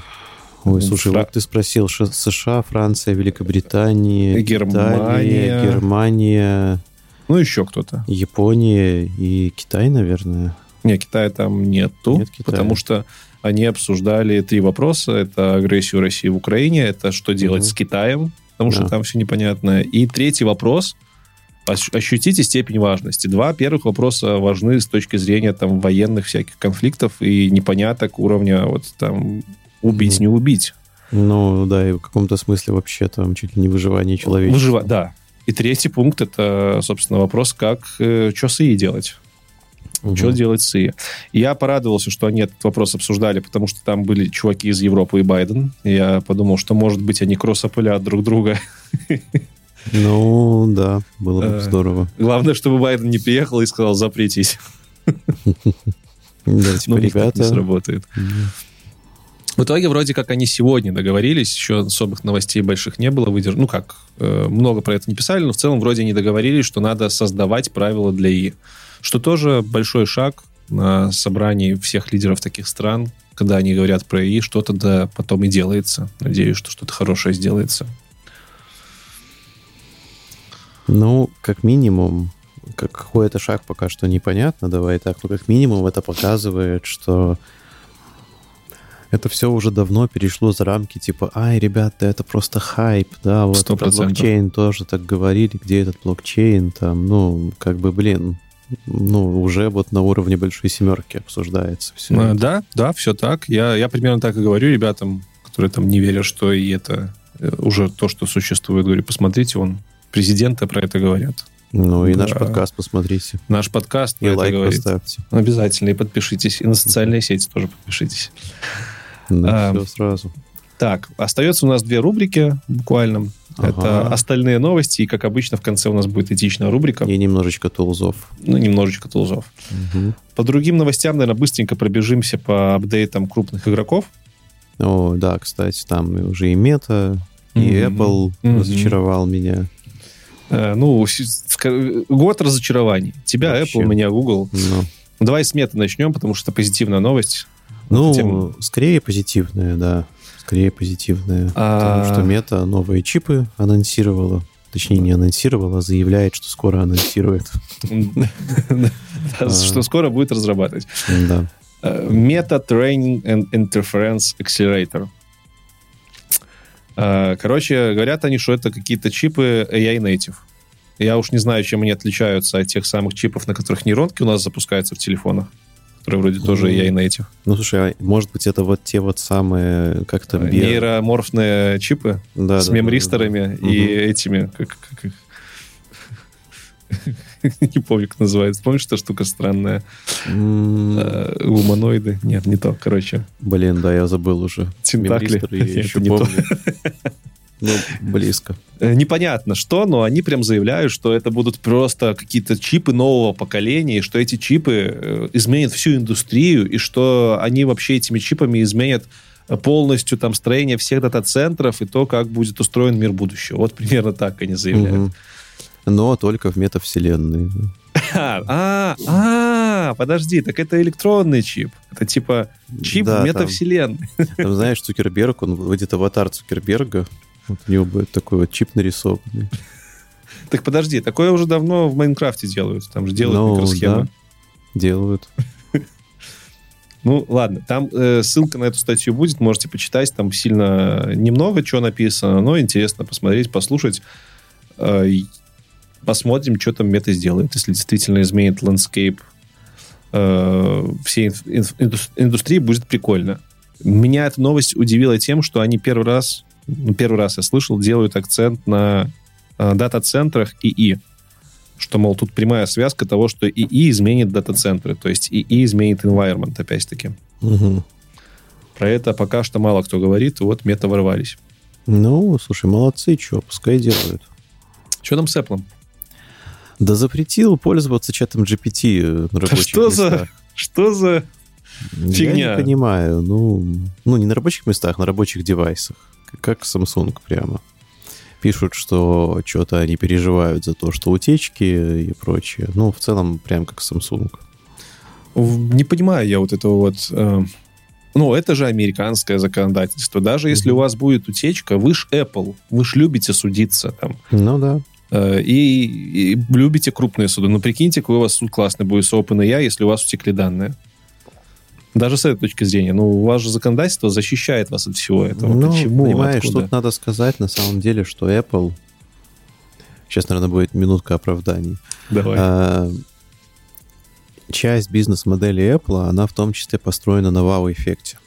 ой, слушай, Фра... вот ты спросил, США, Франция, Великобритания, Германия, Италия, Германия. Ну, еще кто-то. Япония и Китай, наверное. Не, Китая там нету, Нет Китая. потому что они обсуждали три вопроса. Это агрессию России в Украине, это что делать угу. с Китаем, потому да. что там все непонятно. И третий вопрос, ощутите степень важности. Два первых вопроса важны с точки зрения там военных всяких конфликтов и непоняток уровня вот там убить, mm. не убить. Ну, да, и в каком-то смысле вообще там чуть ли не выживание человечества. Выжива, да. И третий пункт это, собственно, вопрос, как, э, что с ИИ делать. Угу. Что делать с ИИ? Я порадовался, что они этот вопрос обсуждали, потому что там были чуваки из Европы и Байден. Я подумал, что, может быть, они кроссопылят друг друга. Ну, да, было бы э, здорово. Главное, чтобы Байден не приехал и сказал, запретись. Да, типа, ребята... Не сработает. В итоге вроде как они сегодня договорились, еще особых новостей больших не было, выдерж... ну как, э, много про это не писали, но в целом вроде они договорились, что надо создавать правила для ИИ, что тоже большой шаг на собрании всех лидеров таких стран, когда они говорят про ИИ, что-то да потом и делается. Надеюсь, что что-то хорошее сделается. Ну, как минимум, какой это шаг пока что непонятно, давай так, но как минимум это показывает, что это все уже давно перешло за рамки, типа, ай, ребята, это просто хайп, да, вот 100%. про блокчейн тоже так говорили, где этот блокчейн, там, ну, как бы, блин, ну, уже вот на уровне большой семерки обсуждается все. А, да, да, все так. Я, я примерно так и говорю ребятам, которые там не верят, что и это э, уже то, что существует. Говорю, посмотрите, он президенты про это говорят. Ну и да. наш подкаст посмотрите. Наш подкаст и лайк говорит. поставьте. Обязательно и подпишитесь. И на социальные сети тоже подпишитесь. Да, а, все сразу. Так, остается у нас две рубрики буквально. Ага. Это остальные новости, и, как обычно, в конце у нас будет этичная рубрика. И немножечко тулзов. Ну, немножечко тулзов. Угу. По другим новостям, наверное, быстренько пробежимся по апдейтам крупных игроков. О, да, кстати, там уже и Мета, и mm-hmm. Apple mm-hmm. разочаровал меня. Э, ну, год разочарований. Тебя Вообще. Apple, меня Google. Ну. Давай с Мета начнем, потому что это позитивная новость. Ну, тема... скорее позитивная, да. Скорее позитивная. А... Потому что мета новые чипы анонсировала. Точнее, не анонсировала, а заявляет, что скоро анонсирует. Что скоро будет разрабатывать. Да. Meta Training and Interference Accelerator. Э, короче, говорят они, что это какие-то чипы AI native. Я уж не знаю, чем они отличаются от тех самых чипов, на которых нейронки у нас запускаются в телефонах которые вроде тоже AI native. Ну, слушай, а может быть, это вот те вот самые, как то Био... Нейроморфные чипы да, с да, мемристорами да, да. и угу. этими, как, как, Не помню, как называется. Помнишь, эта штука странная? Э, гуманоиды? Нет, не то, короче. Блин, да, я забыл уже. Тентакли. Еще не помню. Ну, близко. Э, непонятно что, но они прям заявляют, что это будут просто какие-то чипы нового поколения, и что эти чипы э, изменят всю индустрию, и что они вообще этими чипами изменят полностью там строение всех дата-центров и то, как будет устроен мир будущего. Вот примерно так они заявляют. Но только в метавселенной. А, а, подожди, так это электронный чип. Это типа чип да, метавселенной. Там, там, знаешь, Цукерберг, он выйдет аватар Цукерберга, вот у него будет такой вот чип нарисованный. Так подожди, такое уже давно в Майнкрафте делают. Там же делают ну, микросхемы. Да, делают. Ну, ладно, там э, ссылка на эту статью будет, можете почитать, там сильно немного чего написано, но интересно посмотреть, послушать. Э, посмотрим, что там Meta сделает, если действительно изменит landscape э, всей индустрии, будет прикольно. Меня эта новость удивила тем, что они первый раз, первый раз я слышал, делают акцент на э, дата-центрах ИИ. Что, мол, тут прямая связка того, что ИИ изменит дата-центры, то есть ИИ изменит environment, опять-таки. Угу. Про это пока что мало кто говорит, вот мета ворвались. Ну, слушай, молодцы, что, пускай делают. Что там с Apple? Да запретил пользоваться чатом GPT э, на рабочих что местах. За, что за фигня? Я не понимаю. Ну, ну, не на рабочих местах, на рабочих девайсах. Как Samsung прямо. Пишут, что что-то они переживают за то, что утечки и прочее. Ну, в целом, прям как Samsung. Не понимаю я вот этого вот... Э, ну, это же американское законодательство. Даже если mm-hmm. у вас будет утечка, вы ж Apple, вы ж любите судиться там. Ну да. Э, и, и любите крупные суды. Но прикиньте, какой у вас суд классный будет с OpenAI, если у вас утекли данные. Даже с этой точки зрения. Ну, же законодательство защищает вас от всего этого. Ну, Почему? Понимаешь, что надо сказать на самом деле, что Apple Сейчас, наверное, будет минутка оправданий. Давай. А, часть бизнес-модели Apple, она в том числе построена на вау-эффекте.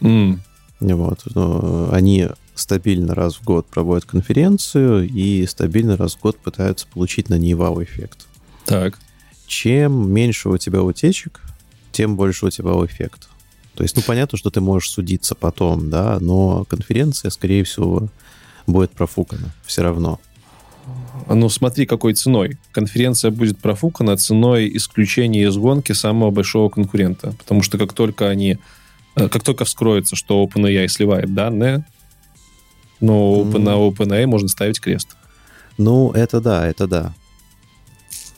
М, Вот. Но Они стабильно раз в год проводят конференцию и стабильно раз в год пытаются получить на ней вау-эффект. Так. Чем меньше у тебя утечек, тем больше у тебя эффект. То есть, ну, понятно, что ты можешь судиться потом, да, но конференция, скорее всего, будет профукана все равно. Ну, смотри, какой ценой. Конференция будет профукана ценой исключения из гонки самого большого конкурента. Потому что как только они... э, Как только вскроется, что OpenAI сливает данные, М. Open- на OpenAI можно ставить крест. Ну, это да, это да.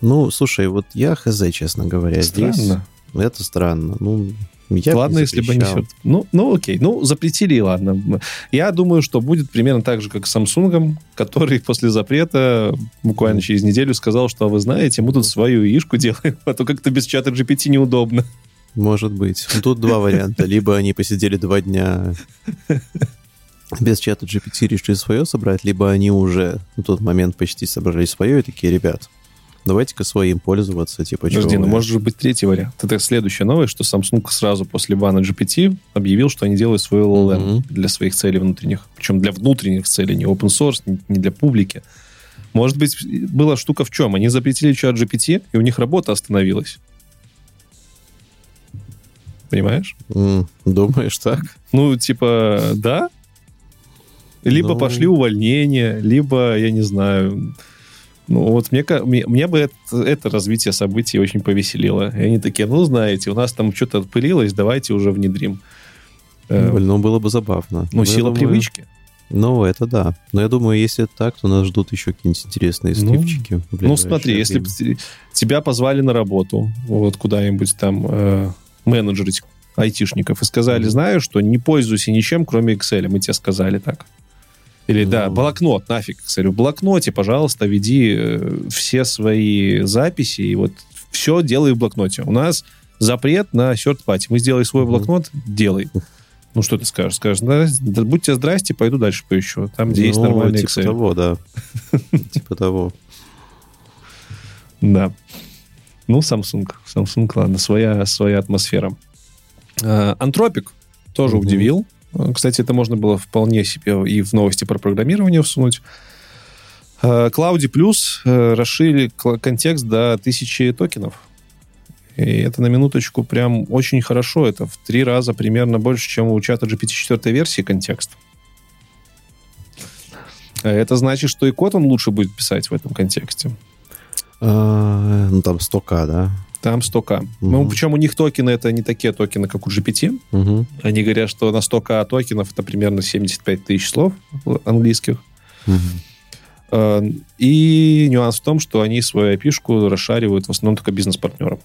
Ну, слушай, вот я хз, честно говоря, здесь... Это странно. Ну, я ладно, не если бы они запрещал. все... Ну, ну, окей. Ну, запретили, и ладно. Я думаю, что будет примерно так же, как с Samsung, который после запрета буквально через неделю сказал, что, а вы знаете, мы тут свою яишку делаем, а то как-то без чата GPT неудобно. Может быть. Тут два варианта. Либо они посидели два дня без чата GPT решили свое собрать, либо они уже на тот момент почти собрали свое и такие, ребят, давайте-ка своим пользоваться, типа, Подожди, ну вы?» может же быть третий вариант. Это следующая новость, что Samsung сразу после бана GPT объявил, что они делают свой LLM Мгм. для своих целей внутренних. Причем для внутренних целей, не open source, не- не для публики. Может быть, была штука в чем? Они запретили чат GPT, и у них работа остановилась. Понимаешь? М, Думаешь так? Ну, типа, да. Либо Ну. пошли увольнения, либо, я не знаю... Ну, вот мне, мне, мне бы это, это развитие событий очень повеселило. И они такие, ну, знаете, у нас там что-то отпылилось, давайте уже внедрим. Э, Блин, Ну, было бы забавно. ну, я сила думаю- привычки. Ну, это да. Но я думаю, если это так, то нас ждут еще какие-нибудь интересные Ну, сливчики. Ну, ближайшее смотри, если бы тебя позвали на работу, вот куда-нибудь там э, менеджерить айтишников и сказали, знаешь, что не пользуйся ничем, кроме Excel. Мы тебе сказали так. Или, да, блокнот, нафиг Excel. В блокноте, пожалуйста, веди э, все свои записи, и вот все делай в блокноте. У нас запрет на party. Мы сделали свой блокнот, делай. Ну, что ты скажешь? Скажешь, да, да, будьте здрасте, пойду дальше поищу. Там, где есть Ну, нормальный типа Excel. того, да. Типа того. Да. Ну, Samsung. Samsung, ладно, своя, своя атмосфера. Антропик тоже удивил. Э, Кстати, это можно было вполне себе и в новости про программирование всунуть. Э, Cloudy Plus э, расширили контекст до тысячи токенов. И это на минуточку прям очень хорошо. Это в три раза примерно больше, чем у чата GPT-4 версии контекст. Э, Это значит, что и код он лучше будет писать в этом контексте. А, Ну, там 100к, да? Там 100к. Ну, Мгм. причем у них токены это не такие токены, как у GPT. Мгм. Они говорят, что на 100к токенов это примерно 75 тысяч слов английских. Э, И нюанс в том, что они свою IP-шку расшаривают в основном только бизнес-партнерам.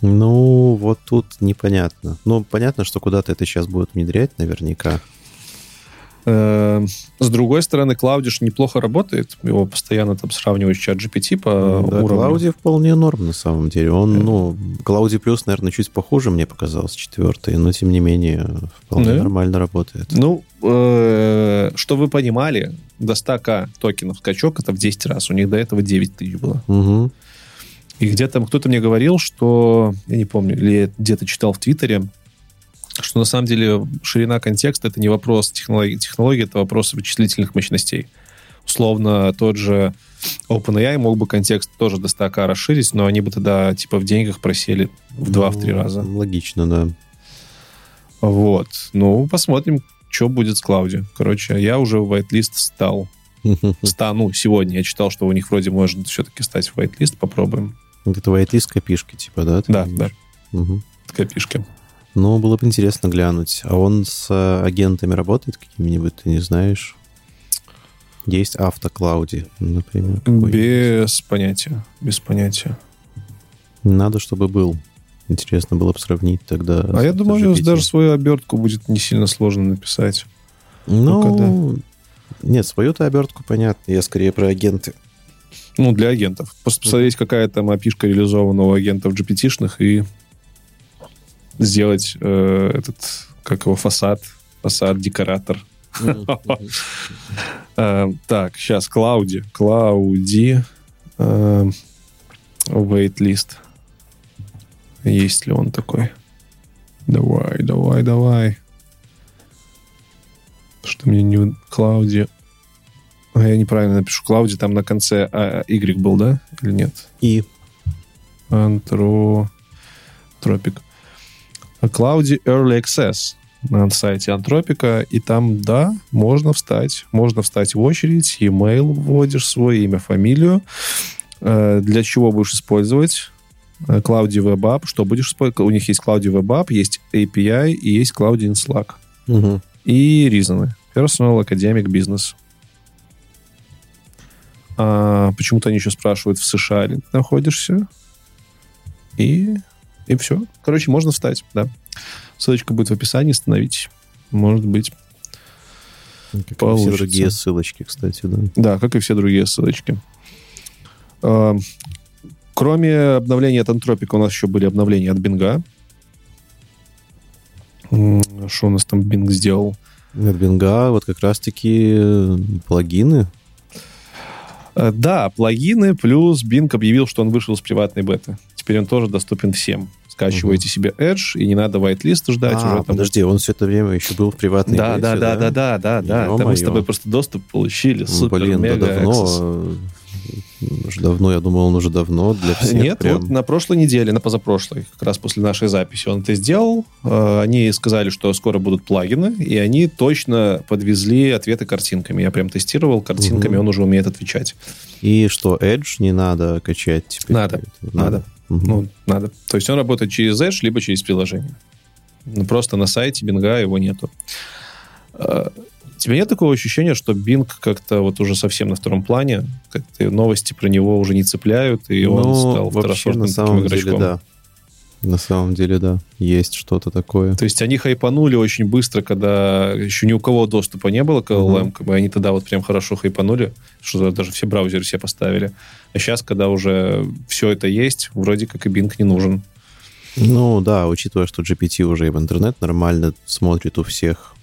Ну, вот тут непонятно. Ну, понятно, что куда-то это сейчас будут внедрять наверняка. Э, С другой стороны, Клаудиш неплохо работает. Его постоянно там сравнивают с чат GPT по да, уровню. Клауди вполне норм на самом деле. Он, Э. ну, Клауди плюс, наверное, чуть похуже мне показался четвертый, но тем не менее вполне Да? нормально работает. Ну, э, что вы понимали, до 100к токенов скачок это в 10 раз. У них до этого 9 тысяч было. Мгм. И где-то кто-то мне говорил, что, я не помню, или где-то читал в Твиттере, что на самом деле ширина контекста это не вопрос технологии, технологии это вопрос вычислительных мощностей. Условно, тот же OpenAI мог бы контекст тоже до 100к расширить, но они бы тогда типа в деньгах просели в 2-3 Ну, раза. Логично, да. Вот. Ну, посмотрим, что будет с Клауди. Короче, я уже в whitelist стал. Стану сегодня. Я читал, что у них вроде может все-таки стать в whitelist. Попробуем. Это whitelist копишки, типа, да? Да, да. Мгм. Копишки. Ну, было бы интересно глянуть. А он с э, агентами работает какими-нибудь, ты не знаешь? Есть автоклауди, например. Без понятия. Без понятия. Надо, чтобы был. Интересно было бы сравнить тогда. А я думаю, даже свою обертку будет не сильно сложно написать. Ну, нет, свою-то обертку понятно. Я скорее про агенты. Ну, для агентов. Просто посмотреть, какая там опишка реализована у агентов GPT-шных и сделать э, этот, как его, фасад, фасад, декоратор, Э, так, сейчас, Клауди. Клауди. э, Waitlist. Есть ли он такой? Давай, давай, давай. Что мне не... Клауди... А, Я неправильно напишу. Клауди там на конце а, Y был, да? Или нет? И Антро... Тропик. Клауди Early Access на сайте Антропика, и там, да, можно встать. Можно встать в очередь, email вводишь свой, имя, фамилию. Э, Для чего будешь использовать? Э, Cloudy Web App. Что будешь использовать? У них есть Cloudy Web App, есть API и есть Cloudy in Slack. Мгм. И ризоны. Personal, Academic, Business. А, почему-то они еще спрашивают, в США ли ты находишься. И, и все. Короче, можно встать, да. Ссылочка будет в описании, становитесь. Может быть. как и все Получится. другие ссылочки, кстати, да. Да, как и все другие ссылочки. А, Кроме обновления от Антропика, у нас еще были обновления от Бинга. Что у нас там Бинг сделал? От Бинга вот как раз-таки э, плагины. Э, Да, плагины, плюс Bing объявил, что он вышел из приватной беты. Теперь он тоже доступен всем. Скачивайте себе Edge, и не надо whitelist ждать. а, уже там... подожди, он все это время еще был в приватной Да, бете, да, да, да, да, да, да. Это мы с тобой просто доступ получили. Супер, Блин, да мега давно. access. Э, Уже давно, я думал, он уже давно для всех. Нет, прям. вот на прошлой неделе, на позапрошлой, как раз после нашей записи он это сделал. Э, Они сказали, что скоро будут плагины, и они точно подвезли ответы картинками. Я прям тестировал, картинками Мгм. он уже умеет отвечать. И что, Edge не надо качать теперь? Надо, Это надо. Мгм. Ну, надо. То есть он работает через Edge, либо через приложение. Ну, просто на сайте Бинга его нету. У тебя нет такого ощущения, что Bing как-то вот уже совсем на втором плане, как-то новости про него уже не цепляют, и он Ну, стал вообще, на самом игрочком? деле, да. На самом деле, да. Есть что-то такое. То есть они хайпанули очень быстро, когда еще ни у кого доступа не было к LLM, бы они тогда вот прям хорошо хайпанули, что даже все браузеры себе поставили. А сейчас, когда уже все это есть, вроде как и Bing не нужен. Ну, да, учитывая, что GPT уже и в интернет нормально смотрит у всех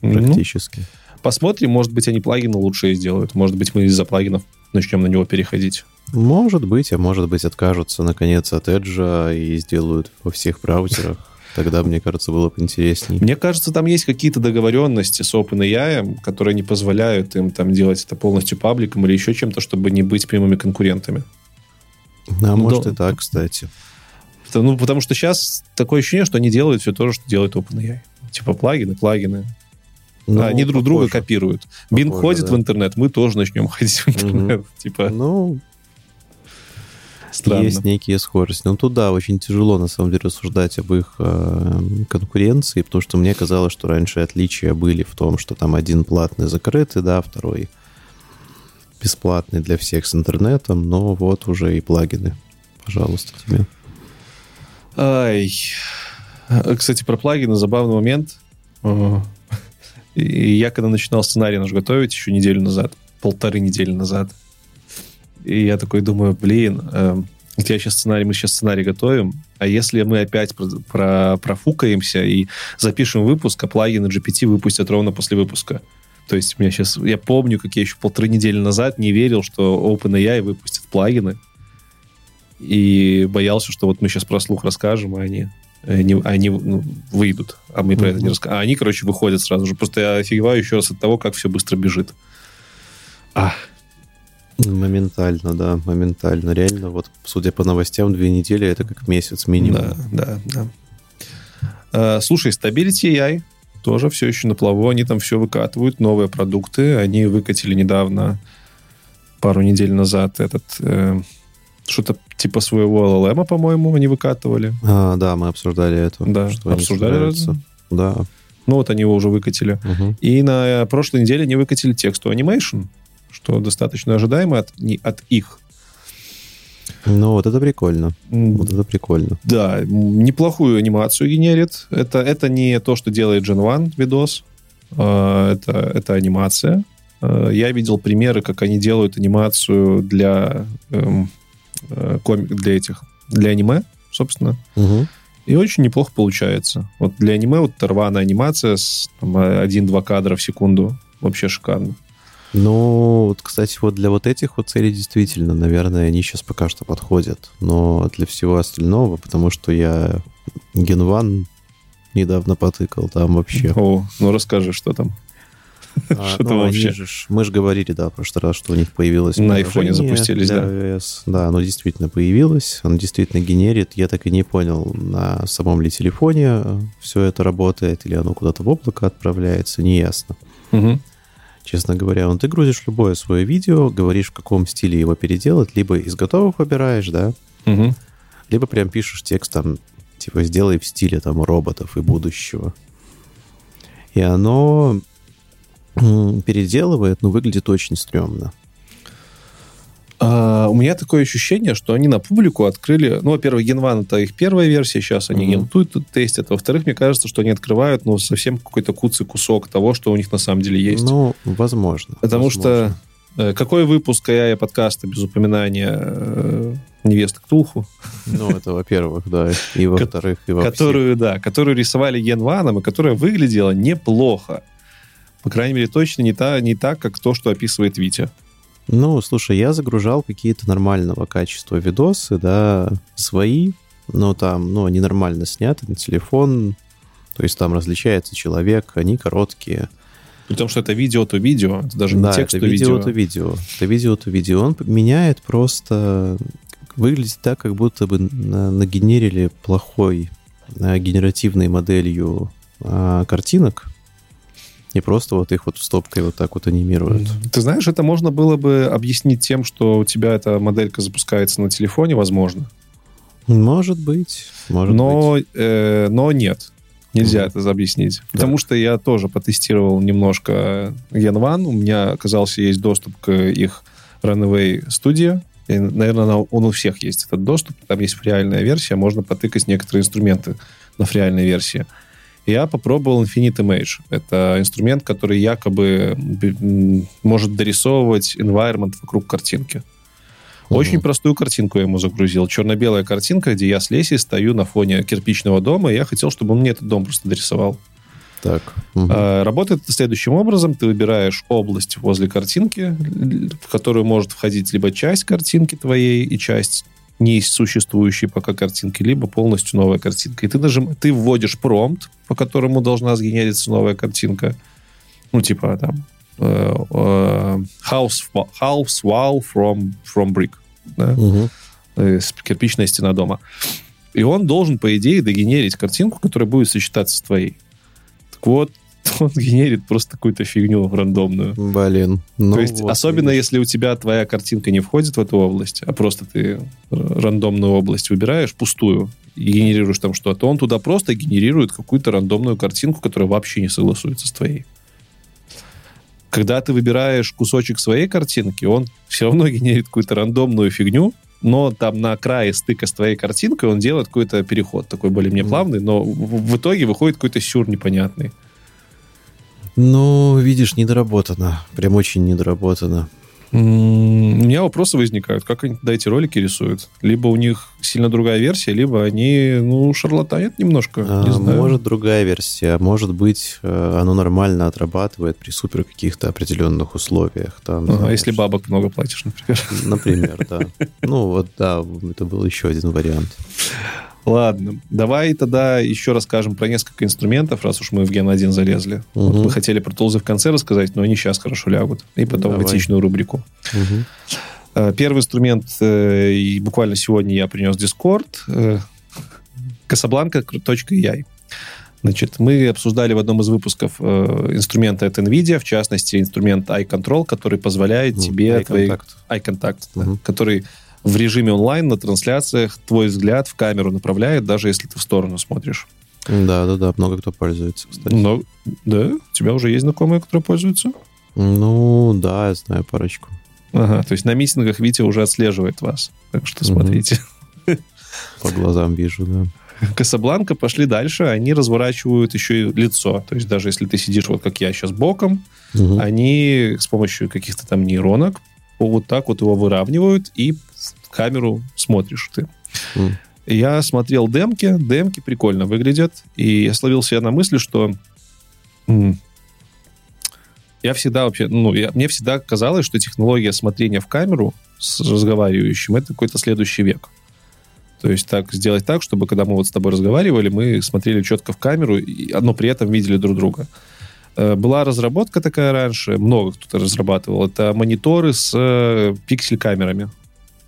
Ну, практически. Посмотрим, может быть, они плагины лучше сделают. Может быть, мы из-за плагинов начнем на него переходить. Может быть, а может быть, откажутся наконец от Edge и сделают во всех браузерах. Тогда, мне кажется, было бы интересней. Мне кажется, там есть какие-то договоренности с OpenAI, которые не позволяют им там делать это полностью пабликом или еще чем-то, чтобы не быть прямыми конкурентами. А Ну, может да. и так, кстати. Ну, потому что сейчас такое ощущение, что они делают все то же, что делает OpenAI. Типа плагины, плагины. Ну, они друг друга похоже. копируют. Бинг Похоже, ходит да. в интернет, мы тоже начнем ходить в интернет. Типа, Ну, странно. есть некие скорости. Но тут, да, очень тяжело, на самом деле, рассуждать об их э, конкуренции, потому что мне казалось, что раньше отличия были в том, что там один платный закрытый, да, второй бесплатный для всех с интернетом, но вот уже и плагины. Пожалуйста, тебе. Ай. А, Кстати, про плагины забавный момент. О. И я когда начинал сценарий наш готовить еще неделю назад, полторы недели назад, и я такой думаю, блин, вот я сейчас сценарий, мы сейчас сценарий готовим, а если мы опять про, про- профукаемся и запишем выпуск, а плагины GPT выпустят ровно после выпуска. То есть у меня сейчас, я помню, как я еще полторы недели назад не верил, что OpenAI выпустит плагины, и боялся, что вот мы сейчас про слух расскажем, а они, они, они ну, выйдут, а мы про это не расскажем. А они, короче, выходят сразу же. Просто я офигеваю еще раз от того, как все быстро бежит. А, Моментально, да, моментально. Реально, вот, судя по новостям, две недели это как месяц минимум. да, да, да. А, слушай, Stability AI тоже все еще на плаву. Они там все выкатывают, новые продукты. Они выкатили недавно, пару недель назад, этот... э, что-то типа своего LLM, по-моему, они выкатывали. А, да, мы обсуждали это. Да, что обсуждали? Да. Ну вот они его уже выкатили. Мгм. И на прошлой неделе они выкатили тексту Animation, что достаточно ожидаемо от, не- от их. Ну, вот это прикольно. Вот это прикольно. Да, неплохую анимацию генерит. Это, это не то, что делает Gen 1 видос. А, Это, это анимация. А, Я видел примеры, как они делают анимацию для, эм, э, коми- для этих, для аниме, собственно. Мгм. И очень неплохо получается. Вот для аниме вот рваная анимация с там, 1-2 кадра в секунду вообще шикарно. Ну, вот, кстати, вот для вот этих вот целей действительно, наверное, они сейчас пока что подходят. Но для всего остального, потому что я Генван недавно потыкал там вообще. О, ну расскажи, что там. А, что ну, вообще? Же, мы же говорили, да, в прошлый раз, что у них появилось На айфоне запустились, да. iOS. Да, оно действительно появилось, оно действительно генерит. Я так и не понял, на самом ли телефоне все это работает, или оно куда-то в облако отправляется, неясно. Угу. Честно говоря, вот ты грузишь любое свое видео, говоришь, в каком стиле его переделать, либо из готовых выбираешь, да, угу. либо прям пишешь текст там, типа, сделай в стиле там роботов и будущего. И оно переделывает, но выглядит очень стрёмно. А, у меня такое ощущение, что они на публику открыли... Ну, во-первых, Генван это их первая версия, сейчас они mm-hmm. гентуют, тестят. Во-вторых, мне кажется, что они открывают, ну, совсем какой-то куцый кусок того, что у них на самом деле есть. Ну, возможно. Потому возможно. что э, какой выпуск я подкаста без упоминания э, невесты Ктулху? Ну, это во-первых, да. И во-вторых, и во Которую, да, которую рисовали Генваном, и которая выглядела неплохо. По крайней мере, точно не, та, не так, как то, что описывает Витя. Ну, слушай, я загружал какие-то нормального качества видосы, да, свои, но там, ну, они нормально сняты на телефон, то есть там различается человек, они короткие. При том, что это видео, то видео, это даже не да, текст, это видео, то видео. Это видео, то видео. Он меняет просто... Выглядит так, как будто бы нагенерили плохой генеративной моделью а, картинок, не просто вот их вот стопкой вот так вот анимируют. Ты знаешь, это можно было бы объяснить тем, что у тебя эта моделька запускается на телефоне, возможно. Может быть. Может но, быть. Э, но нет. Нельзя mm-hmm. это объяснить. Да. Потому что я тоже потестировал немножко One. У меня, оказался, есть доступ к их Runaway Studio. И, наверное, он у всех есть этот доступ. Там есть реальная версия. Можно потыкать некоторые инструменты на фреальной версии я попробовал Infinite Image. Это инструмент, который якобы может дорисовывать environment вокруг картинки. Очень угу. простую картинку я ему загрузил. Черно-белая картинка, где я с Лесей стою на фоне кирпичного дома, и я хотел, чтобы он мне этот дом просто дорисовал. Так. Угу. Работает следующим образом. Ты выбираешь область возле картинки, в которую может входить либо часть картинки твоей и часть не существующей пока картинки, либо полностью новая картинка. И ты, нажим, ты вводишь промпт, по которому должна сгенериться новая картинка. Ну, типа там uh, uh, house, house wall from, from brick. Да? Угу. Кирпичная стена дома. И он должен, по идее, догенерить картинку, которая будет сочетаться с твоей. Так вот, он генерит просто какую-то фигню рандомную. Блин. Ну, То есть, вот особенно видишь. если у тебя твоя картинка не входит в эту область, а просто ты рандомную область выбираешь, пустую, и генерируешь там что-то, он туда просто генерирует какую-то рандомную картинку, которая вообще не согласуется с твоей. Когда ты выбираешь кусочек своей картинки, он все равно генерит какую-то рандомную фигню, но там на крае стыка с твоей картинкой он делает какой-то переход такой более-менее плавный, но в итоге выходит какой-то сюр непонятный. Ну, видишь, недоработано. Прям очень недоработано. У меня вопросы возникают. Как они тогда эти ролики рисуют? Либо у них сильно другая версия, либо они, ну, шарлатанят немножко. А, не знаю. Может, другая версия. Может быть, э, оно нормально отрабатывает при супер каких-то определенных условиях. Там, ага, если бабок много платишь, например. Например, да. Ну, вот, да, это был еще один вариант. Ладно, давай тогда еще расскажем про несколько инструментов, раз уж мы в Ген 1 залезли. Угу. Вот мы хотели про тулзы в конце рассказать, но они сейчас хорошо лягут. И потом давай. в этичную рубрику. Угу. Первый инструмент, э, и буквально сегодня я принес Discord, э, Casablanca.ai. Значит, мы обсуждали в одном из выпусков э, инструменты от NVIDIA, в частности, инструмент Eye Control, который позволяет тебе... Eye твои... Contact. Eye Contact, угу. да, который в режиме онлайн на трансляциях твой взгляд в камеру направляет, даже если ты в сторону смотришь. Да, да, да, много кто пользуется, кстати. Но, да? У тебя уже есть знакомые, которые пользуются? Ну, да, я знаю парочку. Ага, то есть на митингах Витя уже отслеживает вас. Так что смотрите. По глазам вижу, да. Касабланка пошли дальше, они разворачивают еще и лицо. То есть даже если ты сидишь вот как я сейчас боком, угу. они с помощью каких-то там нейронок вот так вот его выравнивают и в камеру смотришь ты. Mm. Я смотрел демки, демки прикольно выглядят, и я словил себя на мысли, что я всегда вообще, ну, я, мне всегда казалось, что технология смотрения в камеру с разговаривающим это какой-то следующий век. То есть так сделать так, чтобы когда мы вот с тобой разговаривали, мы смотрели четко в камеру, и, но при этом видели друг друга. Э, Была разработка такая раньше, много кто-то разрабатывал. Это мониторы с э, пиксель-камерами.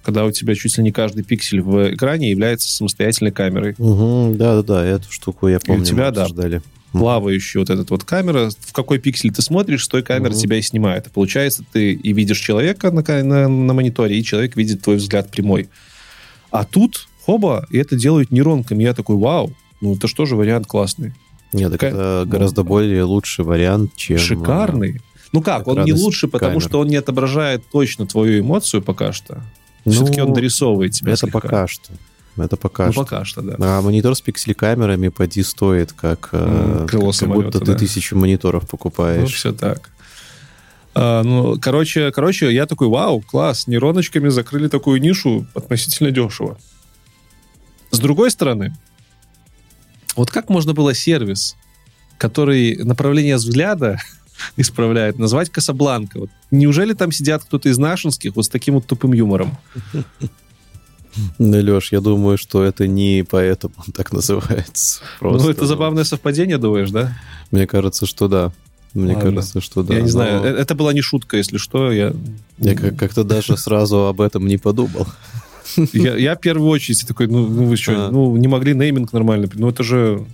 Когда у тебя чуть ли не каждый пиксель в экране является самостоятельной камерой. Угу, да-да-да, эту штуку я помню, тебя, мы да. обсуждали. Плавающая вот эта вот камера, в какой пиксель ты смотришь, с той камеры Мгм. тебя и снимает. И получается, ты и видишь человека на, на, на мониторе, и человек видит твой взгляд прямой. А тут, хоба, и это делают нейронками. Я такой, вау, ну это что же вариант классный. Нет, так это ну, гораздо более лучший вариант, чем... Шикарный. Ну как, он не лучше, потому что он не отображает точно твою эмоцию пока что. Ну, Все-таки он дорисовывает тебя Это слегка. пока что. Это пока Ну, что. пока что, да. А монитор с пиксель-камерами поди стоит, как, М, крыло как самолета, будто ты да. тысячу мониторов Ну, покупаешь. все так. А, ну, короче, короче, я такой, вау, класс, нейроночками закрыли такую нишу относительно дешево. С другой стороны, вот как можно было сервис, который направление взгляда исправляет, назвать Касабланка? Вот неужели там сидят кто-то из нашинских вот с таким вот тупым юмором? Ну, Леш, я думаю, что это не поэтому он так называется. Просто, ну, это забавное совпадение, думаешь, да? Мне кажется, что да. Мне Ладно. кажется, что да. я не но знаю, э- это была не шутка, если что, я... Я как- как-то даже сразу об этом не подумал. Я, я в первую очередь такой, ну, ну вы что, А. ну, не могли нейминг нормально, ну, это же,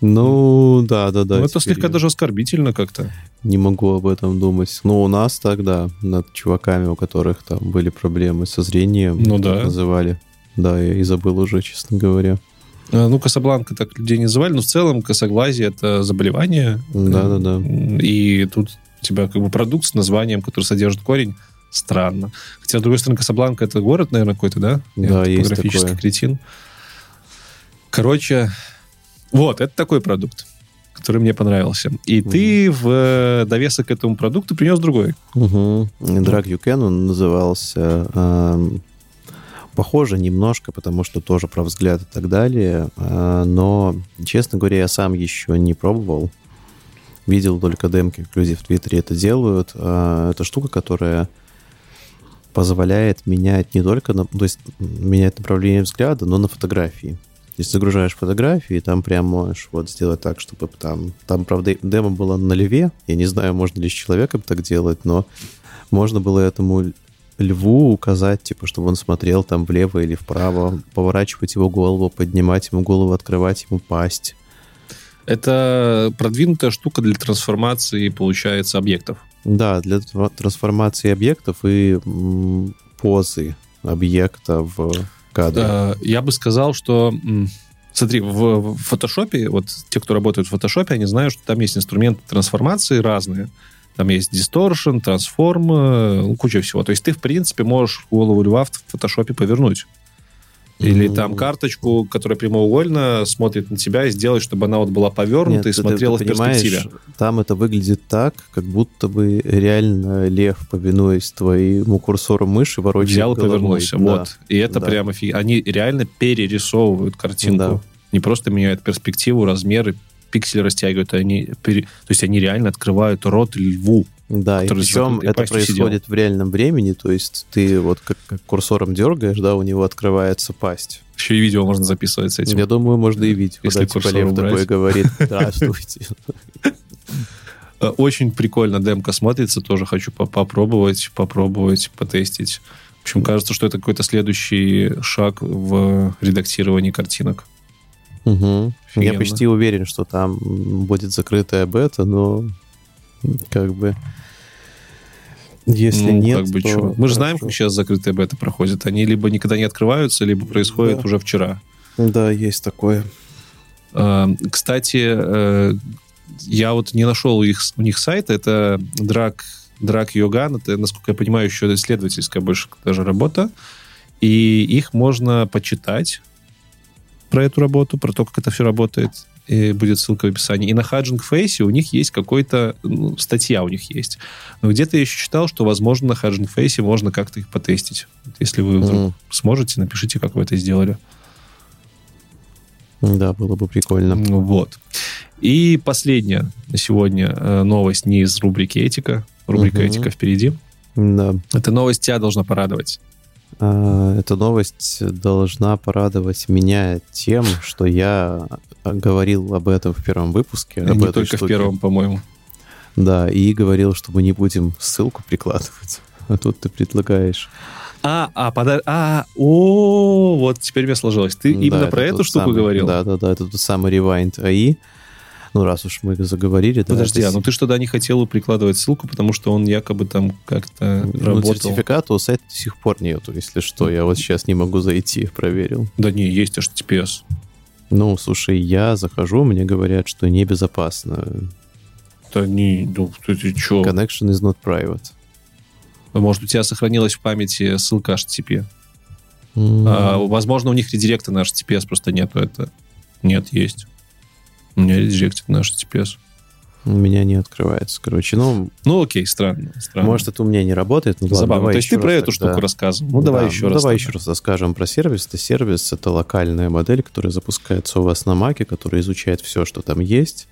Ну, да, да, да. ну, это слегка я даже оскорбительно как-то. Не могу об этом думать. Ну, у нас тогда над чуваками, у которых там были проблемы со зрением, Ну да. называли. Да, я и забыл уже, честно говоря. А, Ну, Касабланка так людей не называли, но в целом косоглазие — это заболевание. Да-да-да. И тут у тебя как бы продукт с названием, который содержит корень, странно. Хотя, с другой стороны, Касабланка — это город, наверное, какой-то, да? Да, есть такое. кретин. Короче, вот, это такой продукт, который мне понравился. И ты в э, довесок к этому продукту принес другой. Угу. Drag You Can он назывался. эм, похоже немножко, потому что тоже про взгляд и так далее. э, но, честно говоря, я сам еще не пробовал. Видел только демки, как люди в Твиттере это делают. Э, это штука, которая позволяет менять не только, на, то есть менять направление взгляда, но на фотографии. То есть загружаешь фотографии, и там прям можешь вот сделать так, чтобы там... Там, правда, демо было на леве. Я не знаю, можно ли с человеком так делать, но можно было этому льву указать, типа, чтобы он смотрел там влево или вправо, поворачивать его голову, поднимать ему голову, открывать ему пасть. Это продвинутая штука для трансформации, получается, объектов. Да, для тра- трансформации объектов и позы объекта в кадре. Э, Я бы сказал, что... Смотри, в в фотошопе, вот те, кто работает в фотошопе, они знают, что там есть инструменты трансформации разные. Там есть distortion, э, ну, куча всего. То есть ты, в принципе, можешь голову льва в фотошопе повернуть. Или Ну, там карточку, которая прямоугольно смотрит на тебя, и сделать, чтобы она вот была повернута Нет, и ты- ты- смотрела ты в перспективе. Там это выглядит так, как будто бы реально лев, повинуясь твоему курсору мыши, ворочает Взял и головой. повернулся. Да. Вот. И это Да. прямо фиг. Они реально перерисовывают картинку. Да. Не просто меняют перспективу, размеры, пиксели растягивают. Они пере- То есть они реально открывают рот льву. Да, и причем это происходит в реальном времени, то есть ты вот как, как курсором дергаешь, да, у него открывается пасть. Еще и видео можно записывать с этим. Я думаю, можно и видеть, Если когда типа лев убрать. такой говорит, здравствуйте. Э, Очень прикольно демка смотрится. Тоже хочу по- попробовать, попробовать, потестить. В общем, кажется, что это какой-то следующий шаг в редактировании картинок. Мгм. Я почти уверен, что там будет закрытая бета, но как бы если Ну, нет, как бы то чё. Мы же знаем, как сейчас закрытые бета проходят. Они либо никогда не открываются, либо происходят Да. уже вчера. Да, есть такое. Э, Кстати, э, я вот не нашел их, у них сайта. Это Драк, Драк Йоган. Это, насколько я понимаю, еще исследовательская больше даже работа. И их можно почитать про эту работу, про то, как это все работает. Будет ссылка в описании. И на Hugging Face у них есть какой-то... ну, статья у них есть. Но где-то я еще читал, что, возможно, на Hugging Face можно как-то их потестить. Если вы вдруг Мгм. сможете, напишите, как вы это сделали. Да, было бы прикольно. Ну, вот. И последняя на сегодня э, новость не из рубрики «Этика». Рубрика Мгм. «Этика» впереди. Да. Эта новость тебя должна порадовать. А, Эта новость должна порадовать меня тем, что я говорил об этом в первом выпуске. об не этой только в штуке. первом, по-моему. Да, и говорил, что мы не будем ссылку прикладывать. А тут ты предлагаешь. А, а, пода... а, о, вот теперь мне сложилось. Ты Да, именно про эту штуку самый- говорил? Да, да, да, это тот самый Rewind AI. Ну, раз уж мы заговорили, да. Подожди, это а ну ты что-то не хотел прикладывать ссылку, потому что он якобы там как-то Ну, работал. сертификата у сайта до сих пор нету, если что. Я вот сейчас не могу зайти, проверил. Да не, есть HTTPS. Ну, слушай, я захожу, мне говорят, что небезопасно. Да не, ну ты, ты чё? Connection is not private. Может, у тебя сохранилась в памяти ссылка HTTP? М, А, возможно, у них редиректа на HTTPS просто нету. Это нет, есть. У меня редиректит на HTTPS. У меня не открывается, короче. Ну, Ну, окей, странно. странно. может, это у меня не работает. Ну, ладно, Забавно. давай То есть ты про эту тогда. штуку рассказывал. Ну, давай Да, еще ну, раз. Давай тогда. еще раз расскажем про сервис. Это сервис — это локальная модель, которая запускается у вас на Маке, которая изучает все, что там есть,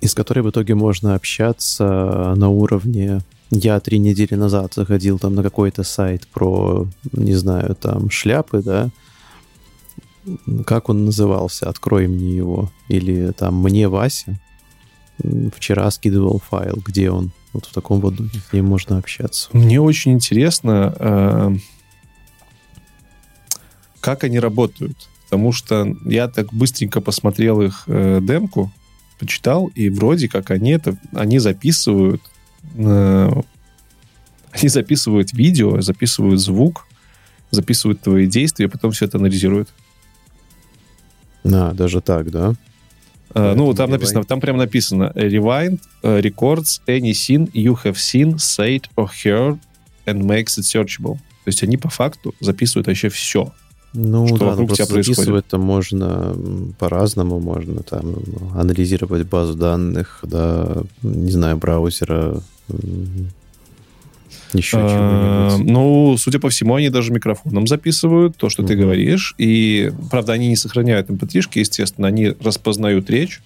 и с которой в итоге можно общаться на уровне... Я три недели назад заходил там на какой-то сайт про, не знаю, там шляпы, да, как он назывался, открой мне его. Или там мне Вася вчера скидывал файл, где он. Вот в таком вот духе с ним можно общаться. Мне очень интересно, э, как они работают. Потому что я так быстренько посмотрел их э, демку, почитал, и вроде как они это, они записывают, э, они записывают видео, записывают звук, записывают твои действия, потом все это анализируют. А, даже так, да? Э, ну, там написано, там прям написано rewind э, records any scene you have seen, said or heard and makes it searchable. То есть они по факту записывают вообще все. Ну Что да, ну, вокруг тебя происходит? записывать-то можно м, по-разному, можно там анализировать базу данных, да, не знаю, браузера, еще чего-нибудь. Ну, судя по всему, они даже микрофоном записывают то, что ты говоришь. И, правда, они не сохраняют mp3, естественно, они распознают речь,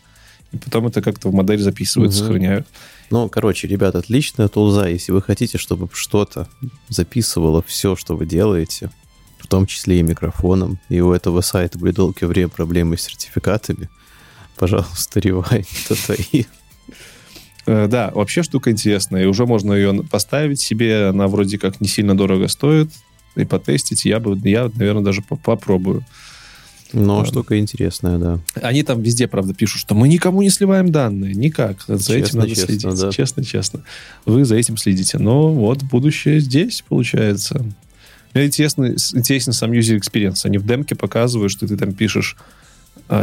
и потом это как-то в модель записывают, сохраняют. Ну, короче, ребята, отличная тулза, если вы хотите, чтобы что-то записывало все, что вы делаете, в том числе и микрофоном, и у этого сайта были долгое время проблемы с сертификатами, пожалуйста, Rewind это и Э, Да, вообще штука интересная. И уже можно ее поставить себе. Она вроде как не сильно дорого стоит. И потестить я бы, я, наверное, даже по- попробую. Но Ладно. штука интересная, да. Они там везде, правда, пишут, что мы никому не сливаем данные. Никак. За этим Честно, надо честно, следить. да. Честно, честно. Вы за этим следите. Но вот будущее здесь, получается. Мне интересно, интересен сам user experience. Они в демке показывают, что ты там пишешь,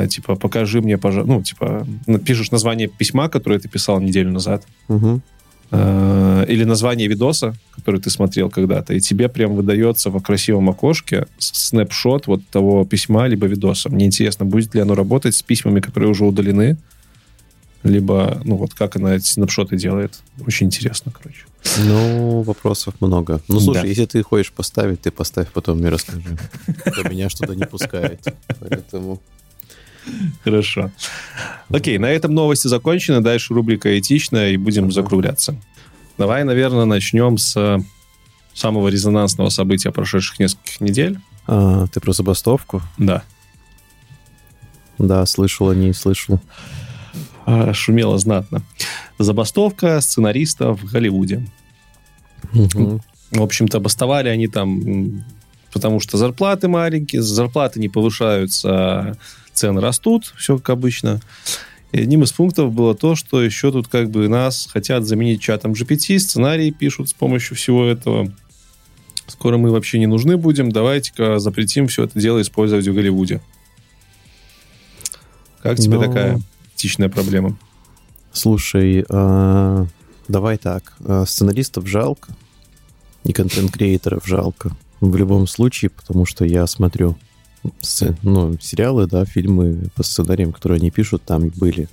типа, покажи мне, пожалуйста, ну, типа, пишешь название письма, которое ты писал неделю назад, э, или название видоса, который ты смотрел когда-то, и тебе прям выдается в красивом окошке с- снапшот вот того письма либо видоса. Мне интересно, будет ли оно работать с письмами, которые уже удалены, либо, ну вот, как она эти снапшоты делает. Очень интересно, короче. Ну, вопросов много. Ну, слушай, Да. если ты хочешь поставить, ты поставь, потом мне расскажи. А меня что-то не пускает. Поэтому... Хорошо. Окей, на этом новости закончены. Дальше рубрика «Этичная» и будем закругляться. Давай, наверное, начнем с самого резонансного события прошедших нескольких недель. А, ты про забастовку? Да. Да, слышал о ней, слышал. А, шумело знатно. Забастовка сценаристов в Голливуде. Мгм. В общем-то, бастовали они там, потому что зарплаты маленькие, зарплаты не повышаются, цены растут, все как обычно. И одним из пунктов было то, что еще тут как бы нас хотят заменить чатом GPT, сценарии пишут с помощью всего этого. Скоро мы вообще не нужны будем, давайте-ка запретим все это дело использовать в Голливуде. Как тебе Ну, такая этичная проблема? Слушай, а, давай так. а, Сценаристов жалко, и контент-креаторов жалко. В любом случае, потому что я смотрю ну, сериалы, да, фильмы по сценариям, которые они пишут, там были.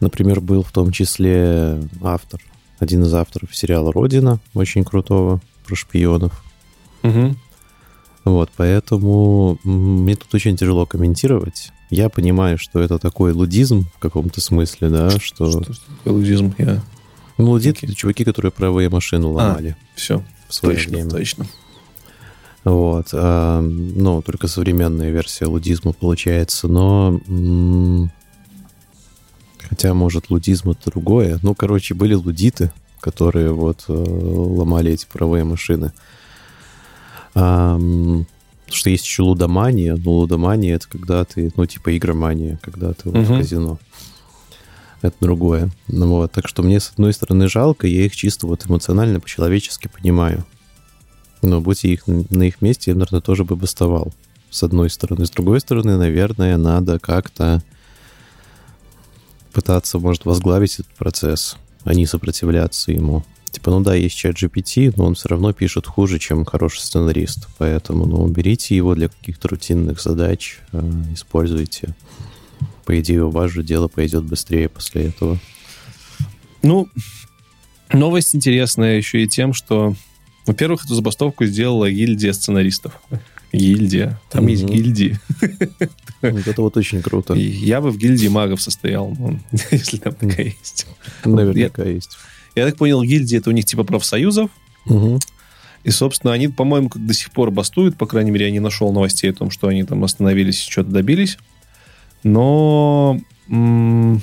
Например, был в том числе автор, один из авторов сериала «Родина», очень крутого, про шпионов. Мгм. Вот, поэтому мне тут очень тяжело комментировать. Я понимаю, что это такой лудизм в каком-то смысле, да, что... Что, что такое лудизм? Я... Ну, лудит okay. это чуваки, которые правые машины а, ломали. А, все, в свое точно, время. точно. Вот, а, ну, только современная версия лудизма получается, но... Хотя, может, лудизм это другое. Ну, короче, были лудиты, которые вот э, ломали эти правые машины. А, что есть еще лудомания, но лудомания это когда ты, ну, типа игромания, когда ты вот в казино. Это другое. Ну, вот. Так что мне, с одной стороны, жалко, я их чисто вот эмоционально, по-человечески понимаю. Но будь их на их месте, я, наверное, тоже бы бастовал. С одной стороны. С другой стороны, наверное, надо как-то пытаться, может, возглавить этот процесс, а не сопротивляться ему. Типа, ну да, есть чат GPT, но он все равно пишет хуже, чем хороший сценарист. Поэтому, ну, берите его для каких-то рутинных задач, э, используйте. По идее, у вас же дело пойдет быстрее после этого. Ну, новость интересная еще и тем, что, во-первых, эту забастовку сделала гильдия сценаристов. Гильдия. Там mm-hmm. есть гильдии. Вот это вот очень круто. Я бы в гильдии магов состоял, ну, если там такая есть. Наверняка есть. Я так понял, гильдии это у них типа профсоюзов. Угу. И, собственно, они, по-моему, как до сих пор бастуют. По крайней мере, я не нашел новостей о том, что они там остановились и что-то добились. Но... Но...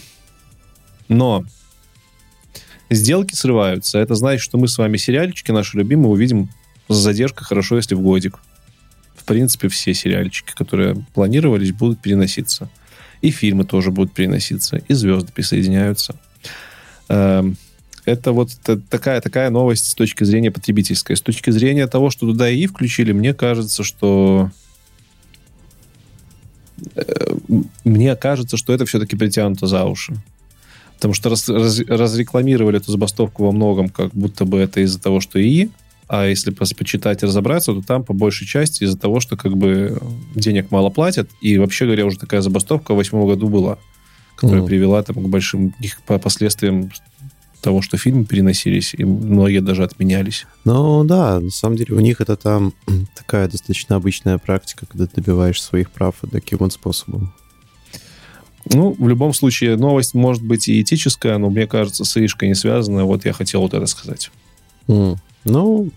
Сделки срываются. Это значит, что мы с вами сериальчики наши любимые увидим с задержкой хорошо, если в годик. В принципе, все сериальчики, которые планировались, будут переноситься. И фильмы тоже будут переноситься. И звезды присоединяются. Эм, это вот такая, такая новость с точки зрения потребительской. С точки зрения того, что туда и включили, мне кажется, что э, мне кажется, что это все-таки притянуто за уши. Потому что раз, раз, разрекламировали эту забастовку во многом, как будто бы это из-за того, что ИИ, а если почитать и разобраться, то там по большей части из-за того, что как бы денег мало платят, и вообще говоря, уже такая забастовка в восьмом году была, которая mm. привела там, к большим их последствиям того, что фильмы переносились, и многие даже отменялись. Ну да, на самом деле у них это там такая достаточно обычная практика, когда ты добиваешь своих прав таким вот способом. Ну, в любом случае, новость может быть и этическая, но мне кажется, с ишкой не связана. Вот я хотел вот это сказать. Mm. Ну,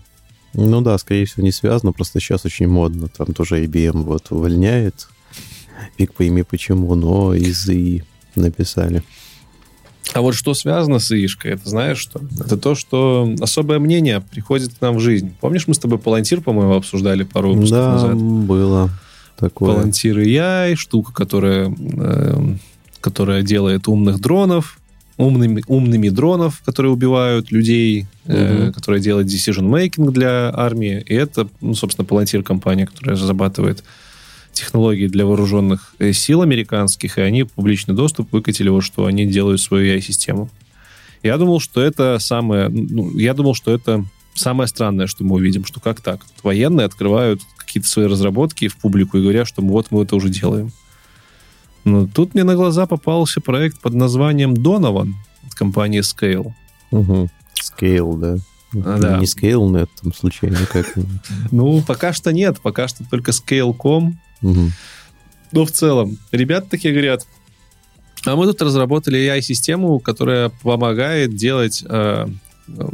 ну да, скорее всего, не связано, просто сейчас очень модно. Там тоже IBM вот увольняет. Фиг пойми почему, но из-за и написали. А вот что связано с Ишкой, это знаешь что? Это то, что особое мнение приходит к нам в жизнь. Помнишь, мы с тобой Палантир, по-моему, обсуждали пару выпусков да, назад? было такое. Палантир и я, штука, которая, э, которая делает умных дронов, умными, умными дронов, которые убивают людей, угу. э, которая делает decision-making для армии. И это, ну, собственно, Палантир компания, которая разрабатывает технологии для вооруженных э, сил американских, и они в публичный доступ выкатили вот, что они делают свою AI-систему. Я думал, что это самое... Ну, я думал, что это самое странное, что мы увидим, что как так? Военные открывают какие-то свои разработки в публику и говорят, что вот мы это уже делаем. Но тут мне на глаза попался проект под названием Donovan от компании Scale. Угу. Scale, да. А, да. Не Scale.net там случайно как Ну, пока что нет. Пока что только Scale.com. Угу. Но в целом, ребята такие говорят, а мы тут разработали AI-систему, которая помогает делать э,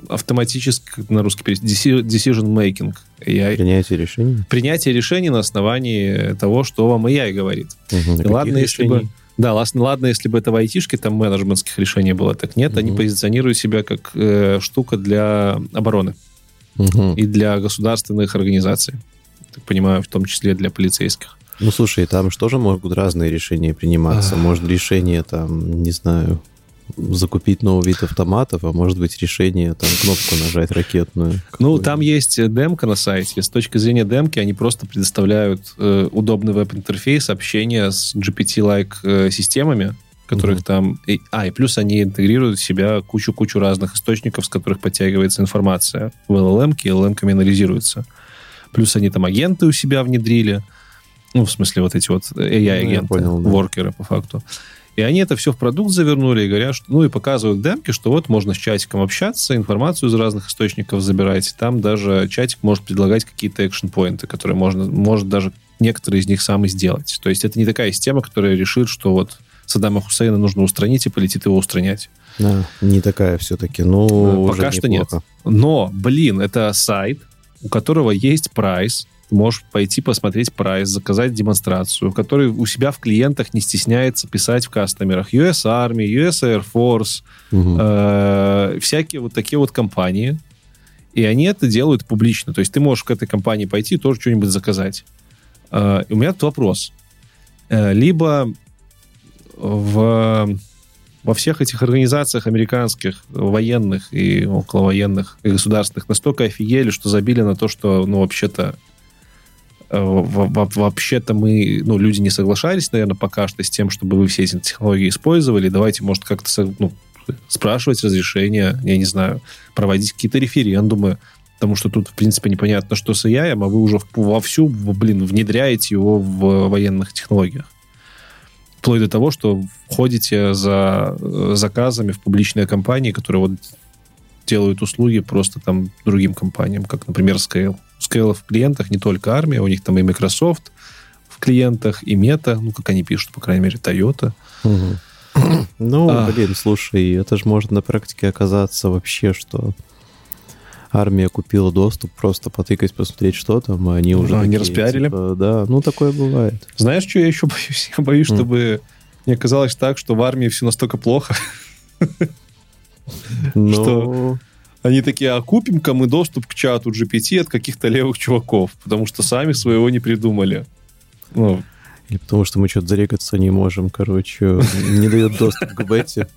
автоматически, на русский перевод, decision making AI. Принятие решений? Принятие решений на основании того, что вам AI говорит. Угу. Ладно, если бы... Да, ладно, если бы это в айтишке, там менеджментских решений было, так нет, угу. они позиционируют себя как э, штука для обороны угу. и для государственных организаций. Так понимаю, в том числе для полицейских. Ну, слушай, там же тоже могут разные решения приниматься. Может, решение там, не знаю, закупить новый вид автоматов, а может быть решение там кнопку нажать ракетную. Ну, там есть демка на сайте. С точки зрения демки они просто предоставляют э, удобный веб-интерфейс общения с GPT-like э, системами, которых mm-hmm. там... И, а, и плюс они интегрируют в себя кучу-кучу разных источников, с которых подтягивается информация в LLM, и LLM анализируется. Плюс они там агенты у себя внедрили. Ну, в смысле, вот эти вот AI-агенты, ну, понял, да. воркеры, по факту. И они это все в продукт завернули и говорят, что, ну и показывают демки, что вот можно с чатиком общаться, информацию из разных источников забирать. Там даже чатик может предлагать какие-то экшн-поинты, которые можно, может даже некоторые из них сам и сделать. То есть это не такая система, которая решит, что вот Саддама Хусейна нужно устранить и полетит его устранять. Да, не такая все-таки. Ну, Пока что неплохо. нет. Но, блин, это сайт, у которого есть прайс, можешь пойти посмотреть прайс, заказать демонстрацию, который у себя в клиентах не стесняется писать в кастомерах. US Army, US Air Force, угу. э, всякие вот такие вот компании. И они это делают публично. То есть ты можешь к этой компании пойти и тоже что-нибудь заказать. Э, у меня тут вопрос. Э, либо в, во всех этих организациях американских, военных и околовоенных и государственных настолько офигели, что забили на то, что, ну, вообще-то вообще-то мы, ну, люди не соглашались, наверное, пока что с тем, чтобы вы все эти технологии использовали. Давайте, может, как-то ну, спрашивать разрешения, я не знаю, проводить какие-то референдумы, потому что тут, в принципе, непонятно, что с AI, а вы уже вовсю, блин, внедряете его в военных технологиях. Вплоть до того, что входите за э, заказами в публичные компании, которые вот делают услуги просто там другим компаниям, как, например, Scale. Scale в клиентах не только армия, у них там и Microsoft в клиентах, и Meta, ну, как они пишут, по крайней мере, Toyota. Угу. Ну, а. блин, слушай, это же может на практике оказаться вообще, что армия купила доступ, просто потыкать, посмотреть, что там, а они уже... А, такие, не распиарили? Типа, да, ну, такое бывает. Знаешь, что я еще боюсь? Я боюсь, mm. чтобы не оказалось так, что в армии все настолько плохо, но... Что они такие, а купим-ка мы доступ к чату GPT от каких-то левых чуваков, потому что сами своего не придумали. Ну. Или потому что мы что-то зарегаться не можем, короче, не дает доступ к бете.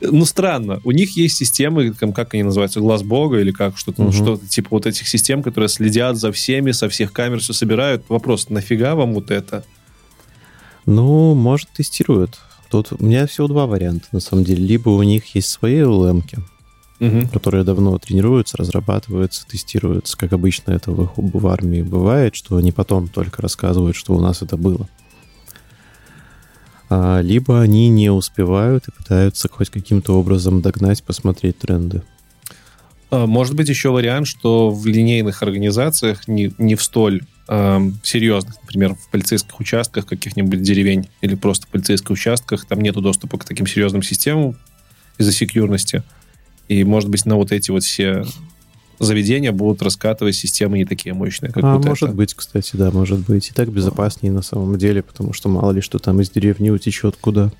Ну, странно. У них есть системы, как они называются, глаз бога или как, что-то, угу. ну, что-то типа вот этих систем, которые следят за всеми, со всех камер все собирают. Вопрос, нафига вам вот это? Ну, может, тестируют. Тут у меня всего два варианта, на самом деле. Либо у них есть свои LLM, угу. которые давно тренируются, разрабатываются, тестируются, как обычно это в, в армии бывает, что они потом только рассказывают, что у нас это было. А, либо они не успевают и пытаются хоть каким-то образом догнать, посмотреть тренды. А, может быть еще вариант, что в линейных организациях не, не в столь э, серьезных, например, в полицейских участках каких-нибудь деревень или просто в полицейских участках, там нету доступа к таким серьезным системам из-за секьюрности. И, может быть, на вот эти вот все заведения будут раскатывать системы не такие мощные, как а, вот может это. быть, кстати, да, может быть. И так безопаснее на самом деле, потому что мало ли что там из деревни утечет куда.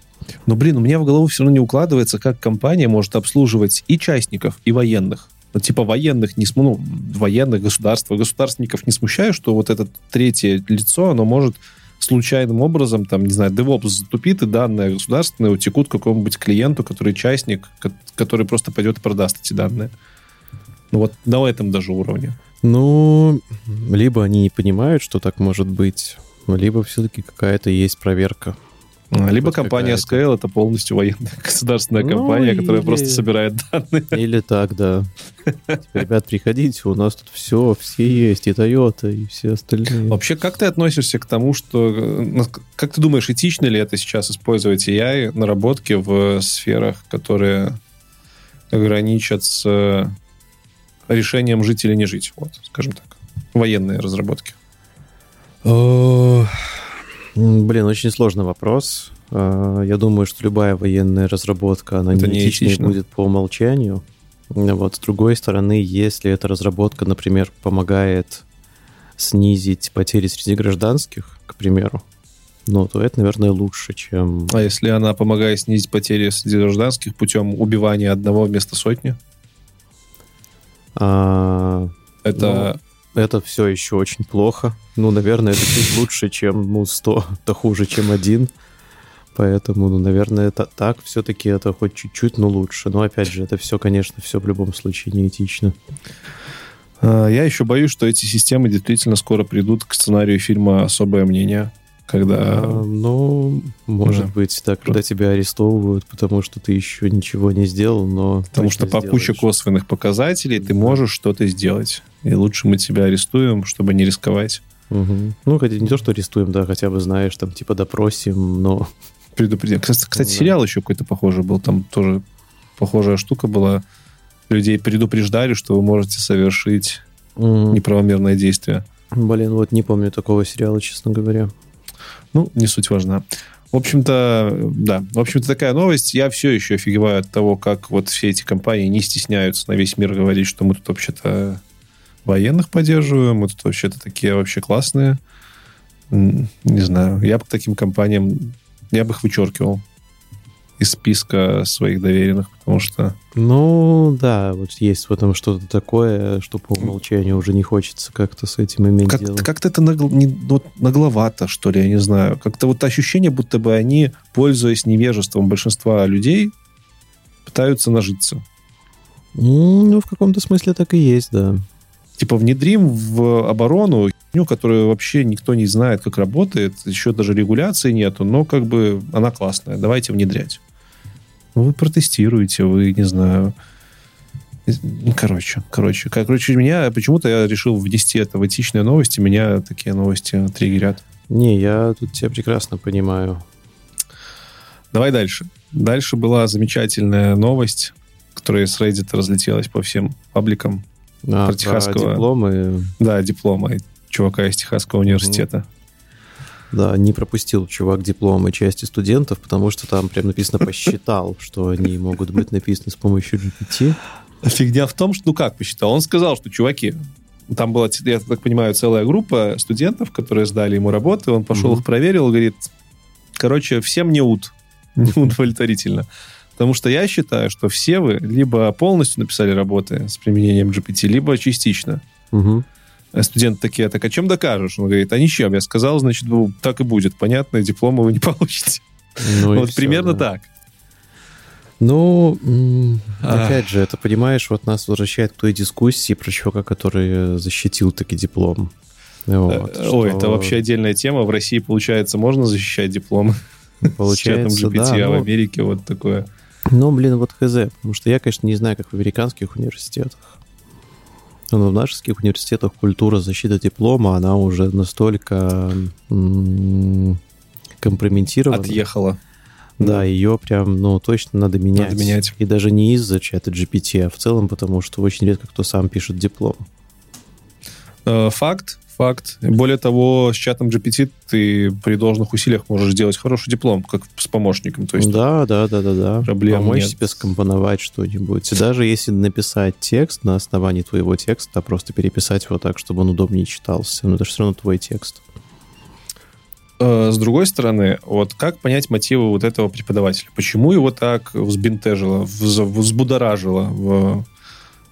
Но, блин, у меня в голову все равно не укладывается, как компания может обслуживать и частников, и военных ну, типа военных, не, ну, военных государства, государственников не смущает, что вот это третье лицо, оно может случайным образом, там, не знаю, DevOps затупит, и данные государственные утекут какому-нибудь клиенту, который частник, который просто пойдет и продаст эти данные. Ну вот на этом даже уровне. Ну, либо они не понимают, что так может быть, либо все-таки какая-то есть проверка. А, либо компания Scale это полностью военная государственная ну, компания, или... которая просто собирает данные. Или так, да. Ребят, приходите, у нас тут все, все есть, и Toyota, и все остальные. Вообще, как ты относишься к тому, что... Ну, как ты думаешь, этично ли это сейчас использовать AI наработки в сферах, которые ограничат с решением жить или не жить? Вот, скажем так. Военные разработки. Блин, очень сложный вопрос. А, я думаю, что любая военная разработка, она это неэтичной будет по умолчанию. Вот, с другой стороны, если эта разработка, например, помогает снизить потери среди гражданских, к примеру, ну, то это, наверное, лучше, чем... А если она помогает снизить потери среди гражданских путем убивания одного вместо сотни? А, это... Ну, это все еще очень плохо. Ну, наверное, это чуть лучше, чем ну, 100, это хуже, чем один. Поэтому, ну, наверное, это так все-таки это хоть чуть-чуть, но лучше. Но опять же, это все, конечно, все в любом случае неэтично. А, я еще боюсь, что эти системы действительно скоро придут к сценарию фильма «Особое мнение», когда... А, ну, может да. быть, так, когда тебя арестовывают, потому что ты еще ничего не сделал, но... Потому что по куче косвенных показателей ты можешь что-то сделать. И лучше мы тебя арестуем, чтобы не рисковать. Угу. Ну, хотя не то, что арестуем, да, хотя бы знаешь, там, типа, допросим, но... Предупредим. Кстати, кстати да. сериал еще какой-то похожий был. Там тоже похожая штука была. Людей предупреждали, что вы можете совершить угу. неправомерное действие. Блин, вот не помню такого сериала, честно говоря. Ну, не суть важна. В общем-то, да. В общем-то, такая новость. Я все еще офигеваю от того, как вот все эти компании не стесняются на весь мир говорить, что мы тут вообще-то военных поддерживаем, мы тут вообще-то такие вообще классные. Не знаю. Я бы к таким компаниям, я бы их вычеркивал из списка своих доверенных, потому что... Ну, да, вот есть в этом что-то такое, что по умолчанию уже не хочется как-то с этим иметь как дело. Как-то это нагл... не, вот, нагловато, что ли, я не знаю. Как-то вот ощущение, будто бы они, пользуясь невежеством большинства людей, пытаются нажиться. Ну, в каком-то смысле так и есть, да. Типа внедрим в оборону ну, которую вообще никто не знает, как работает, еще даже регуляции нету, но как бы она классная, давайте внедрять. Вы протестируете, вы, не знаю, ну, короче, короче, короче, меня почему-то я решил внести это в этичные новости, меня такие новости триггерят. Не, я тут тебя прекрасно понимаю. Давай дальше. Дальше была замечательная новость, которая с Reddit разлетелась по всем пабликам. А, про техасского... дипломы. Да, дипломы чувака из Техасского университета. Да, не пропустил чувак дипломы части студентов, потому что там прям написано «посчитал», что они могут быть написаны с помощью GPT. Фигня в том, что, ну как посчитал? Он сказал, что, чуваки, там была, я так понимаю, целая группа студентов, которые сдали ему работы, он пошел mm-hmm. их проверил, говорит, короче, всем не ут, не удовлетворительно. Потому что я считаю, что все вы либо полностью написали работы с применением GPT, либо частично. Угу. Студенты такие, так а чем докажешь? Он говорит, а ничем. Я сказал, значит, так и будет. Понятно, диплома вы не получите. Ну вот все, примерно да. так. Ну, опять же, это, понимаешь, вот нас возвращает к той дискуссии про чувака, который защитил таки диплом. Вот, э, Ой, что... это вообще отдельная тема. В России, получается, можно защищать диплом? Получается, С чатом GPT, да, а в Америке вот такое. Ну, блин, вот хз. Потому что я, конечно, не знаю, как в американских университетах. Но в наших университетах культура защиты диплома, она уже настолько м- компрометирована. Отъехала. Да, да, ее прям, ну, точно надо менять. Надо менять. И даже не из-за чата GPT, а в целом потому, что очень редко кто сам пишет диплом. Э, факт, факт. Более того, с чатом GPT ты при должных усилиях можешь сделать хороший диплом, как с помощником. То есть да, да, да, да, да. Проблем Помочь нет. себе скомпоновать что-нибудь. И даже если написать текст на основании твоего текста, просто переписать его так, чтобы он удобнее читался, но это же все равно твой текст. Э, с другой стороны, вот как понять мотивы вот этого преподавателя? Почему его так взбентежило, взбудоражило в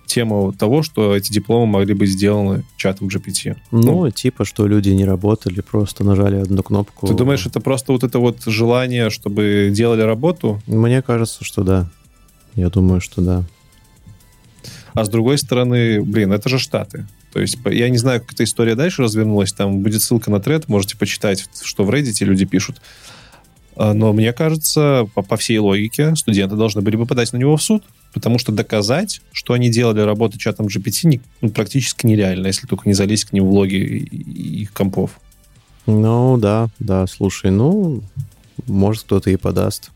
тему того, что эти дипломы могли быть сделаны чатом GPT. Ну, ну, типа, что люди не работали, просто нажали одну кнопку. Ты думаешь, это просто вот это вот желание, чтобы делали работу? Мне кажется, что да. Я думаю, что да. А с другой стороны, блин, это же Штаты. То есть я не знаю, как эта история дальше развернулась. Там будет ссылка на тред, можете почитать, что в Reddit люди пишут. А, но мне кажется, по, по всей логике, студенты должны были бы подать на него в суд, потому что доказать, что они делали работу чатом GPT, не, ну, практически нереально, если только не залезть к ним в логи их компов. Ну, да, да, слушай, ну, может, кто-то и подаст.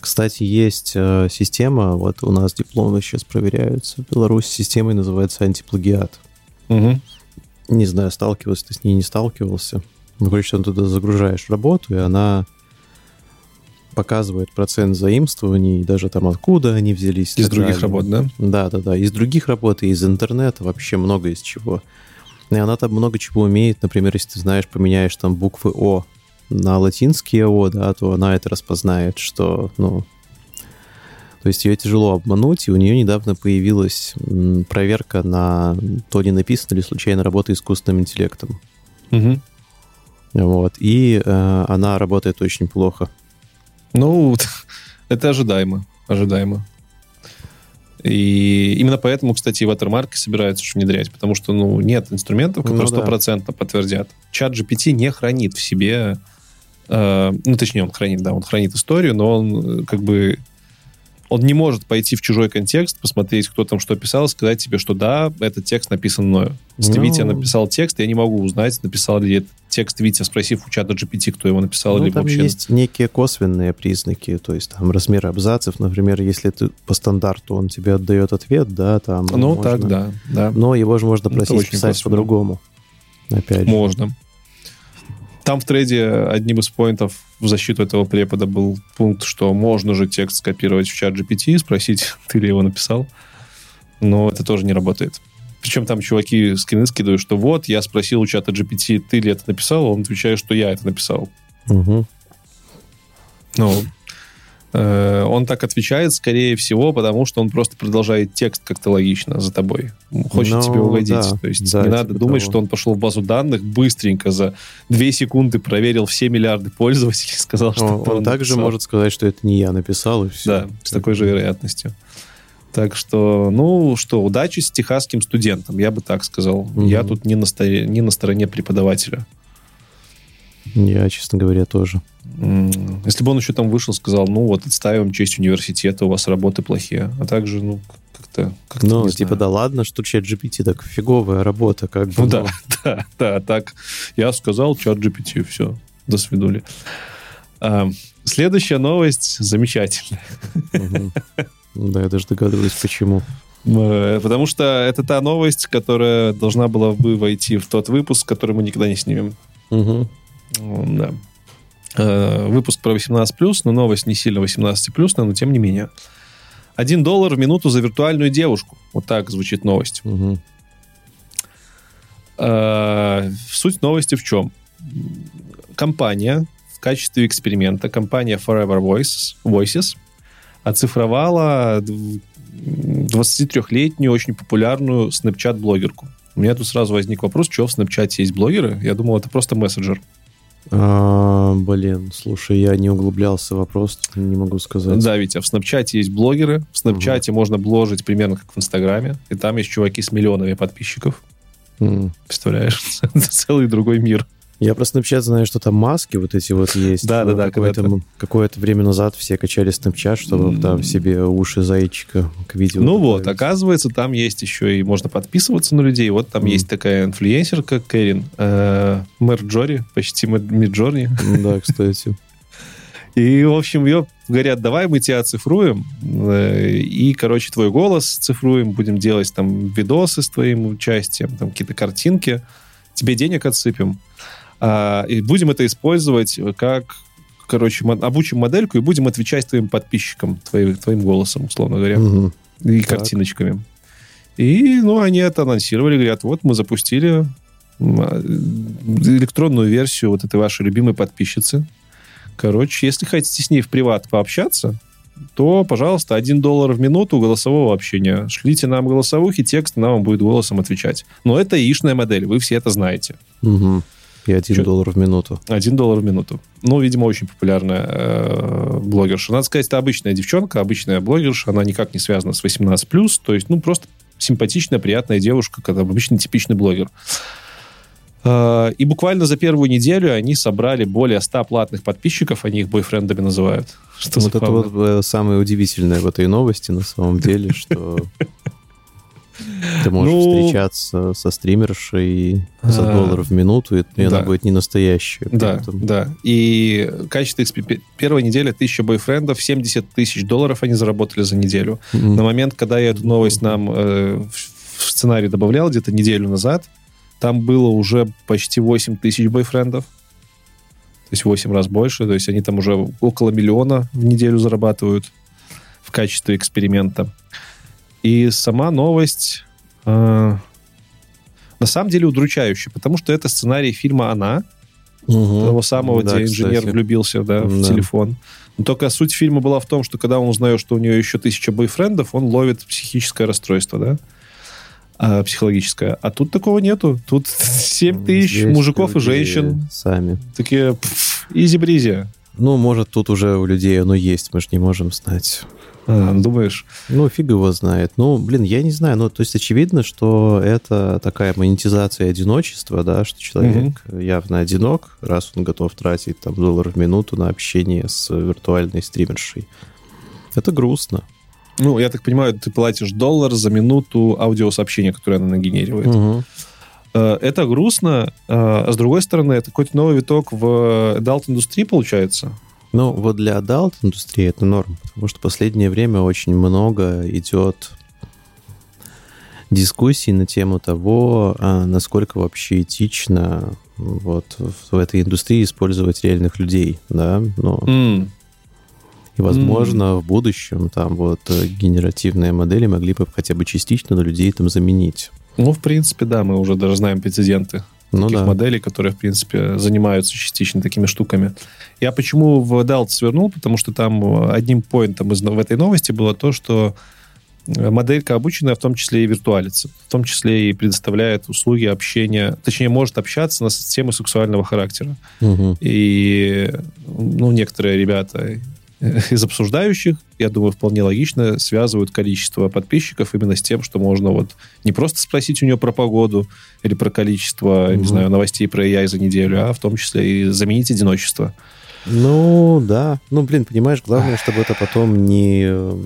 Кстати, есть э, система, вот у нас дипломы сейчас проверяются в Беларуси, системой называется антиплагиат. Угу. Не знаю, сталкивался ты с ней, не сталкивался. Ну, короче, ты туда загружаешь работу, и она показывает процент заимствований, даже там откуда они взялись. Из других далее. работ, да? Да, да, да. Из других работ и из интернета, вообще много из чего. И она там много чего умеет. Например, если ты знаешь, поменяешь там буквы О на латинские О, да, то она это распознает, что, ну... То есть ее тяжело обмануть, и у нее недавно появилась проверка на то, не написано ли случайно работа искусственным интеллектом. Угу. Вот. И э, она работает очень плохо. Ну, это ожидаемо. Ожидаемо. И именно поэтому, кстати, ватермарки собираются внедрять, потому что, ну, нет инструментов, которые ну стопроцентно ну, да. подтвердят. Чат GPT не хранит в себе, э, ну, точнее, он хранит, да, он хранит историю, но он э, как бы он не может пойти в чужой контекст, посмотреть, кто там что писал, сказать тебе, что да, этот текст написан мною. Если ну... Витя написал текст, я не могу узнать, написал ли этот текст Витя, спросив у чата GPT, кто его написал, ну, либо там вообще... есть некие косвенные признаки, то есть там размер абзацев, например, если ты по стандарту он тебе отдает ответ, да, там... Ну, можно... так, да, да. Но его же можно просить писать по-другому. Опять Можно. Там в трейде одним из поинтов в защиту этого препода был пункт, что можно же текст скопировать в чат GPT и спросить, ты ли его написал. Но это тоже не работает. Причем там чуваки скрины скидывают, что вот, я спросил у чата GPT, ты ли это написал, он отвечает, что я это написал. Угу. Ну, он так отвечает, скорее всего, потому что он просто продолжает текст как-то логично за тобой. Хочет ну, тебе угодить. Да, То есть да, не надо типа думать, того. что он пошел в базу данных быстренько за две секунды проверил все миллиарды пользователей, сказал, что он, он, также может сказать, что это не я написал, и все. Да, с такой же вероятностью. Так что, ну что, удачи с техасским студентом, я бы так сказал. Угу. Я тут не на, стороне, не на стороне преподавателя. Я, честно говоря, тоже. Если бы он еще там вышел, сказал, ну вот, отставим честь университета, у вас работы плохие. А также, ну, как-то... Как ну, типа, знаю. да ладно, что чат GPT так фиговая работа, как бы. Ну, ну. да, да, да, так. Я сказал чат GPT, все, до свидули. А, следующая новость замечательная. Да, я даже догадываюсь, почему. Э, потому что это та новость, которая должна была бы войти в тот выпуск, который мы никогда не снимем. Угу. Да. Э, выпуск про 18+, но новость не сильно 18+, но тем не менее. Один доллар в минуту за виртуальную девушку. Вот так звучит новость. Угу. Суть новости в чем? Компания в качестве эксперимента, компания Forever Voices, Voices оцифровала 23-летнюю очень популярную Snapchat-блогерку. У меня тут сразу возник вопрос, что в Snapchat есть блогеры? Я думал, это просто мессенджер. А, блин, слушай, я не углублялся в вопрос, не могу сказать. Да, Витя, в Снапчате есть блогеры. В Снапчате угу. можно бложить примерно как в Инстаграме. И там есть чуваки с миллионами подписчиков. Mm. Представляешь? Это целый другой мир. Я про Snapchat знаю, что там маски вот эти вот есть. Да, да, да. Какое-то, какое-то время назад все качали Snapchat, чтобы там себе уши зайчика к видео. Ну вот, оказывается, там есть еще и можно подписываться на людей. Вот там mm. есть такая инфлюенсерка Кэрин э, Мэр Джори, почти Миджорни. Да, кстати. И, в общем, ее говорят, давай мы тебя оцифруем, э, и, короче, твой голос цифруем, будем делать там видосы с твоим участием, там какие-то картинки, тебе денег отсыпем. А, и будем это использовать как, короче, обучим модельку и будем отвечать твоим подписчикам, твоим, твоим голосом, условно говоря, угу. и так. картиночками. И, ну, они это анонсировали, говорят, вот мы запустили а, электронную версию вот этой вашей любимой подписчицы. Короче, если хотите с ней в приват пообщаться, то, пожалуйста, 1 доллар в минуту голосового общения. Шлите нам голосовухи, текст, нам будет голосом отвечать. Но это яичная модель, вы все это знаете. Угу. И один Чё? доллар в минуту. Один доллар в минуту. Ну, видимо, очень популярная э, блогерша. Надо сказать, это обычная девчонка, обычная блогерша. Она никак не связана с 18+. То есть, ну, просто симпатичная, приятная девушка, когда обычный типичный блогер. Э, и буквально за первую неделю они собрали более 100 платных подписчиков, они их бойфрендами называют. Что вот это вот э, самое удивительное в этой новости на самом деле, что ты можешь ну, встречаться со стримершей за а, доллар в минуту, и да. она будет не настоящая. Да, да. И качество первой недели тысяча бойфрендов, 70 тысяч долларов они заработали за неделю. Mm-hmm. На момент, когда я эту новость нам э, в сценарий добавлял, где-то неделю назад, там было уже почти 8 тысяч бойфрендов. То есть 8 раз больше. То есть они там уже около миллиона в неделю зарабатывают в качестве эксперимента. И сама новость э, на самом деле удручающая, потому что это сценарий фильма «Она», угу. того самого, да, где инженер кстати. влюбился да, в да. телефон. Но только суть фильма была в том, что когда он узнает, что у нее еще тысяча бойфрендов, он ловит психическое расстройство, да? А, психологическое. А тут такого нету. Тут 7 тысяч мужиков и женщин. Сами. Такие изи-бризи. Ну, может, тут уже у людей оно есть, мы же не можем знать. А, думаешь? Ну, фиг его знает. Ну, блин, я не знаю. Ну, то есть очевидно, что это такая монетизация одиночества, да, что человек угу. явно одинок, раз он готов тратить там доллар в минуту на общение с виртуальной стримершей. Это грустно. Ну, я так понимаю, ты платишь доллар за минуту аудиосообщения, которое она нагенерирует. Угу. Это грустно, а с другой стороны, это какой-то новый виток в adult-индустрии получается. Ну, вот для adult индустрии это норм, потому что в последнее время очень много идет дискуссий на тему того, а насколько вообще этично вот в этой индустрии использовать реальных людей, да, но mm. и возможно mm. в будущем там вот генеративные модели могли бы хотя бы частично на людей там заменить. Ну, в принципе, да, мы уже даже знаем прецеденты ну, таких да. моделей, которые, в принципе, занимаются частично такими штуками. Я почему в Adult свернул, потому что там одним поинтом из, в этой новости было то, что моделька обученная в том числе и виртуалится, в том числе и предоставляет услуги общения, точнее, может общаться на темы сексуального характера. Угу. И ну, некоторые ребята из обсуждающих, я думаю, вполне логично связывают количество подписчиков именно с тем, что можно вот не просто спросить у нее про погоду или про количество, угу. не знаю, новостей про AI за неделю, а в том числе и заменить одиночество. Ну, да. Ну, блин, понимаешь, главное, чтобы это потом не э,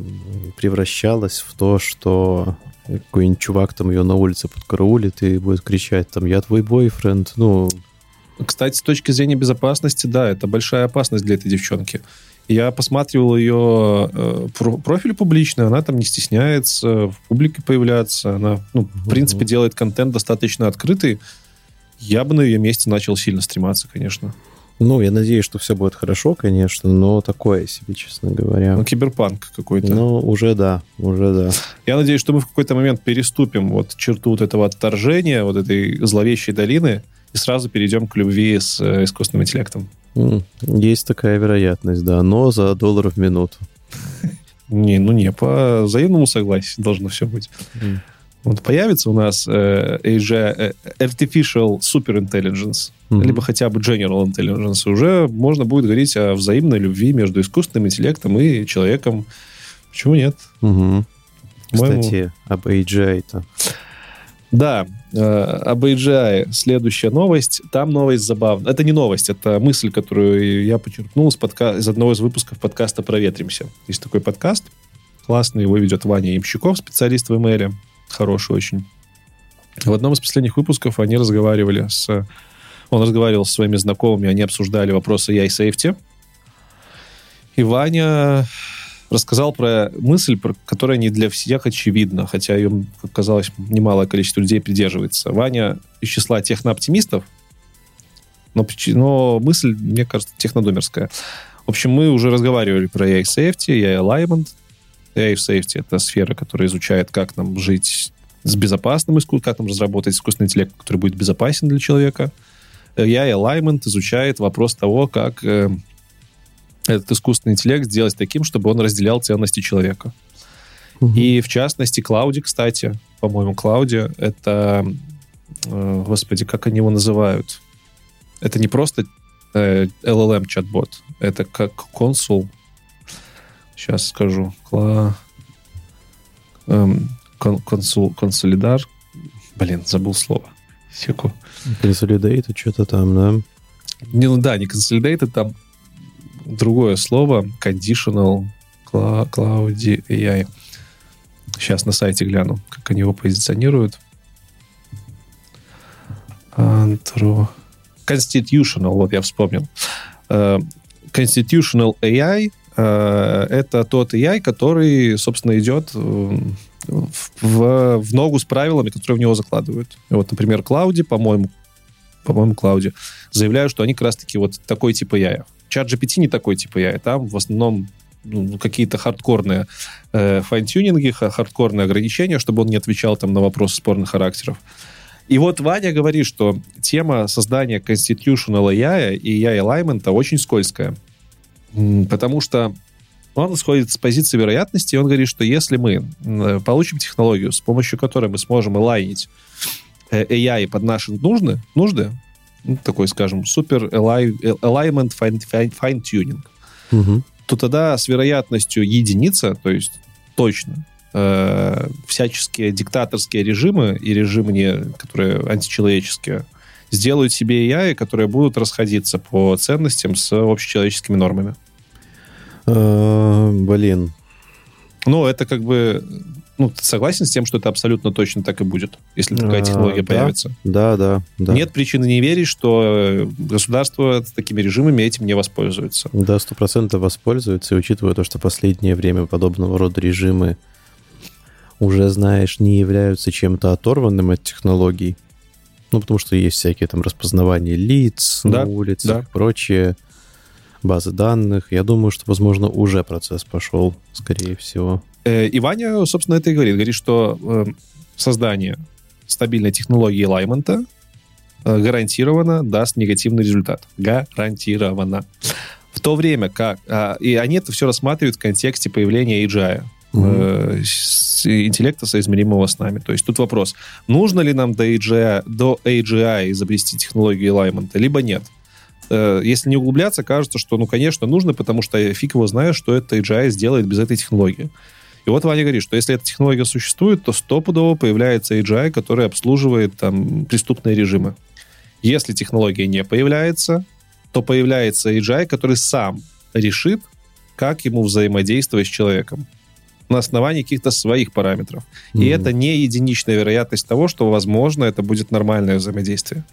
превращалось в то, что какой-нибудь чувак там ее на улице подкараулит и будет кричать там «Я твой бойфренд». Ну, кстати, с точки зрения безопасности, да, это большая опасность для этой девчонки. Я посматривал ее э, профиль публичный, она там не стесняется в публике появляться, она, ну, в принципе, делает контент достаточно открытый. Я бы на ее месте начал сильно стрематься, конечно. Ну, я надеюсь, что все будет хорошо, конечно, но такое себе, честно говоря. Ну, киберпанк какой-то. Ну, уже да, уже да. Я надеюсь, что мы в какой-то момент переступим вот черту вот этого отторжения, вот этой зловещей долины, и сразу перейдем к любви с э, искусственным интеллектом. Есть такая вероятность, да, но за доллар в минуту. Не, ну не, по взаимному согласию должно все быть. Вот появится у нас э, AGI, э, Artificial Super Intelligence, mm-hmm. либо хотя бы General Intelligence, уже можно будет говорить о взаимной любви между искусственным интеллектом и человеком. Почему нет? Mm-hmm. Кстати, об AGI-то. Да, э, об AGI следующая новость. Там новость забавная. Это не новость, это мысль, которую я подчеркнул из, подка... из одного из выпусков подкаста «Проветримся». Есть такой подкаст, классный, его ведет Ваня Имщиков, специалист в email, хороший очень. В одном из последних выпусков они разговаривали с... Он разговаривал со своими знакомыми, они обсуждали вопросы AI Safety. И Ваня рассказал про мысль, про, которая не для всех очевидна, хотя ее, как казалось, немалое количество людей придерживается. Ваня из числа технооптимистов, но, но мысль, мне кажется, технодумерская. В общем, мы уже разговаривали про AI Safety, AI Alignment. AI Safety — это сфера, которая изучает, как нам жить с безопасным искусством, как нам разработать искусственный интеллект, который будет безопасен для человека. AI Alignment изучает вопрос того, как э, этот искусственный интеллект сделать таким, чтобы он разделял ценности человека. Угу. И в частности, Клауди, кстати, по-моему, Клауди, это, э, господи, как они его называют? Это не просто э, LLM-чат-бот, это как консул. Сейчас скажу. Кла... Эм, кон, консул, консолидар. Блин, забыл слово. Секу. Консолидейт, что-то там, да? Не, ну да, не консолидейт, там другое слово, conditional cloud AI. Сейчас на сайте гляну, как они его позиционируют. Constitutional, вот я вспомнил. Uh, constitutional AI uh, это тот AI, который, собственно, идет в, в, в ногу с правилами, которые в него закладывают. Вот, например, Claude, по-моему, по-моему, Claude, заявляют, что они как раз-таки вот такой тип AI. ChatGPT не такой тип AI, и там в основном ну, какие-то хардкорные э, fine-tuning и, хардкорные ограничения, чтобы он не отвечал там на вопросы спорных характеров. И вот Ваня говорит, что тема создания constitutional AI и AI alignment очень скользкая. Потому что он исходит с позиции вероятности, и он говорит, что если мы получим технологию, с помощью которой мы сможем элайнить э, AI под наши нужды, нужды ну, такой, скажем, супер alignment fine-tuning, угу. то тогда с вероятностью единица, то есть точно, э, всяческие диктаторские режимы и режимы, не, которые античеловеческие, сделают себе AI, которые будут расходиться по ценностям с общечеловеческими нормами. Э, блин. Но это как бы... Ну, ты согласен с тем, что это абсолютно точно так и будет, если такая технология А, да. появится? Да, да, да. Нет причины не верить, что э, государство с такими режимами этим не воспользуется. Да, сто процентов воспользуются, и учитывая то, что последнее время подобного рода режимы уже, знаешь, не являются чем-то оторванным от технологий, ну, потому что есть всякие там распознавания лиц Да, на улицах да. и прочие базы данных. Я думаю, что, возможно, уже процесс пошел, скорее всего. Э, И Ваня, собственно, это и говорит. Говорит, что э, создание стабильной технологии Лаймонта э, гарантированно даст негативный результат. Гарантированно. В то время как... а, И они это все рассматривают в контексте появления AGI. с- интеллекта соизмеримого с нами. То есть тут вопрос, нужно ли нам до AGI, до AGI изобрести технологию Лаймонта, либо нет. Если не углубляться, кажется, что, ну, конечно, нужно, потому что фиг его знает, что это AGI сделает без этой технологии. И вот Ваня говорит, что если эта технология существует, то стопудово появляется AGI, который обслуживает там преступные режимы. Если технология не появляется, то появляется AGI, который сам решит, как ему взаимодействовать с человеком на основании каких-то своих параметров. И Мгм. это не единичная вероятность того, что, возможно, это будет нормальное взаимодействие.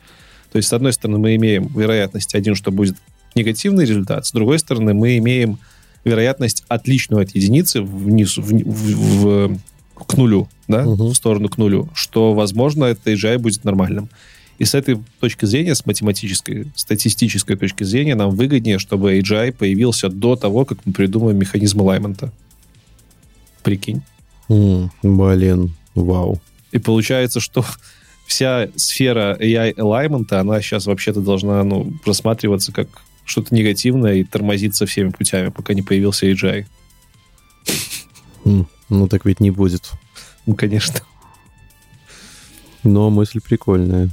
То есть, с одной стороны, мы имеем вероятность один, что будет негативный результат, с другой стороны, мы имеем вероятность отличную от единицы вниз, в, в- в- к нулю, да, Мгм. в сторону к нулю, что, возможно, это AGI будет нормальным. И с этой точки зрения, с математической, статистической точки зрения, нам выгоднее, чтобы AGI появился до того, как мы придумаем механизмы Лаймонта. Прикинь. М, Блин, вау. И получается, что вся сфера AI alignment, она сейчас вообще-то должна ну, рассматриваться как что-то негативное и тормозиться всеми путями, пока не появился AGI. Ну так ведь не будет. Ну, конечно. Но мысль прикольная.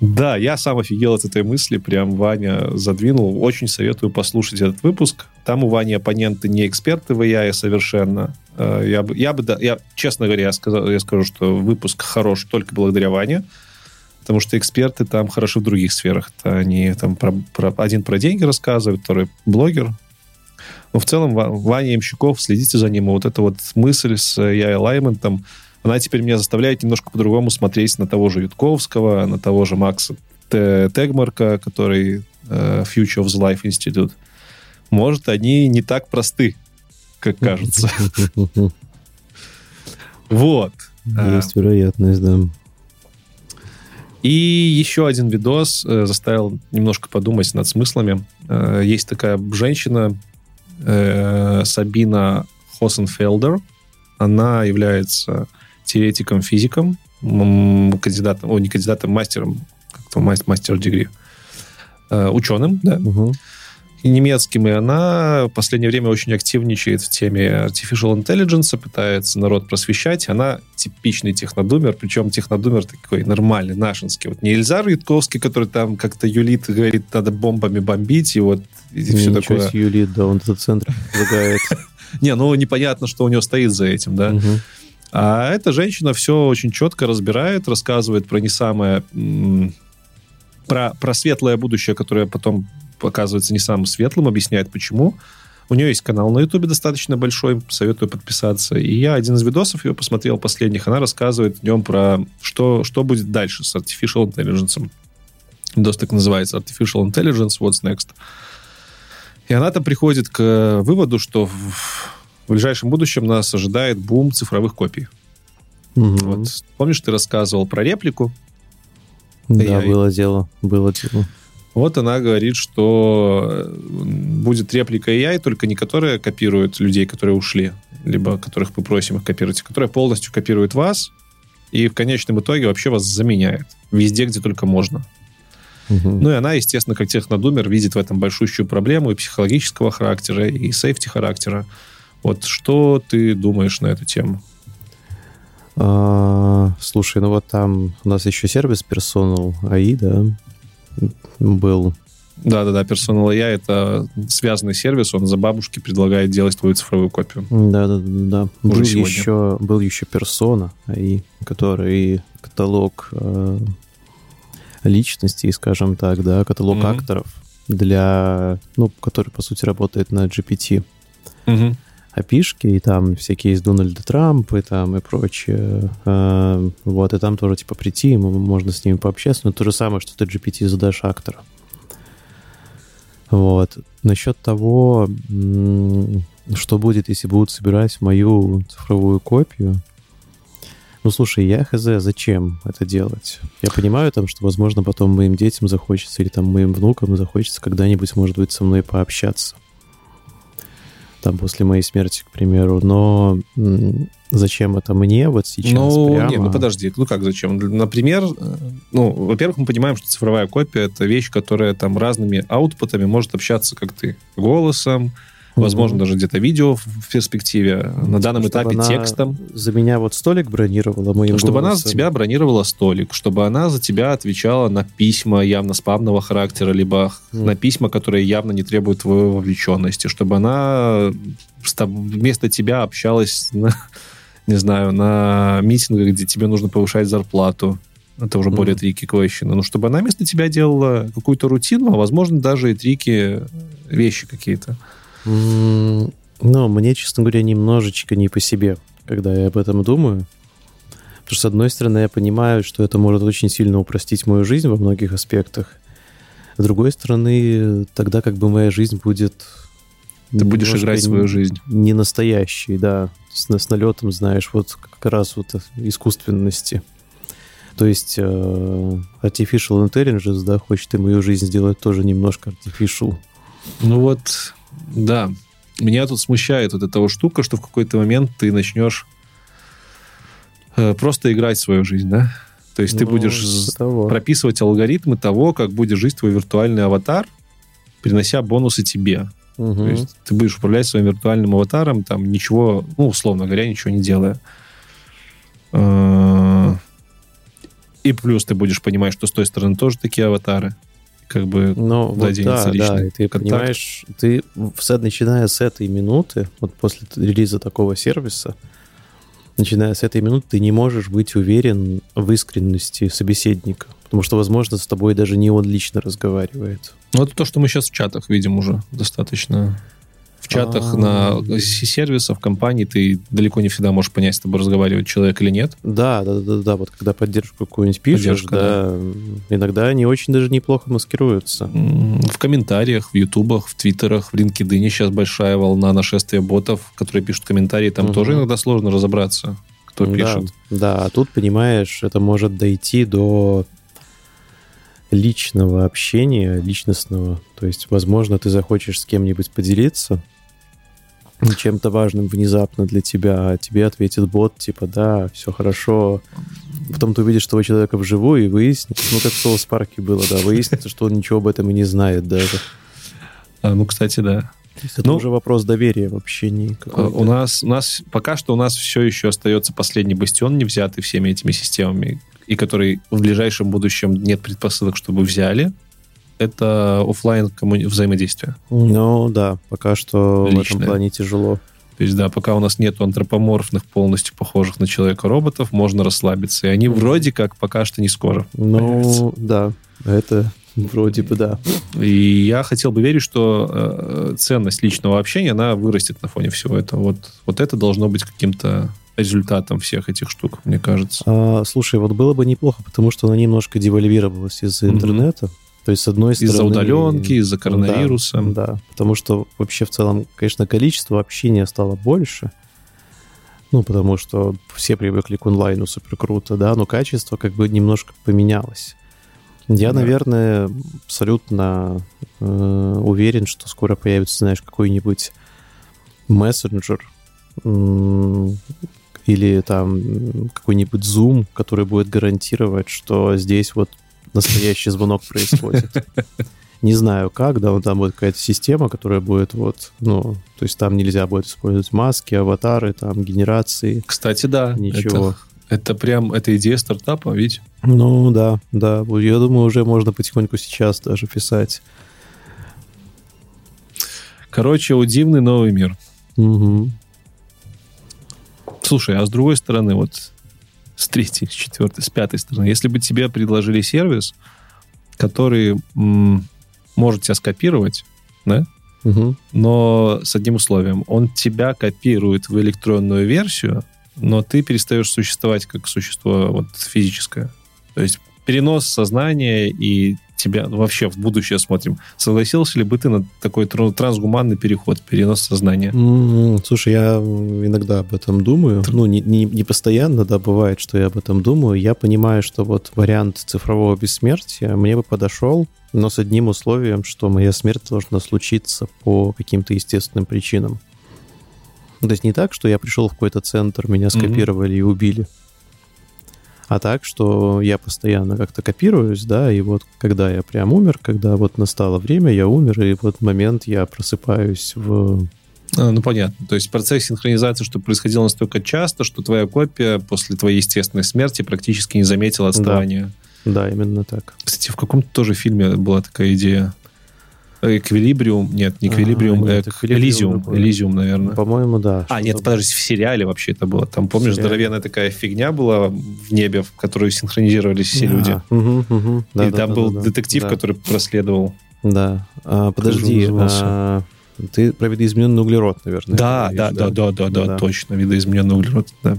Да, я сам офигел от этой мысли, прям Ваня задвинул. Очень советую послушать этот выпуск. Там у Вани оппоненты не эксперты в AI совершенно. Э, Я бы, я бы, да, я, честно говоря, я, сказал, я скажу, что выпуск хорош только благодаря Ване, потому что эксперты там хороши в других сферах. Это они там про, про- один про деньги рассказывает, второй блогер. Но в целом Ва- Ваня Ямщиков, следите за ним. Вот эта вот мысль с AI alignment, она теперь меня заставляет немножко по-другому смотреть на того же Ютковского, на того же Макса Тегмарка, который э, Future of the Life Institute. Может, они не так просты, как кажется. Вот. Есть вероятность, да. И еще один видос э, заставил немножко подумать над смыслами. Э, есть такая женщина, э, Сабина Хосенфелдер. Она является теоретиком-физиком, м, кандидатом, о, не кандидатом, мастером, как-то мас- мастер-дегри, э, ученым, да, Мгм. и немецким, и она в последнее время очень активничает в теме artificial intelligence, пытается народ просвещать. Она типичный технодумер, причем технодумер такой нормальный, нашинский. Вот не Ильзар Ютковский, который там как-то юлит, говорит, надо бомбами бомбить, и вот и все Ничего такое. себе, Юлит, да, он этот центр предлагает. Не, ну непонятно, что у него стоит за этим, да. А эта женщина все очень четко разбирает, рассказывает про не самое... Про, про светлое будущее, которое потом оказывается не самым светлым, объясняет почему. У нее есть канал на Ютубе достаточно большой, советую подписаться. И я один из видосов ее посмотрел последних, она рассказывает в нем про что, что будет дальше с Artificial Intelligence. Видос так называется Artificial Intelligence, What's Next. И она там приходит к выводу, что в, ближайшем будущем нас ожидает бум цифровых копий. Мгм. Вот, помнишь, ты рассказывал про реплику? Да, AI. было дело, было дело. Вот она говорит, что э, будет реплика AI, только не которая копирует людей, которые ушли, либо которых мы просим их копировать, а которая полностью копирует вас и в конечном итоге вообще вас заменяет везде, где только можно. Мгм. Ну и она, естественно, как технодумер, видит в этом большущую проблему и психологического характера, и сейфти характера. Вот что ты думаешь на эту тему? А, слушай, ну вот там у нас еще сервис Personal AI, да, был. Да-да-да, Personal AI — это связанный сервис, он за бабушки предлагает делать твою цифровую копию. Да, да, да, да. Был сегодня. еще, был еще Persona AI, который каталог э, личностей, скажем так, да, каталог Мгм. акторов для, ну, который, по сути, работает на GPT. Мгм. Опишки, и там всякие из Дональда Трампа, и там и прочее. А, вот, и там тоже, типа, прийти, можно с ними пообщаться, но то же самое, что ты GPT задашь актора. Вот. Насчет того, что будет, если будут собирать мою цифровую копию, ну, слушай, я хз, зачем это делать? Я понимаю там, что, возможно, потом моим детям захочется или там моим внукам захочется когда-нибудь, может быть, со мной пообщаться там после моей смерти, к примеру, но зачем это мне вот сейчас ну, прямо? Нет, ну подожди, ну как зачем? Например, э, ну, во-первых, мы понимаем, что цифровая копия — это вещь, которая там разными аутпутами может общаться, как ты, голосом, возможно, даже где-то видео в перспективе, на данном чтобы этапе текстом. За меня вот столик бронировала моим Чтобы голосом. она за тебя бронировала столик, чтобы она за тебя отвечала на письма явно спамного характера, либо mm. на письма, которые явно не требуют твоей вовлеченности, чтобы она вместо тебя общалась, на, не знаю, на митингах, где тебе нужно повышать зарплату. Это уже mm. более трики question. Ну, чтобы она вместо тебя делала какую-то рутину, а, возможно, даже и трики вещи какие-то. Ну, мне, честно говоря, немножечко не по себе, когда я об этом думаю. Потому что, с одной стороны, я понимаю, что это может очень сильно упростить мою жизнь во многих аспектах. С другой стороны, тогда как бы моя жизнь будет... Ты будешь играть свою жизнь. Не настоящей, да. С, с налетом, знаешь, вот как раз вот искусственности. То есть э, Artificial Intelligence, да, хочет и мою жизнь сделать тоже немножко artificial. Ну вот, да. Меня тут смущает вот эта вот штука, что в какой-то момент ты начнешь э, просто играть свою жизнь, да? То есть ну, ты будешь того. прописывать алгоритмы того, как будет жить твой виртуальный аватар, принося бонусы тебе. Угу. То есть ты будешь управлять своим виртуальным аватаром, там ничего, ну, условно говоря, ничего не делая. Э, и плюс ты будешь понимать, что с той стороны тоже такие аватары как бы Но вот да, да, и ты контакт. понимаешь, ты начиная с этой минуты, вот после релиза такого сервиса, начиная с этой минуты, ты не можешь быть уверен в искренности собеседника, потому что, возможно, с тобой даже не он лично разговаривает. Ну, это то, что мы сейчас в чатах видим уже достаточно в чатах А-а-а. на сервисов компаний ты далеко не всегда можешь понять, с тобой разговаривает человек или нет. Да, да, да, да. Вот когда поддержку какую-нибудь пишешь, Поддержка, да, да, иногда они очень даже неплохо маскируются. В комментариях, в ютубах, в твиттерах, в LinkedIn сейчас большая волна нашествия ботов, которые пишут комментарии. Там угу. тоже иногда сложно разобраться, кто да, пишет. Да, а тут, понимаешь, это может дойти до личного общения, личностного. То есть, возможно, ты захочешь с кем-нибудь поделиться чем-то важным внезапно для тебя, а тебе ответит бот, типа, да, все хорошо. Потом ты увидишь того человека вживую и выяснится, ну, как в Соус Парке было, да, выяснится, что он ничего об этом и не знает даже. А, ну, кстати, да. Это ну, уже вопрос доверия в общении. У нас, у нас пока что у нас все еще остается последний бастион, не взятый всеми этими системами, и который в ближайшем будущем нет предпосылок, чтобы взяли, это офлайн коммуни- взаимодействие. Ну да, пока что Личное. в этом плане тяжело. То есть, да, пока у нас нет антропоморфных, полностью похожих на человека роботов, можно расслабиться. И они вроде как пока что не скоро. Ну, появятся. да, это вроде бы да. И я хотел бы верить, что э, ценность личного общения, она вырастет на фоне всего этого. Вот, вот это должно быть каким-то результатом всех этих штук, мне кажется. А, слушай, вот было бы неплохо, потому что она немножко девальвировалась из-за mm-hmm. интернета. То есть, с одной стороны... Из-за удаленки, из-за коронавируса. Да, да, потому что вообще в целом, конечно, количество общения стало больше. Ну, потому что все привыкли к онлайну супер круто, да, но качество как бы немножко поменялось. Я, да. наверное, абсолютно э, уверен, что скоро появится, знаешь, какой-нибудь мессенджер э, или там какой-нибудь Zoom, который будет гарантировать, что здесь вот настоящий звонок происходит. Не знаю как, да, но там будет какая-то система, которая будет вот, ну, то есть там нельзя будет использовать маски, аватары, там, генерации. Кстати, да. Ничего. Это, это прям, это идея стартапа, видите? Ну, да, да. Я думаю, уже можно потихоньку сейчас даже писать. Короче, у дивный новый мир. Угу. Слушай, а с другой стороны, вот с третьей, с четвертой, с пятой стороны. Если бы тебе предложили сервис, который м, может тебя скопировать, да, Мгм. но с одним условием. Он тебя копирует в электронную версию, но ты перестаешь существовать как существо вот, физическое. То есть перенос сознания и тебя вообще в будущее смотрим. Согласился ли бы ты на такой тр- трансгуманный переход, перенос сознания? Слушай, я иногда об этом думаю. Ну, не, не, не постоянно, да, бывает, что я об этом думаю. Я понимаю, что вот вариант цифрового бессмертия мне бы подошел, но с одним условием, что моя смерть должна случиться по каким-то естественным причинам. То есть не так, что я пришел в какой-то центр, меня скопировали и убили. А так, что я постоянно как-то копируюсь, да, и вот когда я прям умер, когда вот настало время, я умер, и вот момент я просыпаюсь в А, ну, понятно. То есть процесс синхронизации, что происходило настолько часто, что твоя копия после твоей естественной смерти практически не заметила отставания. Да, именно так. Кстати, в каком-то тоже фильме была такая идея. Эквилибриум, нет, не А, эквилибриум, нет, эк- эквилибриум Элизиум. Элизиум, наверное. По-моему, да. А, нет, подожди, в сериале вообще это было. Там, помнишь, сериале? здоровенная такая фигня была в небе, в которую синхронизировались все А, люди. Да, И да, там да, был да, да. детектив, Да, который проследовал. Да. А, подожди, а, ты про видоизмененный углерод, наверное. Да, говоришь, да, да, да, да, да, точно, видоизмененный углерод, да.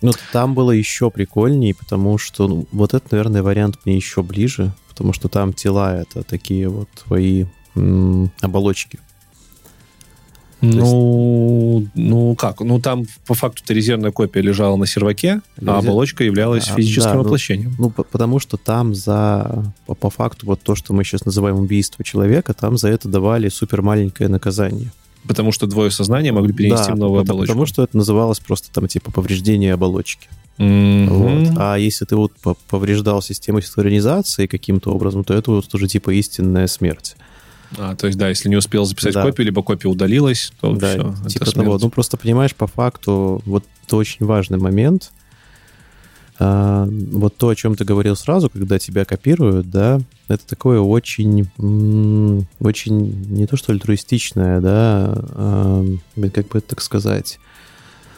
Ну, там было еще прикольнее, потому что ну, вот это, наверное, вариант мне еще ближе, потому что там тела это такие вот твои оболочки. Ну, ну как? Ну, там по факту-то резервная копия лежала на серваке, а Резер- оболочка являлась А, физическим да, ну, воплощением. Ну, по- потому что там за, по, по факту, вот то, что мы сейчас называем убийство человека, там за это давали супер маленькое наказание. Потому что двое сознания могли перенести да, в новую потому, оболочку. потому что это называлось просто там типа повреждение оболочки. Мгм. Вот. А если ты вот по- повреждал систему синхронизации каким-то образом, то это вот уже типа истинная смерть. А, то есть, да, если не успел записать Да. копию, либо копия удалилась, то да, все, типа это того. Ну, просто понимаешь, по факту, вот это очень важный момент. А, вот то, о чем ты говорил сразу, когда тебя копируют, да, это такое очень, очень не то что альтруистичное, да, а, как бы так сказать,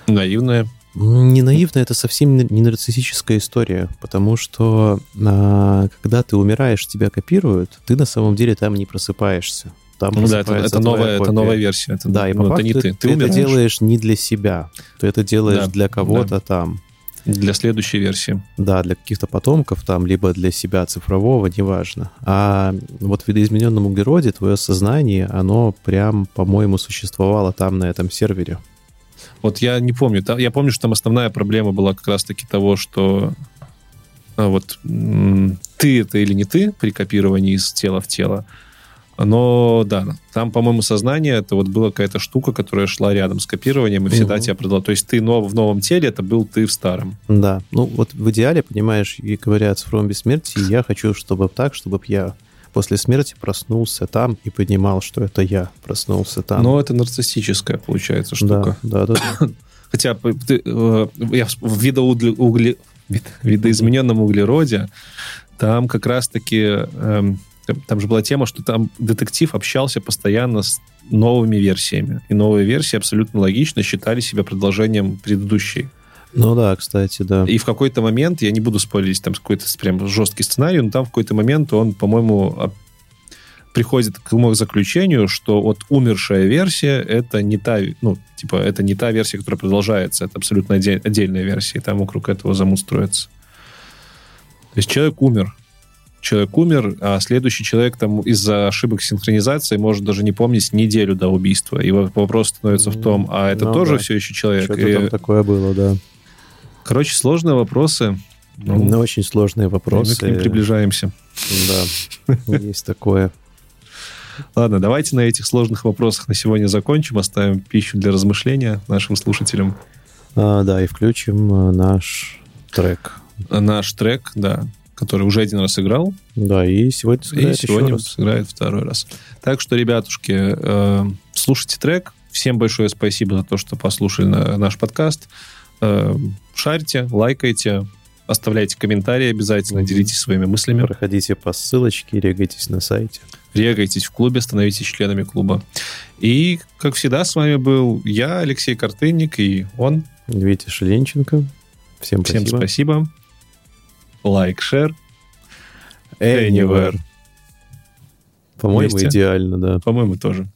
Наивная. Не наивно, это совсем не нарциссическая история, потому что а, когда ты умираешь, тебя копируют, ты на самом деле там не просыпаешься. Там Ну да, это, это новая, это новая версия. Это, Да, и ну, по это факту не ты. ты, Ты, это делаешь не для себя. Ты это делаешь Да, для кого-то там. для следующей версии. Да, для каких-то потомков там, либо для себя цифрового, неважно. А вот в видоизмененном углероде твое сознание, оно прям, по-моему, существовало там, на этом сервере. Вот я не помню. Я помню, что там основная проблема была как раз-таки того, что а, вот ты это или не ты при копировании из тела в тело. Но да, там, по-моему, сознание это вот была какая-то штука, которая шла рядом с копированием и всегда Мгм. тебя продала. То есть ты нов, в новом теле, это был ты в старом. Да, ну вот в идеале, понимаешь, и говоря о цифровом бессмертии, я хочу, чтобы так, чтобы я после смерти проснулся там и понимал, что это я проснулся там. Но это нарциссическая, получается, штука. Да, да, да. Хотя ты, э, я в угле- вид- видоизмененном углероде там как раз-таки эм, там же была тема, что там детектив общался постоянно с новыми версиями. И новые версии абсолютно логично считали себя продолжением предыдущей. Ну да, кстати, да. И в какой-то момент, я не буду спойлерить, там какой-то прям жесткий сценарий, но там в какой-то момент он, по-моему, об- приходит к заключению, что вот умершая версия это не та, ну, типа, это не та версия, которая продолжается, это абсолютно отдель- отдельная версия, и там вокруг этого замут строится. То есть человек умер, человек умер, а следующий человек там из-за ошибок синхронизации может даже не помнить неделю до убийства. И вопрос становится в том, а это Ну тоже да. все еще человек? Что-то И, там такое было, да. Короче, сложные вопросы. Ну, Ну, очень сложные мы вопросы. к ним приближаемся. Да, есть такое. Ладно, давайте на этих сложных вопросах на сегодня закончим, оставим пищу для размышления нашим слушателям. А, да, и включим а, наш трек. Наш трек, да, который уже один раз играл, Да, и сегодня и сыграет еще сегодня раз. сыграет второй раз. Так что, ребятушки, э, слушайте трек. Всем большое спасибо за то, что послушали на- наш подкаст. Э, шарьте, лайкайте, оставляйте комментарии обязательно, делитесь своими мыслями. Проходите по ссылочке, регайтесь на сайте. Регайтесь в клубе, становитесь членами клуба. И, как всегда, с вами был я, Алексей Картынник, и он. Витя Шеленченко. Всем Всем спасибо. спасибо. Лайк, шер. Anywhere. По-моему, Вместе. идеально, да. По-моему, тоже.